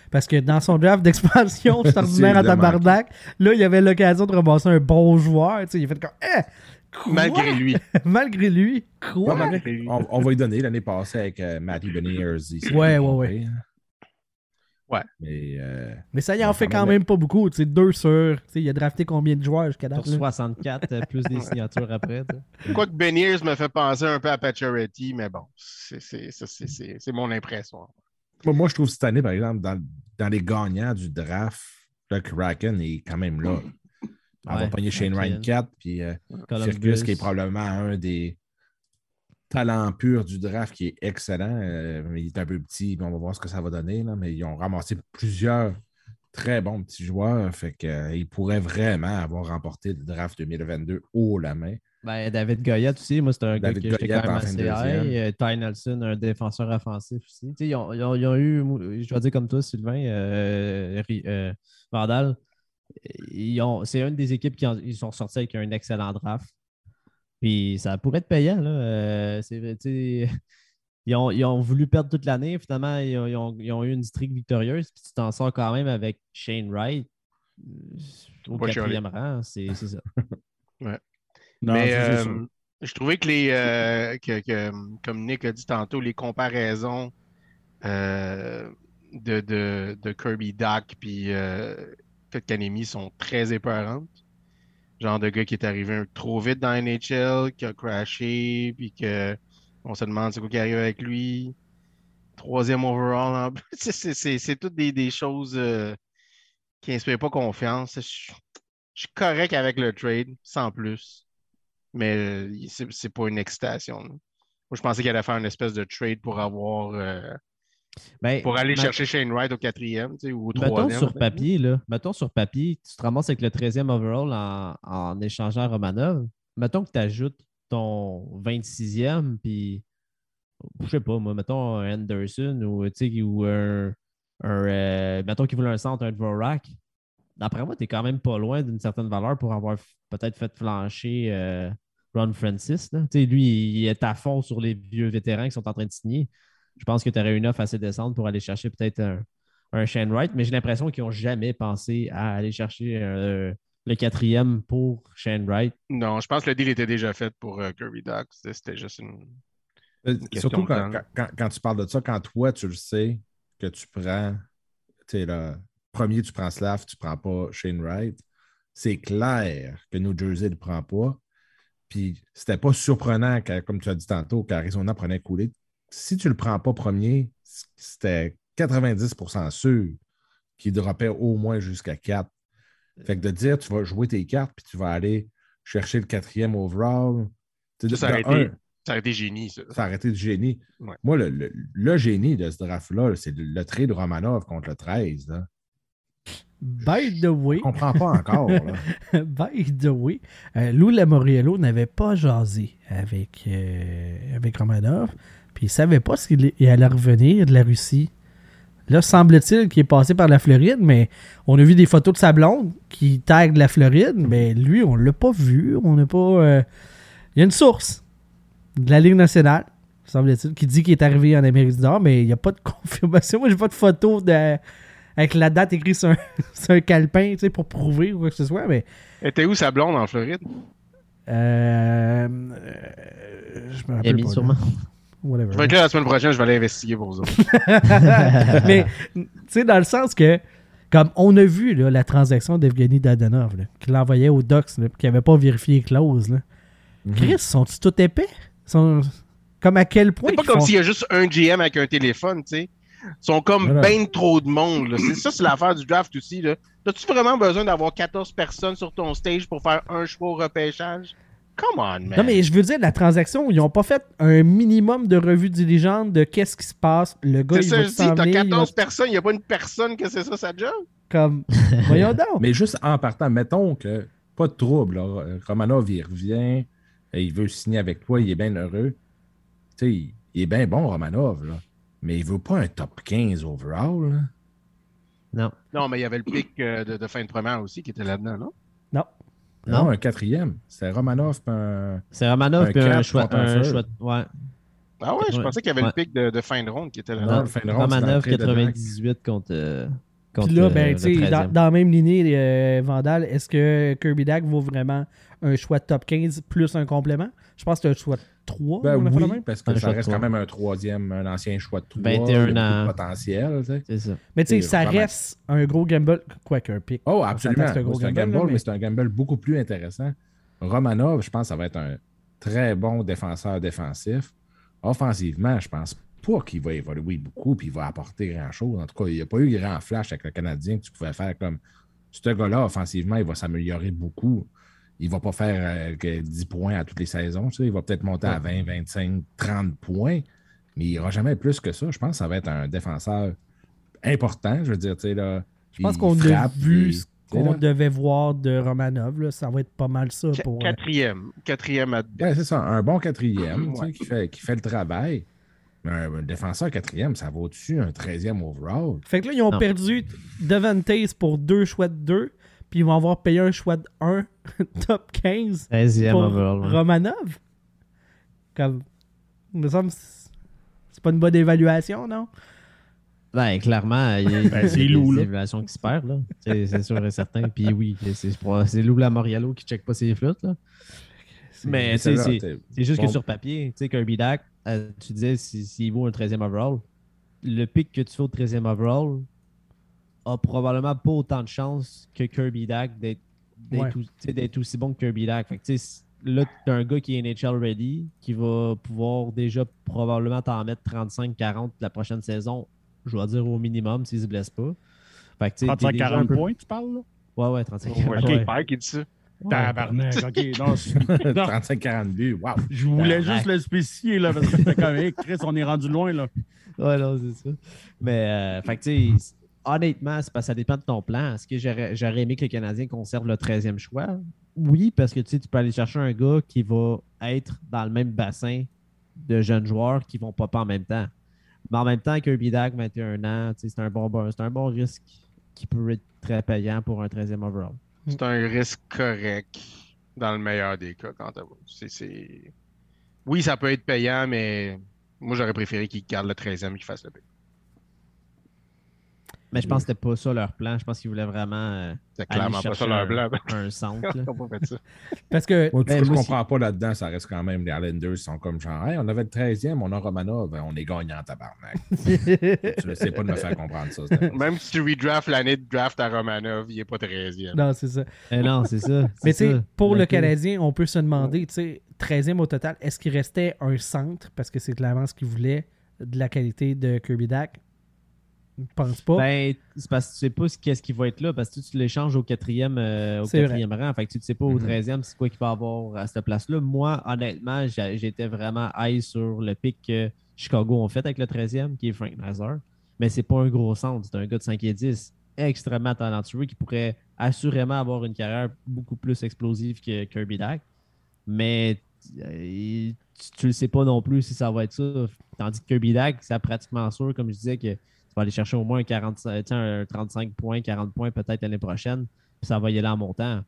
A: Parce que dans son draft d'expansion, ordinaire à tabarnak. Là, il avait l'occasion de ramasser un bon joueur, tu sais. Il a fait comme, eh, quoi?
D: Malgré lui.
A: Malgré lui? Quoi?
D: Malgré lui.
C: on, on va lui donner l'année passée avec euh, Matty Beniers.
A: Ouais, ouais, ouais.
D: Ouais.
C: Mais euh,
A: Mais ça, il en fait
C: quand
A: quand
C: même.
A: même pas beaucoup, tu sais. Deux sur. Tu sais, il a drafté combien de joueurs jusqu'à date?
B: Sur
A: là?
B: 64, euh, plus des signatures après.
D: Quoique Beniers me fait penser un peu à Pacioretty, mais bon, c'est mon impression.
C: moi, moi, je trouve cette année, par exemple, dans, dans les gagnants du draft, le Kraken est quand même là. On va
B: Ouais,
C: Shane. Ryan 4, puis euh. Circus, qui est probablement un des talents purs du draft, qui est excellent. Euh, mais il est un peu petit, puis on va voir ce que ça va donner. Là, mais ils ont ramassé plusieurs très bons petits joueurs. Fait qu'ils pourraient vraiment avoir remporté le draft 2022 haut la main.
B: Ben, David Goyette aussi, moi, c'est un
C: David
B: gars que j'étais quand même
C: en fin de
B: assez high. Euh, Ty Nelson, un défenseur offensif aussi. Ils ont, ils ont- ils ont eu, je vais dire comme toi, Sylvain, euh, euh, Vandal. Ils ont- C'est une des équipes qui en- ils sont sortis avec un excellent draft. Puis ça pourrait être payant. Là. Euh, c'est vrai, tu sais, ils, ont, ils ont voulu perdre toute l'année. Finalement, ils ont, ils ont- ils ont eu une streak victorieuse. Puis tu t'en sors quand même avec Shane Wright euh, au
D: Pas
B: quatrième rang. C'est c'est ça.
E: Non,
D: Mais euh, je trouvais que les, euh, que, que, comme Nick a dit tantôt, les comparaisons euh, de, de, de Kirby Doc puis euh, Kanemi sont très épeurantes. Genre de gars qui est arrivé trop vite dans NHL, qui a crashé, puis que on se demande c'est quoi qui arrive avec lui. Troisième overall en. C'est- toutes des, choses euh, qui n'inspirent pas confiance. Je, suis correct avec le trade, sans plus. Mais euh, c'est pas une excitation. Moi, je pensais qu'il allait faire une espèce de trade pour avoir euh,
B: Ben,
D: pour aller
B: ma-
D: chercher Shane Wright au quatrième, tu sais, ou au
B: Mettons
D: troisième.
B: sur papier, là. Mettons sur papier, tu te ramasses avec le 13e overall en, en échangeant Romanov. Mettons que tu ajoutes ton 26e, puis je sais pas, moi, mettons un Anderson ou, tu sais, ou un. un euh, mettons qu'il voulait un centre, un Dvorak. D'après moi, tu es quand même pas loin d'une certaine valeur pour avoir peut-être fait flancher euh, Ron Francis. là. Lui, il est à fond sur les vieux vétérans qui sont en train de signer. Je pense que tu aurais une offre assez décente pour aller chercher peut-être un, un Shane Wright, mais j'ai l'impression qu'ils n'ont jamais pensé à aller chercher euh, le quatrième pour Shane Wright.
D: Non, je pense que le deal était déjà fait pour euh, Kirby Doc. C'était juste une.
C: Euh, Surtout quand, quand- tu parles de ça, quand toi, tu le sais que tu prends, tu sais, là, premier, tu prends Slav, tu prends pas Shane Wright, c'est clair que New Jersey ne le prend pas. Puis c'était pas surprenant, comme tu as dit tantôt, qu'Arizona prenait coulé. Si tu le prends pas premier, c'était 90% sûr qu'il droppait au moins jusqu'à 4. Fait que de dire, tu vas jouer tes cartes, puis tu vas aller chercher le quatrième overall.
D: Ça, ça
C: de
D: aurait été- génie, ça.
C: ça aurait été du génie.
D: Ouais.
C: Moi, le, le- le génie de ce draft-là, c'est le, le trade de Romanov contre le 13. Là.
A: By the way,
C: Je comprends pas encore. là.
A: by the way, euh, Lou Lamoriello n'avait pas jasé avec, euh, avec Romanov, il savait pas s'il il allait revenir de la Russie. Là, semble-t-il qu'il est passé par la Floride, mais on a vu des photos de sa blonde qui tague la Floride, mais lui, on l'a pas vu. On n'a pas. euh, Il y a une source de la Ligue nationale, semble-t-il, qui dit qu'il est arrivé en Amérique du Nord, mais il n'y a pas de confirmation. Moi, j'ai pas de photo de, avec la date écrite sur un, sur un calepin, tu sais, pour prouver ou quoi que ce soit, mais.
D: Elle était où sa blonde en Floride?
A: Euh, euh, je me rappelle
B: Amy,
A: pas, là.
B: sûrement.
A: Whatever.
D: Je vais là la semaine prochaine, je vais aller investiguer pour vous. autres.
A: mais, tu sais, dans le sens que, comme on a vu là, la transaction d'Evgeny Dadanov, qui l'envoyait au Docs, qui n'avait pas vérifié les clauses, là.
C: Mhm.
A: Chris, sont-ils tout épais? Sont... Comme à quel point.
D: C'est pas comme
A: font-
D: s'il y a juste un GM avec un téléphone, tu sais. sont comme
C: Voilà.
D: ben trop de monde. là. Ça, c'est l'affaire du draft aussi. là. As-tu vraiment besoin d'avoir 14 personnes sur ton stage pour faire un choix au repêchage? Come on, man.
A: Non, mais je veux dire, la transaction, ils n'ont pas fait un minimum de revue diligente de qu'est-ce qui se passe. Le gars,
D: C'est
A: il
D: ça,
A: va s'en
D: t'as
A: venir, il va
D: 14 personnes, il n'y a pas une personne que c'est ça sa job?
A: comme... Voyons donc.
C: Mais juste en partant, mettons que pas de trouble. là. Romanov, il revient, et il veut signer avec toi, il est bien heureux. Tu sais, il, il est bien bon, Romanov, là. mais il veut pas un top 15 overall. là.
B: Non.
D: Non, mais il y avait le pic euh, de, de fin de première aussi qui était là-dedans, non?
A: Non?
C: Un quatrième. C'est Romanov, puis un.
B: C'est Romanov
C: Un
B: puis un choix.
C: un
B: choix ouais.
D: Ah ouais, je pensais qu'il y avait le
B: Ouais.
D: pic de, de fin de ronde qui était
C: Non, le fin de ronde,
B: Romanov
C: l'entrée de
B: 98 contre. euh, contre
A: Puis là,
B: euh,
A: ben,
B: le
A: tu sais,
B: 13e.
A: dans, dans la même lignée, euh, Vandal, est-ce que Kirby Dak vaut vraiment un choix de top 15 plus un complément? Je pense que c'est un choix de 3.
C: Ben
A: on a fait la
C: oui,
A: même?
C: parce que
B: Un
C: ça reste quand même un troisième, un ancien choix de 3.
B: 21 ans.
C: potentiel. tu sais.
B: C'est ça.
A: Mais tu sais, ça
C: vraiment-
A: reste un gros gamble. Quoi qu'un pic.
C: Oh, absolument.
A: gros
C: C'est un
A: gamble,
C: gamble,
A: là, mais-
C: mais c'est un gamble beaucoup plus intéressant. Romanov, je pense que ça va être un très bon défenseur défensif. Offensivement, je pense pas qu'il va évoluer beaucoup puis il va apporter grand-chose. En tout cas, il n'y a pas eu grand flash avec le Canadien que tu pouvais faire comme ce gars-là, offensivement, il va s'améliorer beaucoup. Il va pas faire euh, que 10 points à toutes les saisons. tu sais. Il va peut-être monter à 20, 25, 30 points, mais il n'ira jamais plus que ça. Je pense que ça va être un défenseur important. Je veux dire, tu sais, là.
A: Je pense qu'on a vu
C: il-
A: ce qu'on devait voir de Romanov. là. Ça va être pas mal ça
D: Qu-
A: pour. euh,
D: Quatrième. Quatrième à
C: Ouais, c'est ça, un bon quatrième tu sais,
D: Ouais.
C: qui, fait, qui fait le travail. Mais un, un défenseur quatrième, ça va au-dessus un 13e overall.
A: Fait que là, ils ont
B: Non.
A: perdu Devantes pour deux choix de 2, puis ils vont avoir payé un choix de 1 top 15
B: 13e
A: pour
B: overall. ouais.
A: Romanov. Comme. Il me semble que c'est pas une bonne évaluation, non?
B: Ben, clairement, il y a,
E: Ben, c'est
B: des
E: Lou, là.
B: évaluations qui se perdent, là. C'est c'est sûr et certain. Puis oui, c'est c'est Lou Lamoriello qui check pas ses flûtes, là. Mais c'est c'est juste
C: bon.
B: que sur papier, tu sais, Kirby Dak, euh, tu disais s'il si, vaut un 13e overall, le pick que tu fais au 13e overall a probablement pas autant de chances que Kirby Dak d'être
A: Ouais.
B: aussi bon que Kirby Dak. Fait que, tu sais, là, tu as un gars qui est NHL ready, qui va pouvoir déjà probablement t'en mettre 35-40 la prochaine saison, je vais dire au minimum s'il se blesse pas. Fait que, tu sais, t'es déjà un
E: 35-40
B: peu-
E: points, tu parles, là?
B: Ouais, ouais, 35
D: Ouais,
E: Ok.
D: Père qui dit ça.
E: Tabarnak, ok. Non, c'est- non,
C: 35-40 buts, wow!
E: je voulais
B: Tabarnak.
E: juste le spécifier, là, parce que c'était comme, hey, Chris, on est rendu loin, là.
B: Ouais, non, c'est ça. Mais, euh, fait que, tu sais, honnêtement, c'est parce que ça dépend de ton plan. Est-ce que j'aurais aimé que le Canadien conserve le 13e choix? Oui, parce que, tu sais, tu peux aller chercher un gars qui va être dans le même bassin de jeunes joueurs qui vont popper en même temps. Mais en même temps, Kirby Dak, 21 ans, c'est un, bon, un bon risque qui peut être très payant pour un 13e overall.
D: C'est un risque correct dans le meilleur des cas quand c'est- Oui, ça peut être payant, mais moi j'aurais préféré qu'ils gardent le 13e et qu'ils fassent le pic.
B: Mais je pense que c'était pas ça leur plan. Je pense qu'ils voulaient vraiment euh,
D: C'est
B: aller
D: clairement pas ça leur
B: un,
D: blanc.
B: un centre.
A: Parce que.
C: Moi, tout
B: Ben,
C: ce que je comprends pas là-dedans, ça reste quand même les Islanders sont comme genre, Hey, on avait le 13e, on a Romanov, on est gagnant tabarnak. tu ne sais pas de me faire comprendre ça.
D: Même si tu redraft l'année de draft à Romanov, il est pas 13e.
A: non, c'est ça.
B: Eh non, c'est ça.
A: Mais tu sais, pour le Canadien, on peut se demander, tu sais, 13e au total, est-ce qu'il restait un centre? Parce que c'est clairement ce qu'il voulait de la qualité de Kirby Dak? Je pense pas?
B: Ben, c'est parce que tu sais pas ce- qu'est-ce qui va être là, parce que tu l'échanges au quatrième, euh, au quatrième rang. Fait que tu ne sais pas au
C: Mhm.
B: treizième c'est quoi qu'il va avoir à cette place-là. Moi, honnêtement, j'étais vraiment high sur le pic que Chicago ont fait avec le 13e, qui est Frank Nazar. Mais c'est pas un gros centre, c'est un gars de 5 et 10, extrêmement talentueux, qui pourrait assurément avoir une carrière beaucoup plus explosive que Kirby Dak. Mais euh, tu, tu le sais pas non plus si ça va être ça. Tandis que Kirby Dak, c'est pratiquement sûr, comme je disais, que tu vas aller chercher au moins un, 45, tu sais, un 35 points, 40 points peut-être l'année prochaine, puis ça va y aller en montant.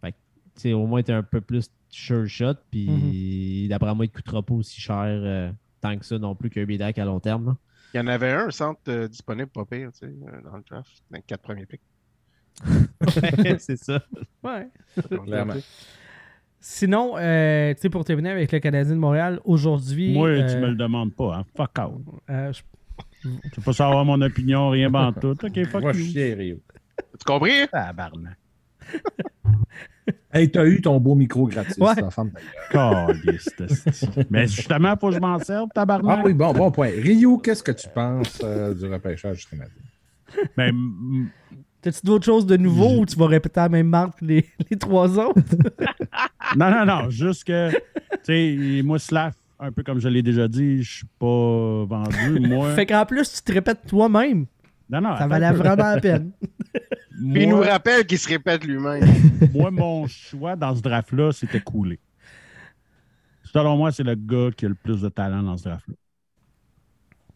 B: Fait que, tu sais, au moins, tu es un peu plus sure shot, puis d'après moi, il ne coûtera pas aussi cher euh, tant que ça non plus Kirby Dak à long terme. là.
D: Il y en avait un centre euh, disponible, pas pire, tu sais, euh, dans le draft, dans les quatre premiers picks.
B: c'est ça.
A: Ouais.
C: Clairement.
A: Sinon, euh, tu sais, pour terminer avec le Canadien de Montréal, aujourd'hui.
E: Moi, tu
A: euh,
E: me le demandes pas, hein. Fuck out.
A: euh, je-
E: Tu veux pas savoir mon opinion, rien tout. Ok, fuck
C: Moi, je
E: you.
C: suis Rio.
D: Tu compris?
E: Tabarnak.
C: Hey, t'as eu ton beau micro gratis,
A: Ouais.
C: la femme.
E: Mais justement, faut que je m'en serve, tabarnak.
C: Ah oui, bon, bon point. Ryu, qu'est-ce que tu penses euh, du repêchage du Canadien?
E: Mais, m-
A: T'as-tu d'autres choses de nouveau ou tu vas répéter la même marque que les, les trois autres?
E: non, non, non, juste que, tu sais, moi, Slav, un peu comme je l'ai déjà dit, je suis pas vendu. Moi,
A: Fait qu'en plus, tu te répètes toi-même.
E: non, non,
A: Ça valait vraiment la peine.
D: Puis il nous rappelle qu'il se répète lui-même.
E: moi, mon choix dans ce draft-là, c'était coulé. Selon moi, c'est le gars qui a le plus de talent dans ce draft-là.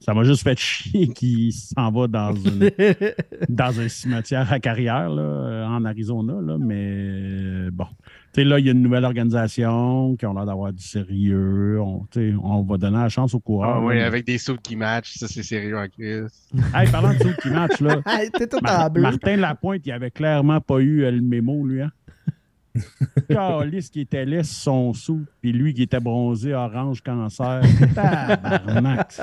E: Ça m'a juste fait chier qu'il s'en va dans, une, dans un cimetière à carrière là, euh, en Arizona. Là, mais euh, bon. Tu sais, là, il y a une nouvelle organisation qui ont l'air d'avoir du sérieux. On, tu sais, on va donner la chance au coureur.
D: Ah oui,
E: là.
D: avec des sauts qui matchent, ça c'est sérieux en crise.
E: Hey, parlant de tout qui match, là.
A: Hey, T'es tout
E: Mar-
A: en bleu.
E: Martin Lapointe, il avait clairement pas eu euh, le mémo, lui. Hein? Calice qui était laid sur son sou, puis lui qui était bronzé orange cancer. Tabarnak.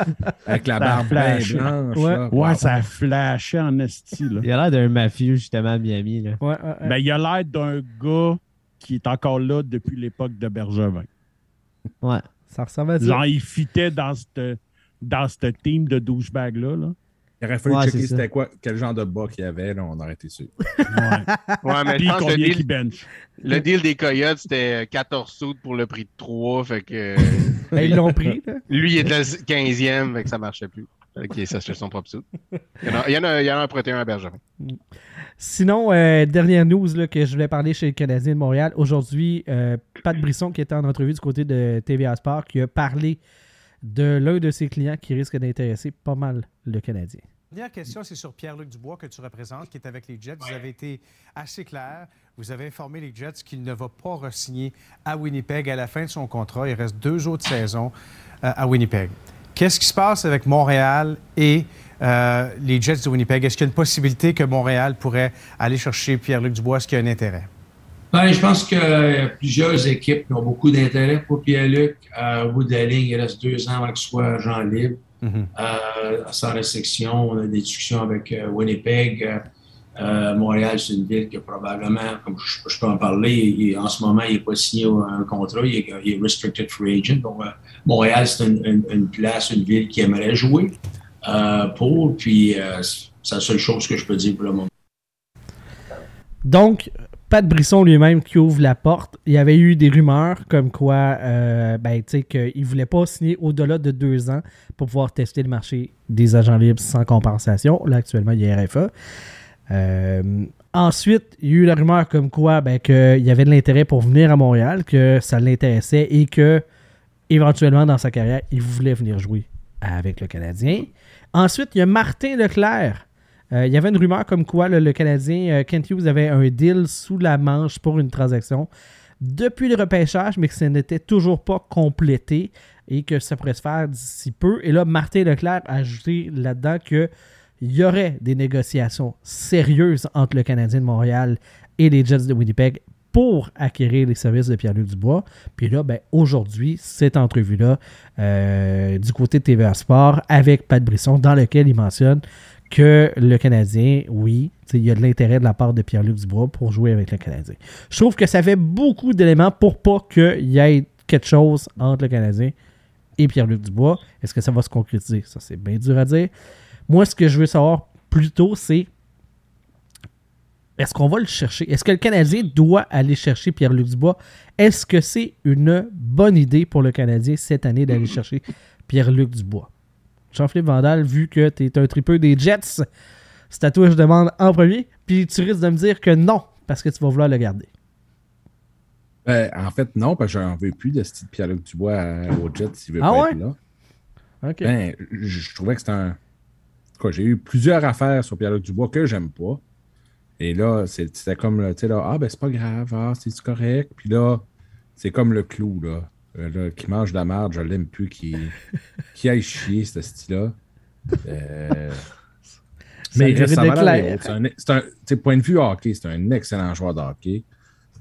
C: Avec la barbe blanche.
A: Ouais.
C: là.
E: Ouais,
C: Wow.
E: ça flashait en esti, là.
B: Il a l'air d'un mafieux, justement, à Miami. Là.
A: Ouais, ouais, ouais.
E: Ben, il a l'air d'un gars qui est encore là depuis l'époque de Bergevin.
B: Ouais.
A: Ça ressemble à ça.
E: Genre, il fitait dans cette, dans team de douchebag-là. Là.
C: Il aurait fallu
B: Ouais,
C: checker c'était quoi, quel genre de bas qu'il y avait, là, on aurait été sûr.
E: Ouais.
D: Ouais, mais
E: Puis
D: je pense que le deal,
E: qu'il bench.
D: le deal des Coyotes, c'était 14 sous pour le prix de 3. Fait que
A: Ben, ils l'ont pris. là.
D: lui, il était le 15e, fait que ça marchait plus. Ok, ça c'est son propre sou. Il y en a, il y en a, il y en a un prêté un à Bergeron.
A: Sinon, euh, dernière news là, que je voulais parler chez le Canadien de Montréal. Aujourd'hui, euh, Pat Brisson, qui était en entrevue du côté de TVA Sport, qui a parlé de l'un de ses clients qui risque d'intéresser pas mal le Canadien.
I: Dernière question, c'est sur Pierre-Luc Dubois que tu représentes, qui est avec les Jets. Vous avez été assez clair. Vous avez informé les Jets qu'il ne va pas re-signer à Winnipeg à la fin de son contrat. Il reste deux autres saisons euh, à Winnipeg. Qu'est-ce qui se passe avec Montréal et euh, les Jets de Winnipeg? Est-ce qu'il y a une possibilité que Montréal pourrait aller chercher Pierre-Luc Dubois? Est-ce qu'il y a un intérêt?
J: Ben, je pense qu'il y a plusieurs équipes qui ont beaucoup d'intérêt pour Pierre-Luc. Euh, au bout de la ligne, il reste deux ans avant qu'il soit agent libre.
I: Mhm.
J: Euh, sans restriction, on a des discussions avec euh, Winnipeg. Euh, euh, Montréal, c'est une ville qui a probablement, comme je, je peux en parler, il- en ce moment, il n'est pas signé un contrat, il est, il est restricted free agent. Donc, euh, Montréal, c'est une, une- une place, une ville qui aimerait jouer euh, pour, puis euh, c'est la seule chose que je peux dire pour le moment.
A: Donc, Pat Brisson lui-même qui ouvre la porte. Il y avait eu des rumeurs comme quoi, euh, ben, voulait pas signer au-delà de deux ans pour pouvoir tester le marché des agents libres sans compensation. Là, actuellement, il y a RFA. Euh, ensuite, il y a eu la rumeur comme quoi, ben, qu'il y avait de l'intérêt pour venir à Montréal, que ça l'intéressait et que, éventuellement, dans sa carrière, il voulait venir jouer avec le Canadien. Ensuite, il y a Martin Leclerc. Euh, il y avait une rumeur comme quoi le Canadien euh, Kent Hughes avait un deal sous la manche pour une transaction depuis le repêchage, mais que ça n'était toujours pas complété et que ça pourrait se faire d'ici peu. Et là, Martin Leclerc a ajouté là-dedans qu'il y aurait des négociations sérieuses entre le Canadien de Montréal et les Jets de Winnipeg pour acquérir les services de Pierre-Luc Dubois. Puis là, ben, aujourd'hui, cette entrevue-là euh, du côté de TVA Sport avec Pat Brisson, dans lequel il mentionne que le Canadien, oui, il y a de l'intérêt de la part de Pierre-Luc Dubois pour jouer avec le Canadien. Je trouve que ça fait beaucoup d'éléments pour pas qu'il y ait quelque chose entre le Canadien et Pierre-Luc Dubois. Est-ce que ça va se concrétiser? Ça, c'est bien dur à dire. Moi, ce que je veux savoir plutôt, c'est est-ce qu'on va le chercher? Est-ce que le Canadien doit aller chercher Pierre-Luc Dubois? Est-ce que c'est une bonne idée pour le Canadien cette année d'aller chercher Pierre-Luc Dubois? Jean-Philippe Vandal, vu que tu es un tripeux des Jets, c'est à toi que je demande en premier, puis tu risques de me dire que non, parce que tu vas vouloir le garder.
C: Ben, en fait, non, parce que j'en veux plus de ce type Pierre-Luc Dubois à- au Jet s'il veut
A: Ah
C: pas
A: ouais?
C: être là. Ben, je, je trouvais que c'était un. Quoi, j'ai eu plusieurs affaires sur Pierre-Luc Dubois que j'aime pas. Et là, c'était comme, tu sais, là, ah, ben, c'est pas grave, ah, c'est correct. Puis là, c'est comme le clou, là, euh, là, qui mange de la merde, je l'aime plus, qui, qui aille chier, ce style-là. Euh, mais il. C'est un, c'est un- point de vue hockey, c'est un excellent joueur de hockey.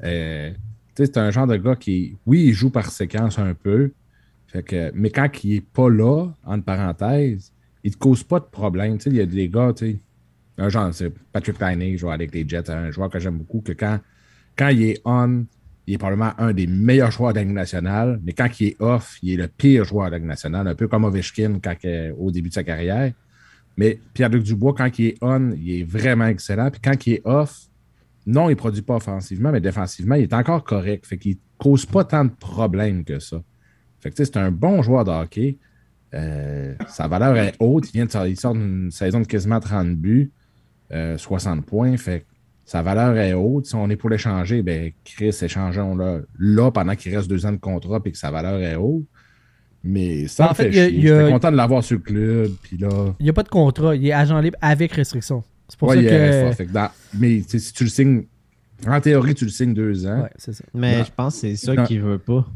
C: Euh, c'est un genre de gars qui, oui, il joue par séquence un peu, fait que, mais quand il est pas là, entre parenthèses, il te cause pas de problème. Il y a des gars, tu sais, un genre, c'est Patrick Laine, joueur avec les Jets, un joueur que j'aime beaucoup, que quand quand il est on, il est probablement un des meilleurs joueurs de nationale, mais quand il est off, il est le pire joueur de nationale, un peu comme Ovechkin quand, au début de sa carrière. Mais Pierre-Luc Dubois, quand il est on, il est vraiment excellent. Puis quand il est off, non, il ne produit pas offensivement, mais défensivement, il est encore correct. Fait qu'il ne cause pas tant de problèmes que ça. Fait que c'est un bon joueur de hockey. Euh, sa valeur est haute. Il vient de saison de quasiment 30 buts, euh, 60 points. Fait sa valeur est haute. Si on est pour l'échanger, ben Chris, échangeons-le là pendant qu'il reste deux ans de contrat et que sa valeur est haute. Mais ça
A: En fait,
C: fait, J'étais content de l'avoir sur le club. Puis là,
A: Il n'y a pas de contrat. Il est agent libre avec restriction. C'est pour
C: ouais,
A: ça
C: il est
A: que.
C: RFA. Fait que dans- mais si tu le signes, en théorie, tu le signes deux ans.
A: Ouais, c'est ça.
B: Mais je pense que c'est ça qu'il veut pas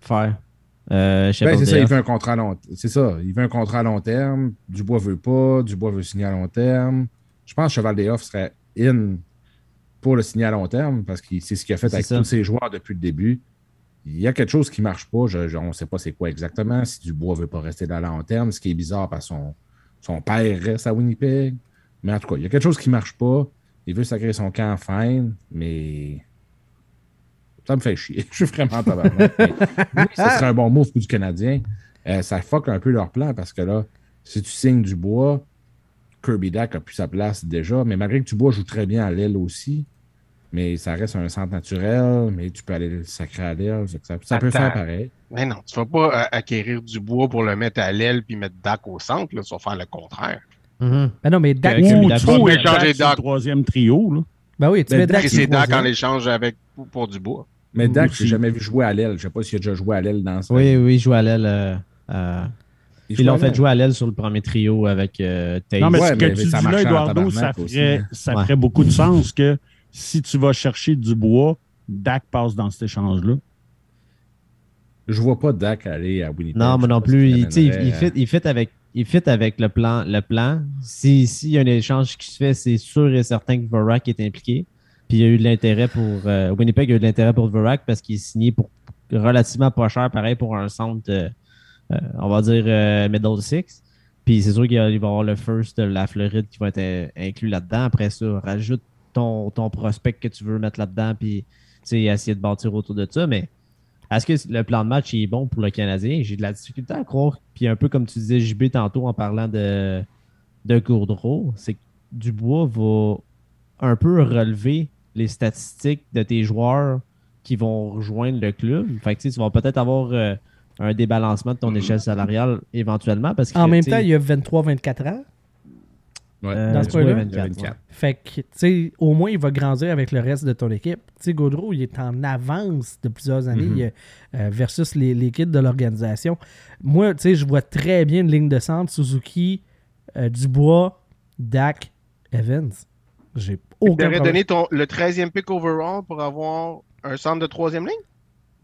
B: faire. Euh,
C: Ben, c'est ça, il veut un contrat à long C'est ça, il veut un contrat à long terme. Dubois veut pas, Dubois veut signer à long terme. Je pense que Cheval des Off serait in pour le signer à long terme parce que c'est ce qu'il a fait avec
B: ça.
C: tous ses joueurs depuis le début. Il y a quelque chose qui ne marche pas. Je- je- on ne sait pas c'est quoi exactement. Si Dubois ne veut pas rester là à long terme, ce qui est bizarre parce que son, son père reste à Winnipeg. Mais en tout cas, il y a quelque chose qui ne marche pas. Il veut sacrer son camp fin, mais ça me fait chier. Je suis vraiment. Mais oui, ça serait un bon move pour du Canadien. Euh, ça fuck un peu leur plan parce que là, si tu signes du bois, Kirby Dak a plus sa place déjà, mais malgré que Dubois joue très bien à l'aile aussi, mais ça reste un centre naturel, mais tu peux aller le sacrer à l'aile. Ça, ça peut faire pareil.
D: Mais non, tu vas pas euh, acquérir du bois pour le mettre à l'aile puis mettre Dak au centre. Là, tu vas faire le contraire.
B: Mhm.
A: Ben non, mais Dak.
E: Ou
D: Ou échanger
E: Dak troisième trio. Là.
A: Ben oui, tu
C: Ben,
A: mets Dak.
D: C'est Dak en échange avec pour, pour du bois.
C: Mais Dak,
E: Aussi.
C: j'ai jamais vu jouer à l'aile. Je sais pas s'il a déjà joué à l'aile dans ça.
B: Oui, oui, il joue à l'aile. euh, euh,
C: Il
B: l'ont
C: à
B: fait jouer à l'aile sur le premier trio avec euh, Taze.
E: Non, mais
C: Ouais,
E: ce que
C: mais
E: tu dis là, Eduardo, ça
C: aussi,
E: ferait,
C: hein.
E: ça
B: Ouais.
E: ferait beaucoup de sens que si tu vas chercher du bois, Dak passe dans cet échange-là.
C: Je vois pas Dak aller à Winnipeg.
B: Non, moi non plus. Il,
C: qu'il
B: tu sais, il, il fit, il fit avec, il fit avec le plan. Le plan. Si- S'il y a un échange qui se fait, c'est sûr et certain que Vorak est impliqué. Puis il y a eu de l'intérêt pour. euh, Winnipeg a eu de l'intérêt pour Vorak parce qu'il est signé pour relativement pas cher, pareil, pour un centre, euh, euh, on va dire euh, Middle Six. Puis c'est sûr qu'il va y avoir le first de la Floride qui va être euh, inclus là-dedans. Après ça, rajoute ton, ton prospect que tu veux mettre là-dedans, puis essayer de bâtir autour de ça. Mais est-ce que le plan de match est bon pour le Canadien? J'ai de la difficulté à croire. Puis un peu comme tu disais, JB, tantôt en parlant de, de Gourdreau, c'est que Dubois va un peu relever les statistiques de tes joueurs qui vont rejoindre le club. Fait que tu vas peut-être avoir euh, un débalancement de ton échelle salariale éventuellement. Parce que,
A: En même
B: tu
A: temps, il y a 23-24 ans.
C: Ouais.
B: euh,
A: dans ce point-là,
B: 24,
C: 24.
B: ouais.
A: Fait que, tu sais, au moins, il va grandir avec le reste de ton équipe. Tu sais, Gaudreau, il est en avance de plusieurs années
B: Mhm.
A: euh, euh, versus les, les kids de l'organisation. Moi, tu sais, je vois très bien une ligne de centre Suzuki, euh, Dubois, Dak, Evans. J'ai
D: Tu
A: aucun
D: aurais
A: problème.
D: donné ton, le 13e pick overall pour avoir un centre de troisième ligne?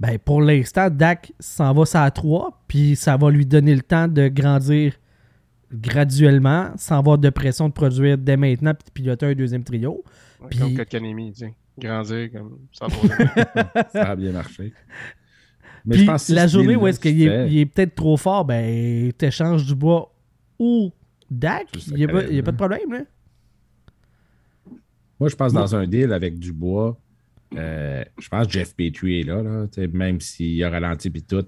A: Ben, pour l'instant, Dak s'en va ça à 3, puis ça va lui donner le temps de grandir graduellement, sans avoir de pression de produire dès maintenant, puis de piloter un deuxième trio. Puis-
D: Comme Kotkanemi, tu sais. Grandir comme ça.
C: Ça a bien marché. Mais
A: Puis
C: je pense
A: la journée où est-ce qu'il est, est peut-être trop fort, ben, t'échanges Dubois ou Dak, il n'y a, a pas de problème, là.
C: Moi, je pense dans un deal avec Dubois, euh, je pense que Jeff Petrie est là, là même s'il a ralenti puis tout.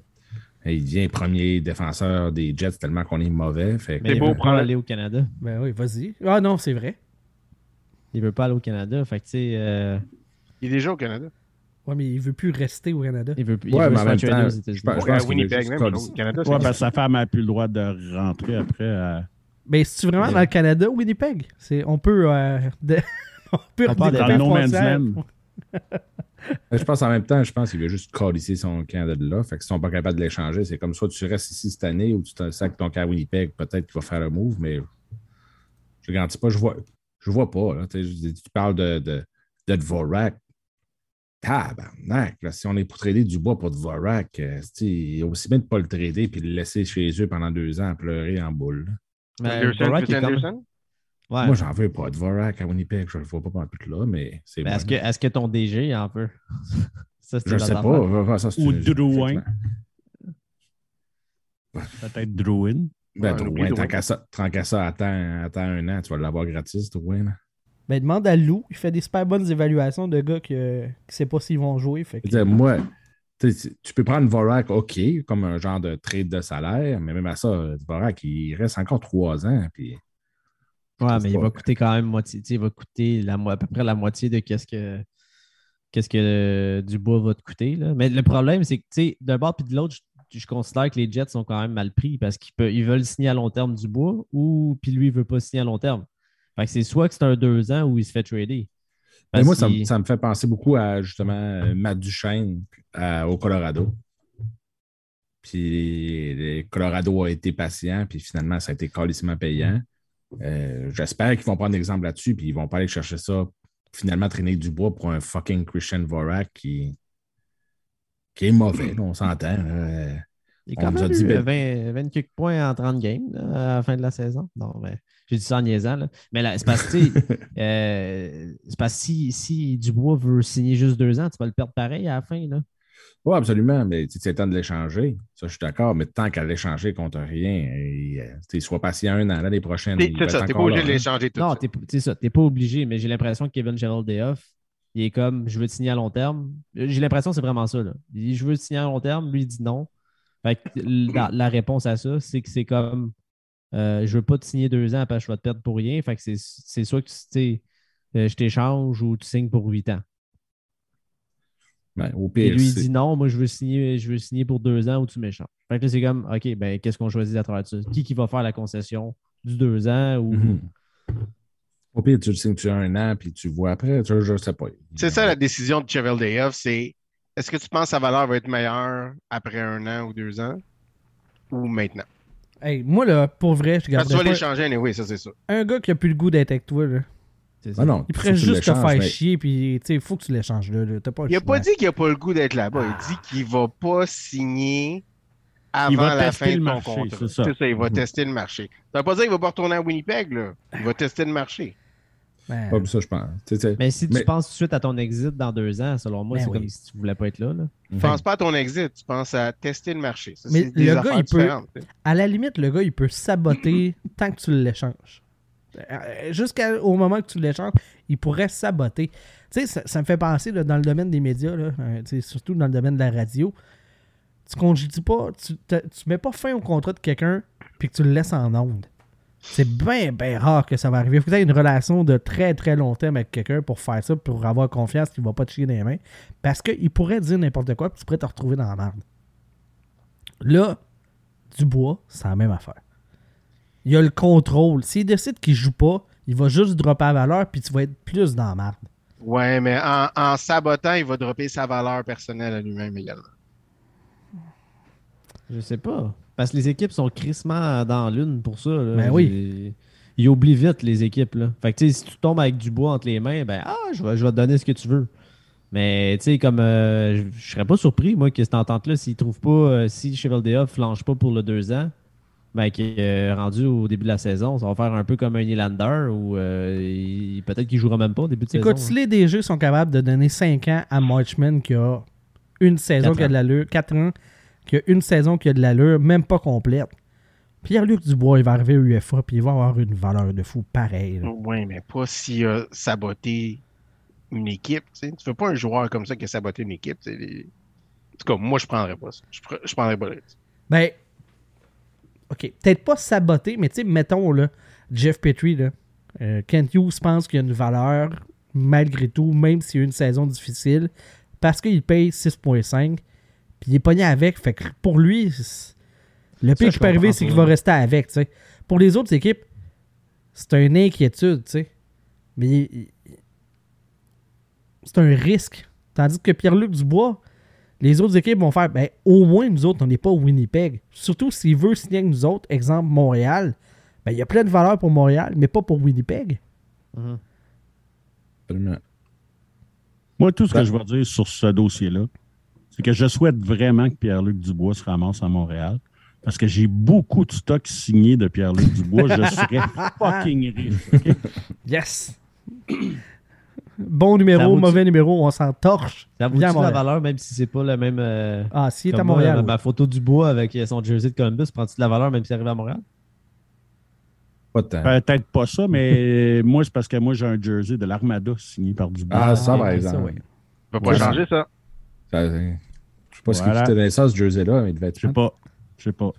C: Il devient premier défenseur des Jets tellement qu'on est mauvais. Fait que-
B: Mais il
D: beau
B: veut
D: prendre-
B: pas aller au Canada.
A: Ben oui, vas-y. Ah non, c'est vrai.
B: Il veut pas aller au Canada. Fait que, tu sais, euh,
D: Il est déjà au Canada.
A: Ouais, mais il veut plus rester au Canada.
B: il veut, il
C: Ouais,
B: veut
C: mais
B: se
C: en
B: faire
C: même
B: trader
C: temps,
B: aux
C: je
B: États-Unis.
C: pense-
D: Ouais, Winnipeg, même, au Canada.
E: Ouais,
D: c'est-
E: ben, sa femme n'a plus le droit de rentrer après. euh,
A: Ben, si tu vraiment dans le Canada ou Winnipeg, c'est, on peut. euh, de- on peut
B: On parle
E: dans
A: la
E: le no man's
A: frontière.
E: land.
C: Je pense en même temps, je pense qu'il veut juste colisser son camp de là. Fait que s'ils sont pas capables de l'échanger, c'est comme soit tu restes ici cette année ou tu te sacs ton camp à Winnipeg, peut-être qu'il va faire un move, mais je ne garantis pas, je vois, je vois pas. Là, tu, parles de, de, de Dvorak. Tabarnak, là, si on est pour trader du bois pour Dvorak, euh, il est aussi bien de ne pas le trader et de le laisser chez eux pendant deux ans à pleurer en boule. là.
B: Mais
D: Anderson,
B: Dvorak
D: Fitz
B: est comme-
D: Anderson?
B: Ouais.
C: Moi, j'en veux pas. Dvorak à Winnipeg, je ne le vois pas pendant tout là, mais c'est bon.
B: est-ce que, est-ce que ton DG en veut? Ça,
C: Je sais
B: affaire.
C: pas. Ça, c'est
E: Ou
C: une-
E: Drouin. Peut-être Druin.
C: Ben, Drouin, tant
D: Drouin.
C: qu'à ça, attends, attends un an, tu vas l'avoir gratis, Drouin.
A: Ben, demande à Lou. Il fait des super bonnes évaluations de gars qui ne sait pas s'ils vont jouer. Fait que-
C: moi, tu peux prendre Vorak, OK, comme un genre de trade de salaire, mais même à ça, Vorak, il reste encore trois ans. Puis,
B: Ouais, mais il va coûter quand même moitié. Il va coûter la, à peu près la moitié de qu'est-ce que qu'est-ce que Dubois va te coûter. Là. Mais le problème, c'est que tu sais, d'un bord puis de l'autre, je, je considère que les Jets sont quand même mal pris parce qu'ils ils veulent signer à long terme Dubois ou puis lui, il ne veut pas signer à long terme. Fait que c'est soit que c'est un deux ans ou il se fait trader.
C: Mais moi, ça, me-
B: qu'il-
C: ça me fait penser beaucoup à justement euh, Matt Duchesne à- au Colorado. Puis le Colorado a été patient, puis finalement, ça a été calissement payant. Euh, J'espère qu'ils vont prendre exemple là-dessus, puis ils vont pas aller chercher ça, finalement traîner du bois pour un fucking Christian Vorak qui, qui est mauvais, on s'entend.
B: Il a quand même
C: dit,
B: eu
C: ben-
B: 20, 20 quelques points en 30 games là, à la fin de la saison. Non, mais j'ai dit ça en niaisant. Là. Mais là, c'est parce que, euh, c'est parce si, si Dubois veut signer juste deux ans, tu vas le perdre pareil à la fin. Là.
C: Oui, absolument, mais tu sais, c'est le temps de l'échanger. Ça, je suis d'accord, mais tant qu'à l'échanger contre rien, et, euh, sois patient un an, l'année prochaine.
D: C'est ça, t'es pas obligé
C: là,
D: de l'échanger tout
B: Non,
D: de suite.
B: t'es c'est ça, t'es pas obligé, mais j'ai l'impression que Kevin Gerald Dayoff, il est comme je veux te signer à long terme. J'ai l'impression que c'est vraiment ça. Là. Il dit je veux te signer à long terme, lui il dit non. Fait que la, la réponse à ça, c'est que c'est comme euh, je veux pas te signer deux ans parce que je vais te perdre pour rien. Fait que c'est- c'est soit que tu sais, euh, je t'échange ou tu signes pour huit ans.
C: Ben, au
B: Et lui, il dit non, moi je veux signer, je veux signer pour deux ans ou tu m'échanges. Fait que là, c'est comme OK, ben qu'est-ce qu'on choisit à travers ça? Qui qui va faire la concession du deux ans ou
C: Mhm. Au pire, tu le signes tu as un an, puis tu vois après, tu, je sais pas.
D: C'est ça la décision de Chevel Dayoff, c'est est-ce que tu penses que sa valeur va être meilleure après un an ou deux ans? Ou maintenant?
A: Hey, moi, là, pour vrai, je
D: que tu vas
A: garde
D: l'échanger, oui, ça c'est ça.
A: un gars qui a plus le goût d'être avec toi. Là.
C: Ah non,
A: Il
C: tu
A: juste te faire
C: mais-
A: chier, puis il faut que tu l'échanges là. là. T'as pas le
D: Il a
A: choix.
D: pas dit qu'il a pas le goût d'être là-bas. Il dit qu'il va pas signer avant
E: Il va
D: la fin de
E: marché,
D: contrat.
E: c'est ça.
D: C'est ça, il va
C: Mhm.
D: tester le marché. Ça veut pas dire qu'il va pas retourner à Winnipeg, là. Il va tester le marché.
A: Ben,
C: Pas ça, je pense.
B: Mais si tu
C: Mais-
B: penses tout de suite à ton exit dans deux ans, selon moi,
A: Ben
B: c'est
A: oui.
B: comme si tu voulais pas être là. là.
D: Tu penses pas à ton exit, tu penses à tester le marché. Ça,
A: Mais
D: c'est
A: le gars, il peut- à la limite, le gars, il peut saboter tant que tu l'échanges. Euh, Jusqu'au moment que tu l'échanges, il pourrait saboter. Tu sais, ça, me fait penser là, dans le domaine des médias, là, euh, surtout dans le domaine de la radio. Tu congédies pas, tu, tu mets pas fin au contrat de quelqu'un puis que tu le laisses en onde. C'est bien, bien rare que ça va arriver. Il faut que une relation de très, très long terme avec quelqu'un pour faire ça, pour avoir confiance qu'il va pas te chier dans les mains. Parce qu'il pourrait dire n'importe quoi puis tu pourrais te retrouver dans la merde. Là, Dubois, c'est la même affaire. Il a le contrôle. S'il décide qu'il joue pas, il va juste dropper la valeur, puis tu vas être plus dans la merde.
D: Ouais, mais en, en sabotant, il va dropper sa valeur personnelle à lui-même également.
B: Je sais pas. Parce que les équipes sont crissement dans l'une pour ça. là.
A: Ben oui.
B: Ils oublient vite, les équipes. Là. Fait que tu sais, si tu tombes avec du bois entre les mains, ben ah, je vais, je vais te donner ce que tu veux. Mais tu sais, comme euh, je serais pas surpris, moi, que cette entente-là, s'ils trouvent pas, euh, si Chevaldeoff flanche pas pour le deux ans, ben qui est euh, rendu au début de la saison, ça va faire un peu comme un Nylander ou euh, peut-être qu'il jouera même pas au début de
A: Écoute,
B: saison.
A: si les DG sont capables de donner 5 ans à Marchman qui a une saison qui a de l'allure, 4 ans, qui a une saison qui a de l'allure, même pas complète, Pierre-Luc Dubois, il va arriver au UFA, puis il va avoir une valeur de fou pareil.
D: Oui, mais pas s'il a saboté une équipe. Tu sais. Tu fais pas un joueur comme ça qui a saboté une équipe. tu sais. Les- En tout cas, moi, je prendrais pas ça. Je, pr- je prendrais pas le risque.
A: Ben, OK, peut-être pas saboter, mais tu sais, mettons, là, Jeff Petrie, là, euh, Kent Hughes pense qu'il y a une valeur, malgré tout, même s'il y a une saison difficile, parce qu'il paye 6.5, puis il est pogné avec, fait que pour lui, le pire
B: je
A: qui peut arriver, c'est qu'il va rester avec, tu sais. Pour les autres équipes, c'est une inquiétude, tu sais. Mais c'est un risque. Tandis que Pierre-Luc Dubois, les autres équipes vont faire, ben, au moins nous autres, on n'est pas au Winnipeg. Surtout s'il veut signer avec nous autres, exemple Montréal, ben, il y a plein de valeur pour Montréal, mais pas pour Winnipeg.
B: Mhm.
E: Moi, tout ce
C: Ben-
E: que je vais dire sur ce dossier-là, c'est que je souhaite vraiment que Pierre-Luc Dubois se ramasse à Montréal. Parce que j'ai beaucoup de stocks signés de Pierre-Luc Dubois. je serais fucking riche.
A: Yes! Bon numéro,
B: Ça
A: mauvais numéro, on s'en torche.
B: Ça vaut la valeur, même si c'est pas le même. euh,
A: Ah, s'il est à
B: moi,
A: Montréal.
B: Ma photo du bois avec son jersey de Columbus, prends-tu de la valeur même s'il arrive à Montréal?
C: Pas de temps.
E: Peut-être pas ça, mais moi, c'est parce que moi, j'ai un jersey de l'Armada signé par Dubois.
C: Ah, ça, par
A: ça,
C: exemple.
A: oui.
D: On peut pas
C: Ouais.
D: changer ça.
C: Ça, Je sais pas ce
E: Voilà.
C: qui coûtait ça, ce jersey-là, mais il devait être
E: Je sais pas. Je sais pas.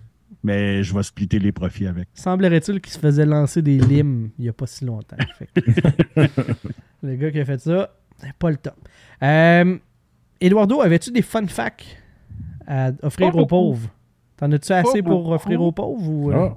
E: Mais je vais splitter les profits avec.
A: Semblerait-il qu'il se faisait lancer des limes il n'y a pas si longtemps. Que- le gars qui a fait ça, c'est pas le top. Euh, Eduardo, avais-tu des fun facts à offrir
D: Pas
A: aux
D: beaucoup.
A: pauvres? T'en as-tu assez pour offrir aux pauvres? Ou, euh?
C: Ah.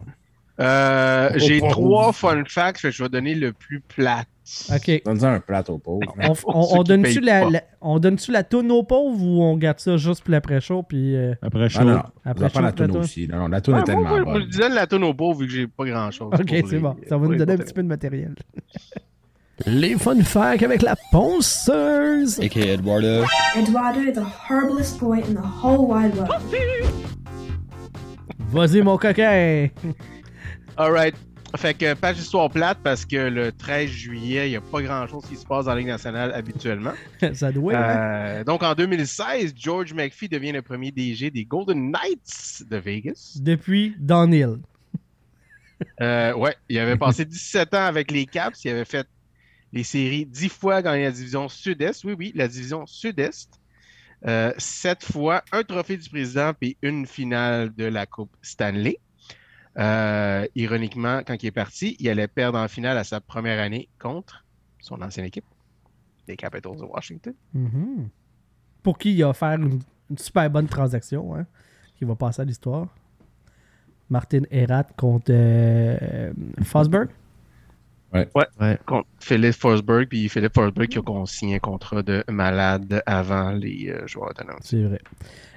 D: Euh, J'ai trois fun facts, que je vais donner le plus plate.
A: Ok.
C: Donne-en un plateau pauvre.
A: On, donne-tu la, la- on donne-tu la toune aux pauvres ou on garde ça juste pour l'après-show? Puis, euh,
E: Après, je
C: Ah non, non.
A: Après
C: pas la toune aussi. Non, non, la toune
D: Ah,
C: est
D: moi,
C: tellement
D: moi, moi, je
C: bonne.
D: disais la toune au pauvre vu que j'ai pas grand-chose.
A: ok, c'est
D: les-
A: bon. Ça va nous donner un petit peu de matériel. Les fun facts avec la ponceuse.
K: aka Eduardo.
L: Eduardo, the horriblest boy in the whole wide world.
A: Vas-y, mon coquin.
D: Alright. Fait que page histoire plate parce que le 13 juillet, il n'y a pas grand-chose qui se passe dans la Ligue nationale habituellement.
A: ça doit, hein?
D: Euh, donc en 2016, George McPhee devient le premier DG des Golden Knights de Vegas.
A: Depuis Downhill.
D: Euh, ouais, il avait passé 17 ans avec les Caps. Il avait fait les séries 10 fois dans la division Sud-Est. Oui, oui, la division Sud-Est. Euh, 7 fois, un trophée du président puis une finale de la Coupe Stanley. Euh, ironiquement, quand il est parti, il allait perdre en finale à sa première année contre son ancienne équipe, les Capitals de Washington.
A: Mhm. Pour qui il a offert une, super bonne transaction, hein, qui va passer à l'histoire. Martin Herat contre euh, Fosberg.
C: Ouais.
D: Ouais. Contre Philippe Forsberg, puis Philippe Forsberg qui a signé un contrat de malade avant les euh, joueurs autonomes.
A: C'est vrai.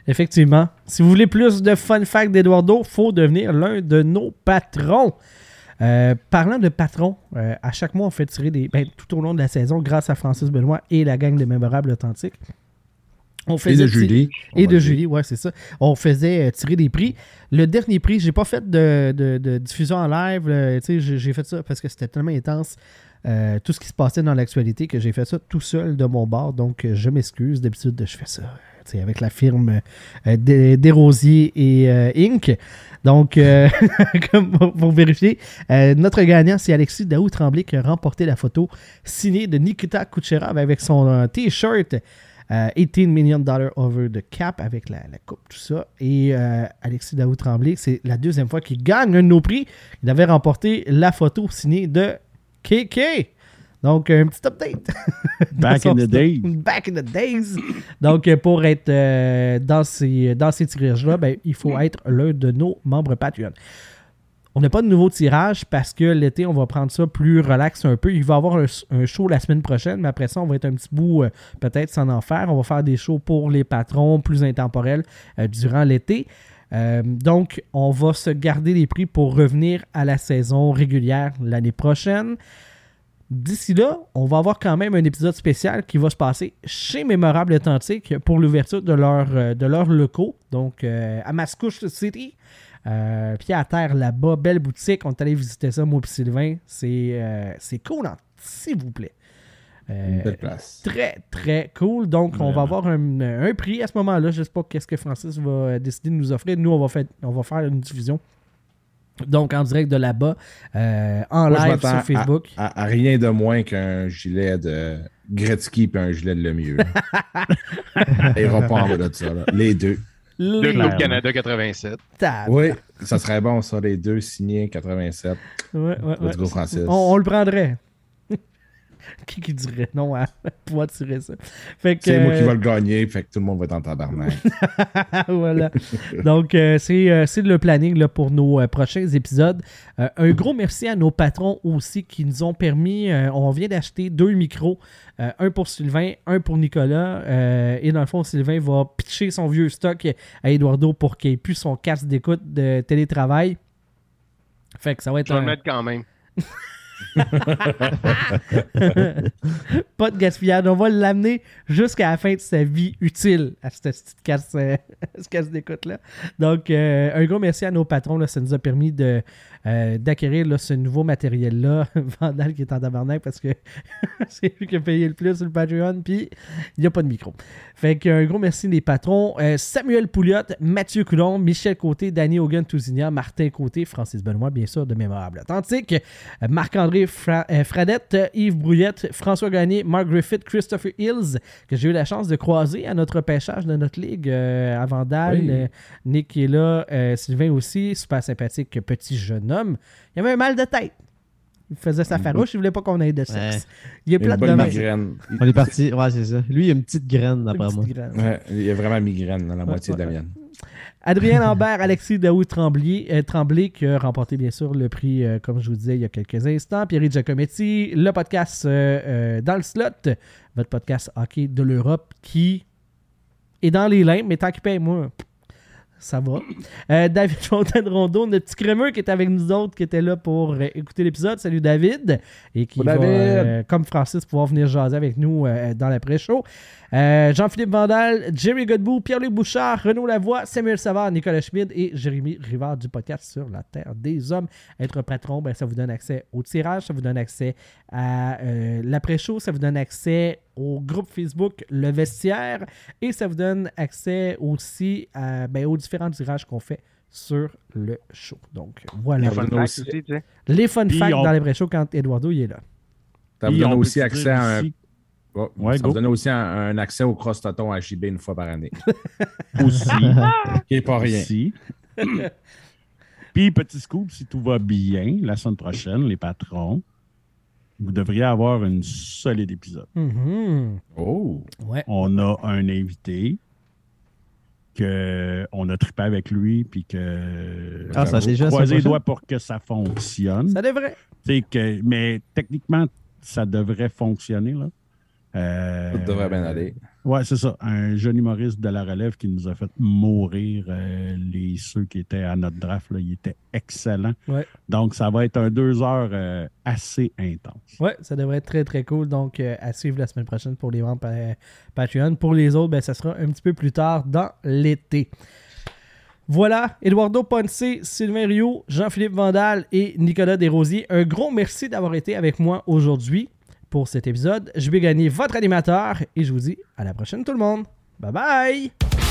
A: Effectivement. Si vous voulez plus de fun facts d'Eduardo, faut devenir l'un de nos patrons. Euh, parlant de patrons, euh, à chaque mois, on fait tirer des. ben, tout au long de la saison, grâce à Francis Benoît et la gang de Mémorables Authentiques. On
C: Et de Julie.
A: Et de. Julie, ouais, c'est ça. On faisait euh, tirer des prix. Le dernier prix, j'ai pas fait de, de- de diffusion en live. euh, tu sais, j'ai fait ça parce que c'était tellement intense. euh, tout ce qui se passait dans l'actualité que j'ai fait ça tout seul de mon bord. Donc, euh, je m'excuse. D'habitude, je fais ça avec la firme euh, Des- Desrosiers et euh, Inc. Donc, euh, comme pour, pour vérifier, notre gagnant, c'est Alexis Daou Tremblay qui a remporté la photo signée de Nikita Kucherov avec son T-shirt euh, 18 million dollars over the cap avec la, la coupe, tout ça. Et euh, Alexis Daou Tremblay, c'est la deuxième fois qu'il gagne un de nos prix. Il avait remporté la photo signée de KK. Donc, un petit update.
E: Back in the days.
A: Back in the days. Donc, euh, pour être euh, dans ces, dans ces tirages-là, ben, il faut être l'un de nos membres Patreon. On n'a pas de nouveau tirage parce que l'été, on va prendre ça plus relax un peu. Il va y avoir un, show la semaine prochaine, mais après ça, on va être un petit bout euh, peut-être sans en faire. On va faire des shows pour les patrons plus intemporels euh, durant l'été. Euh, donc, on va se garder les prix pour revenir à la saison régulière l'année prochaine. D'ici là, on va avoir quand même un épisode spécial qui va se passer chez Mémorable Authentique pour l'ouverture de, leur, euh, de leurs locaux, donc à Mascouche City. Euh, pied à terre là-bas, belle boutique. On est allé visiter ça, moi et Sylvain. C'est euh, cool, hein, s'il vous plaît. Euh,
C: Une belle place.
A: Très, très cool. Donc, on va avoir un, un prix à ce moment-là. Je ne sais pas qu'est-ce que Francis va euh, décider de nous offrir. Nous, on va faire, on va faire une diffusion. Donc, en direct de là-bas, euh, en
C: Moi,
A: live sur Facebook.
C: À, à- à rien de moins qu'un gilet de Gretzky et un gilet de Lemieux. Il ira pas en de ça. là. Les deux.
D: Le Club Canada 87.
A: Tab.
C: Oui, ça serait bon, ça, les deux signés 87.
A: Ouais, ouais,
C: Let's
A: ouais.
C: go, Francis.
A: On, on le prendrait. qui qui dirait non à pouvoir tirer ça?
C: C'est moi qui
A: euh,
C: va le gagner, fait que tout le monde va être en tabarnak.
A: voilà. Donc, euh, c'est euh, c'est le planning là, pour nos euh, prochains épisodes. Euh, un gros merci à nos patrons aussi qui nous ont permis. euh, on vient d'acheter deux micros, euh, un pour Sylvain, un pour Nicolas. euh, et dans le fond, Sylvain va pitcher son vieux stock à Eduardo pour qu'il ait plus son casque d'écoute de télétravail. Fait que ça va être
D: Je vais
A: un-
D: le mettre quand même.
A: Pas de gaspillage. On va l'amener jusqu'à la fin de sa vie utile à cette petite casse, euh, casse d'écoute-là. Donc, euh, un gros merci à nos patrons. Là, ça nous a permis de, euh, d'acquérir ce nouveau matériel-là. Vandal qui est en tabarnak parce que c'est lui qui a payé le plus sur le Patreon, puis il n'y a pas de micro. Fait qu'un gros merci les patrons. Euh, Samuel Pouliot, Mathieu Coulon, Michel Côté, Danny Hogan Tousignan, Martin Côté, Francis Benoît, bien sûr, de Mémorable Authentique, Marc-André Fra- euh, Fradette, Yves Brouillette, François Gagné, Mark Griffith, Christopher Hills, que j'ai eu la chance de croiser à notre pêchage de notre ligue euh, à Vandal.
C: Oui.
A: Nick qui est là, Sylvain aussi, super sympathique petit jeune homme. Il avait un mal de tête. Il faisait sa farouche, il voulait pas qu'on ait de sexe. Il est plate de
C: migraine.
B: On est parti. Ouais, c'est ça. Lui, il a une petite graine, d'après moi.
A: Graine.
C: Ouais, il y a vraiment migraine dans la moitié de la
A: ouais.
C: mienne.
A: Adrien Lambert, Alexis Daoud Tremblay, euh, Tremblay, qui a remporté bien sûr le prix, euh, comme je vous disais il y a quelques instants. Pierre Giacometti, le podcast euh, euh, dans le slot, votre podcast hockey de l'Europe qui est dans les limbes, mais tant qu'il paye moi, ça va. Euh, David Fontaine-Rondeau, notre petit crémeux qui est avec nous autres, qui était là pour euh, écouter l'épisode. Salut David. Et qui va,
C: David.
A: euh, comme Francis, pouvoir venir jaser avec nous dans l'après-show. Jean-Philippe Vandal, Jerry Godbout, Pierre-Luc Bouchard, Renaud Lavoie, Samuel Savard, Nicolas Schmid et Jérémy Rivard du podcast sur la Terre des Hommes. Être patron, ben, ça vous donne accès au tirage, ça vous donne accès à l'après-show, ça vous donne accès au groupe Facebook Le Vestiaire et ça vous donne accès aussi à, ben, aux différents tirages qu'on fait sur le show. Donc voilà.
D: Les fun facts
C: aussi.
D: aussi, tu sais.
A: Les fun
E: Puis
A: facts
E: on-
A: dans l'après-show quand Eduardo il est là.
C: Ça vous donne
E: on
C: aussi accès à un. Oh,
E: Ouais,
C: ça
E: go.
C: vous donne aussi un, un accès au cross-toton à JB une fois par année.
E: aussi.
C: Qui est pas rien.
E: Aussi. Puis, petit scoop, si tout va bien, la semaine prochaine, les patrons, vous devriez avoir un solide épisode.
A: Mhm.
C: Oh!
A: Ouais.
E: On a un invité que on a trippé avec lui, puis que
B: Ah, ça a déjà
E: croisé les doigts pour que ça fonctionne.
A: Ça devrait.
E: Tu sais que, mais techniquement, ça devrait fonctionner. Là. Euh,
C: Ça devrait bien aller.
E: Ouais, c'est ça. Un jeune humoriste de la relève qui nous a fait mourir euh, les ceux qui étaient à notre draft. Là, il était excellent.
A: Ouais.
E: Donc, ça va être un deux heures euh, assez intense.
A: Ouais, ça devrait être très très cool. Donc, euh, à suivre la semaine prochaine pour les membres pa- Patreon. Pour les autres, ben, ça sera un petit peu plus tard dans l'été. Voilà, Eduardo Ponce, Sylvain Rio, Jean-Philippe Vandal et Nicolas Desrosiers. Un gros merci d'avoir été avec moi aujourd'hui pour cet épisode. Je vais gagner votre animateur et je vous dis à la prochaine tout le monde. Bye bye!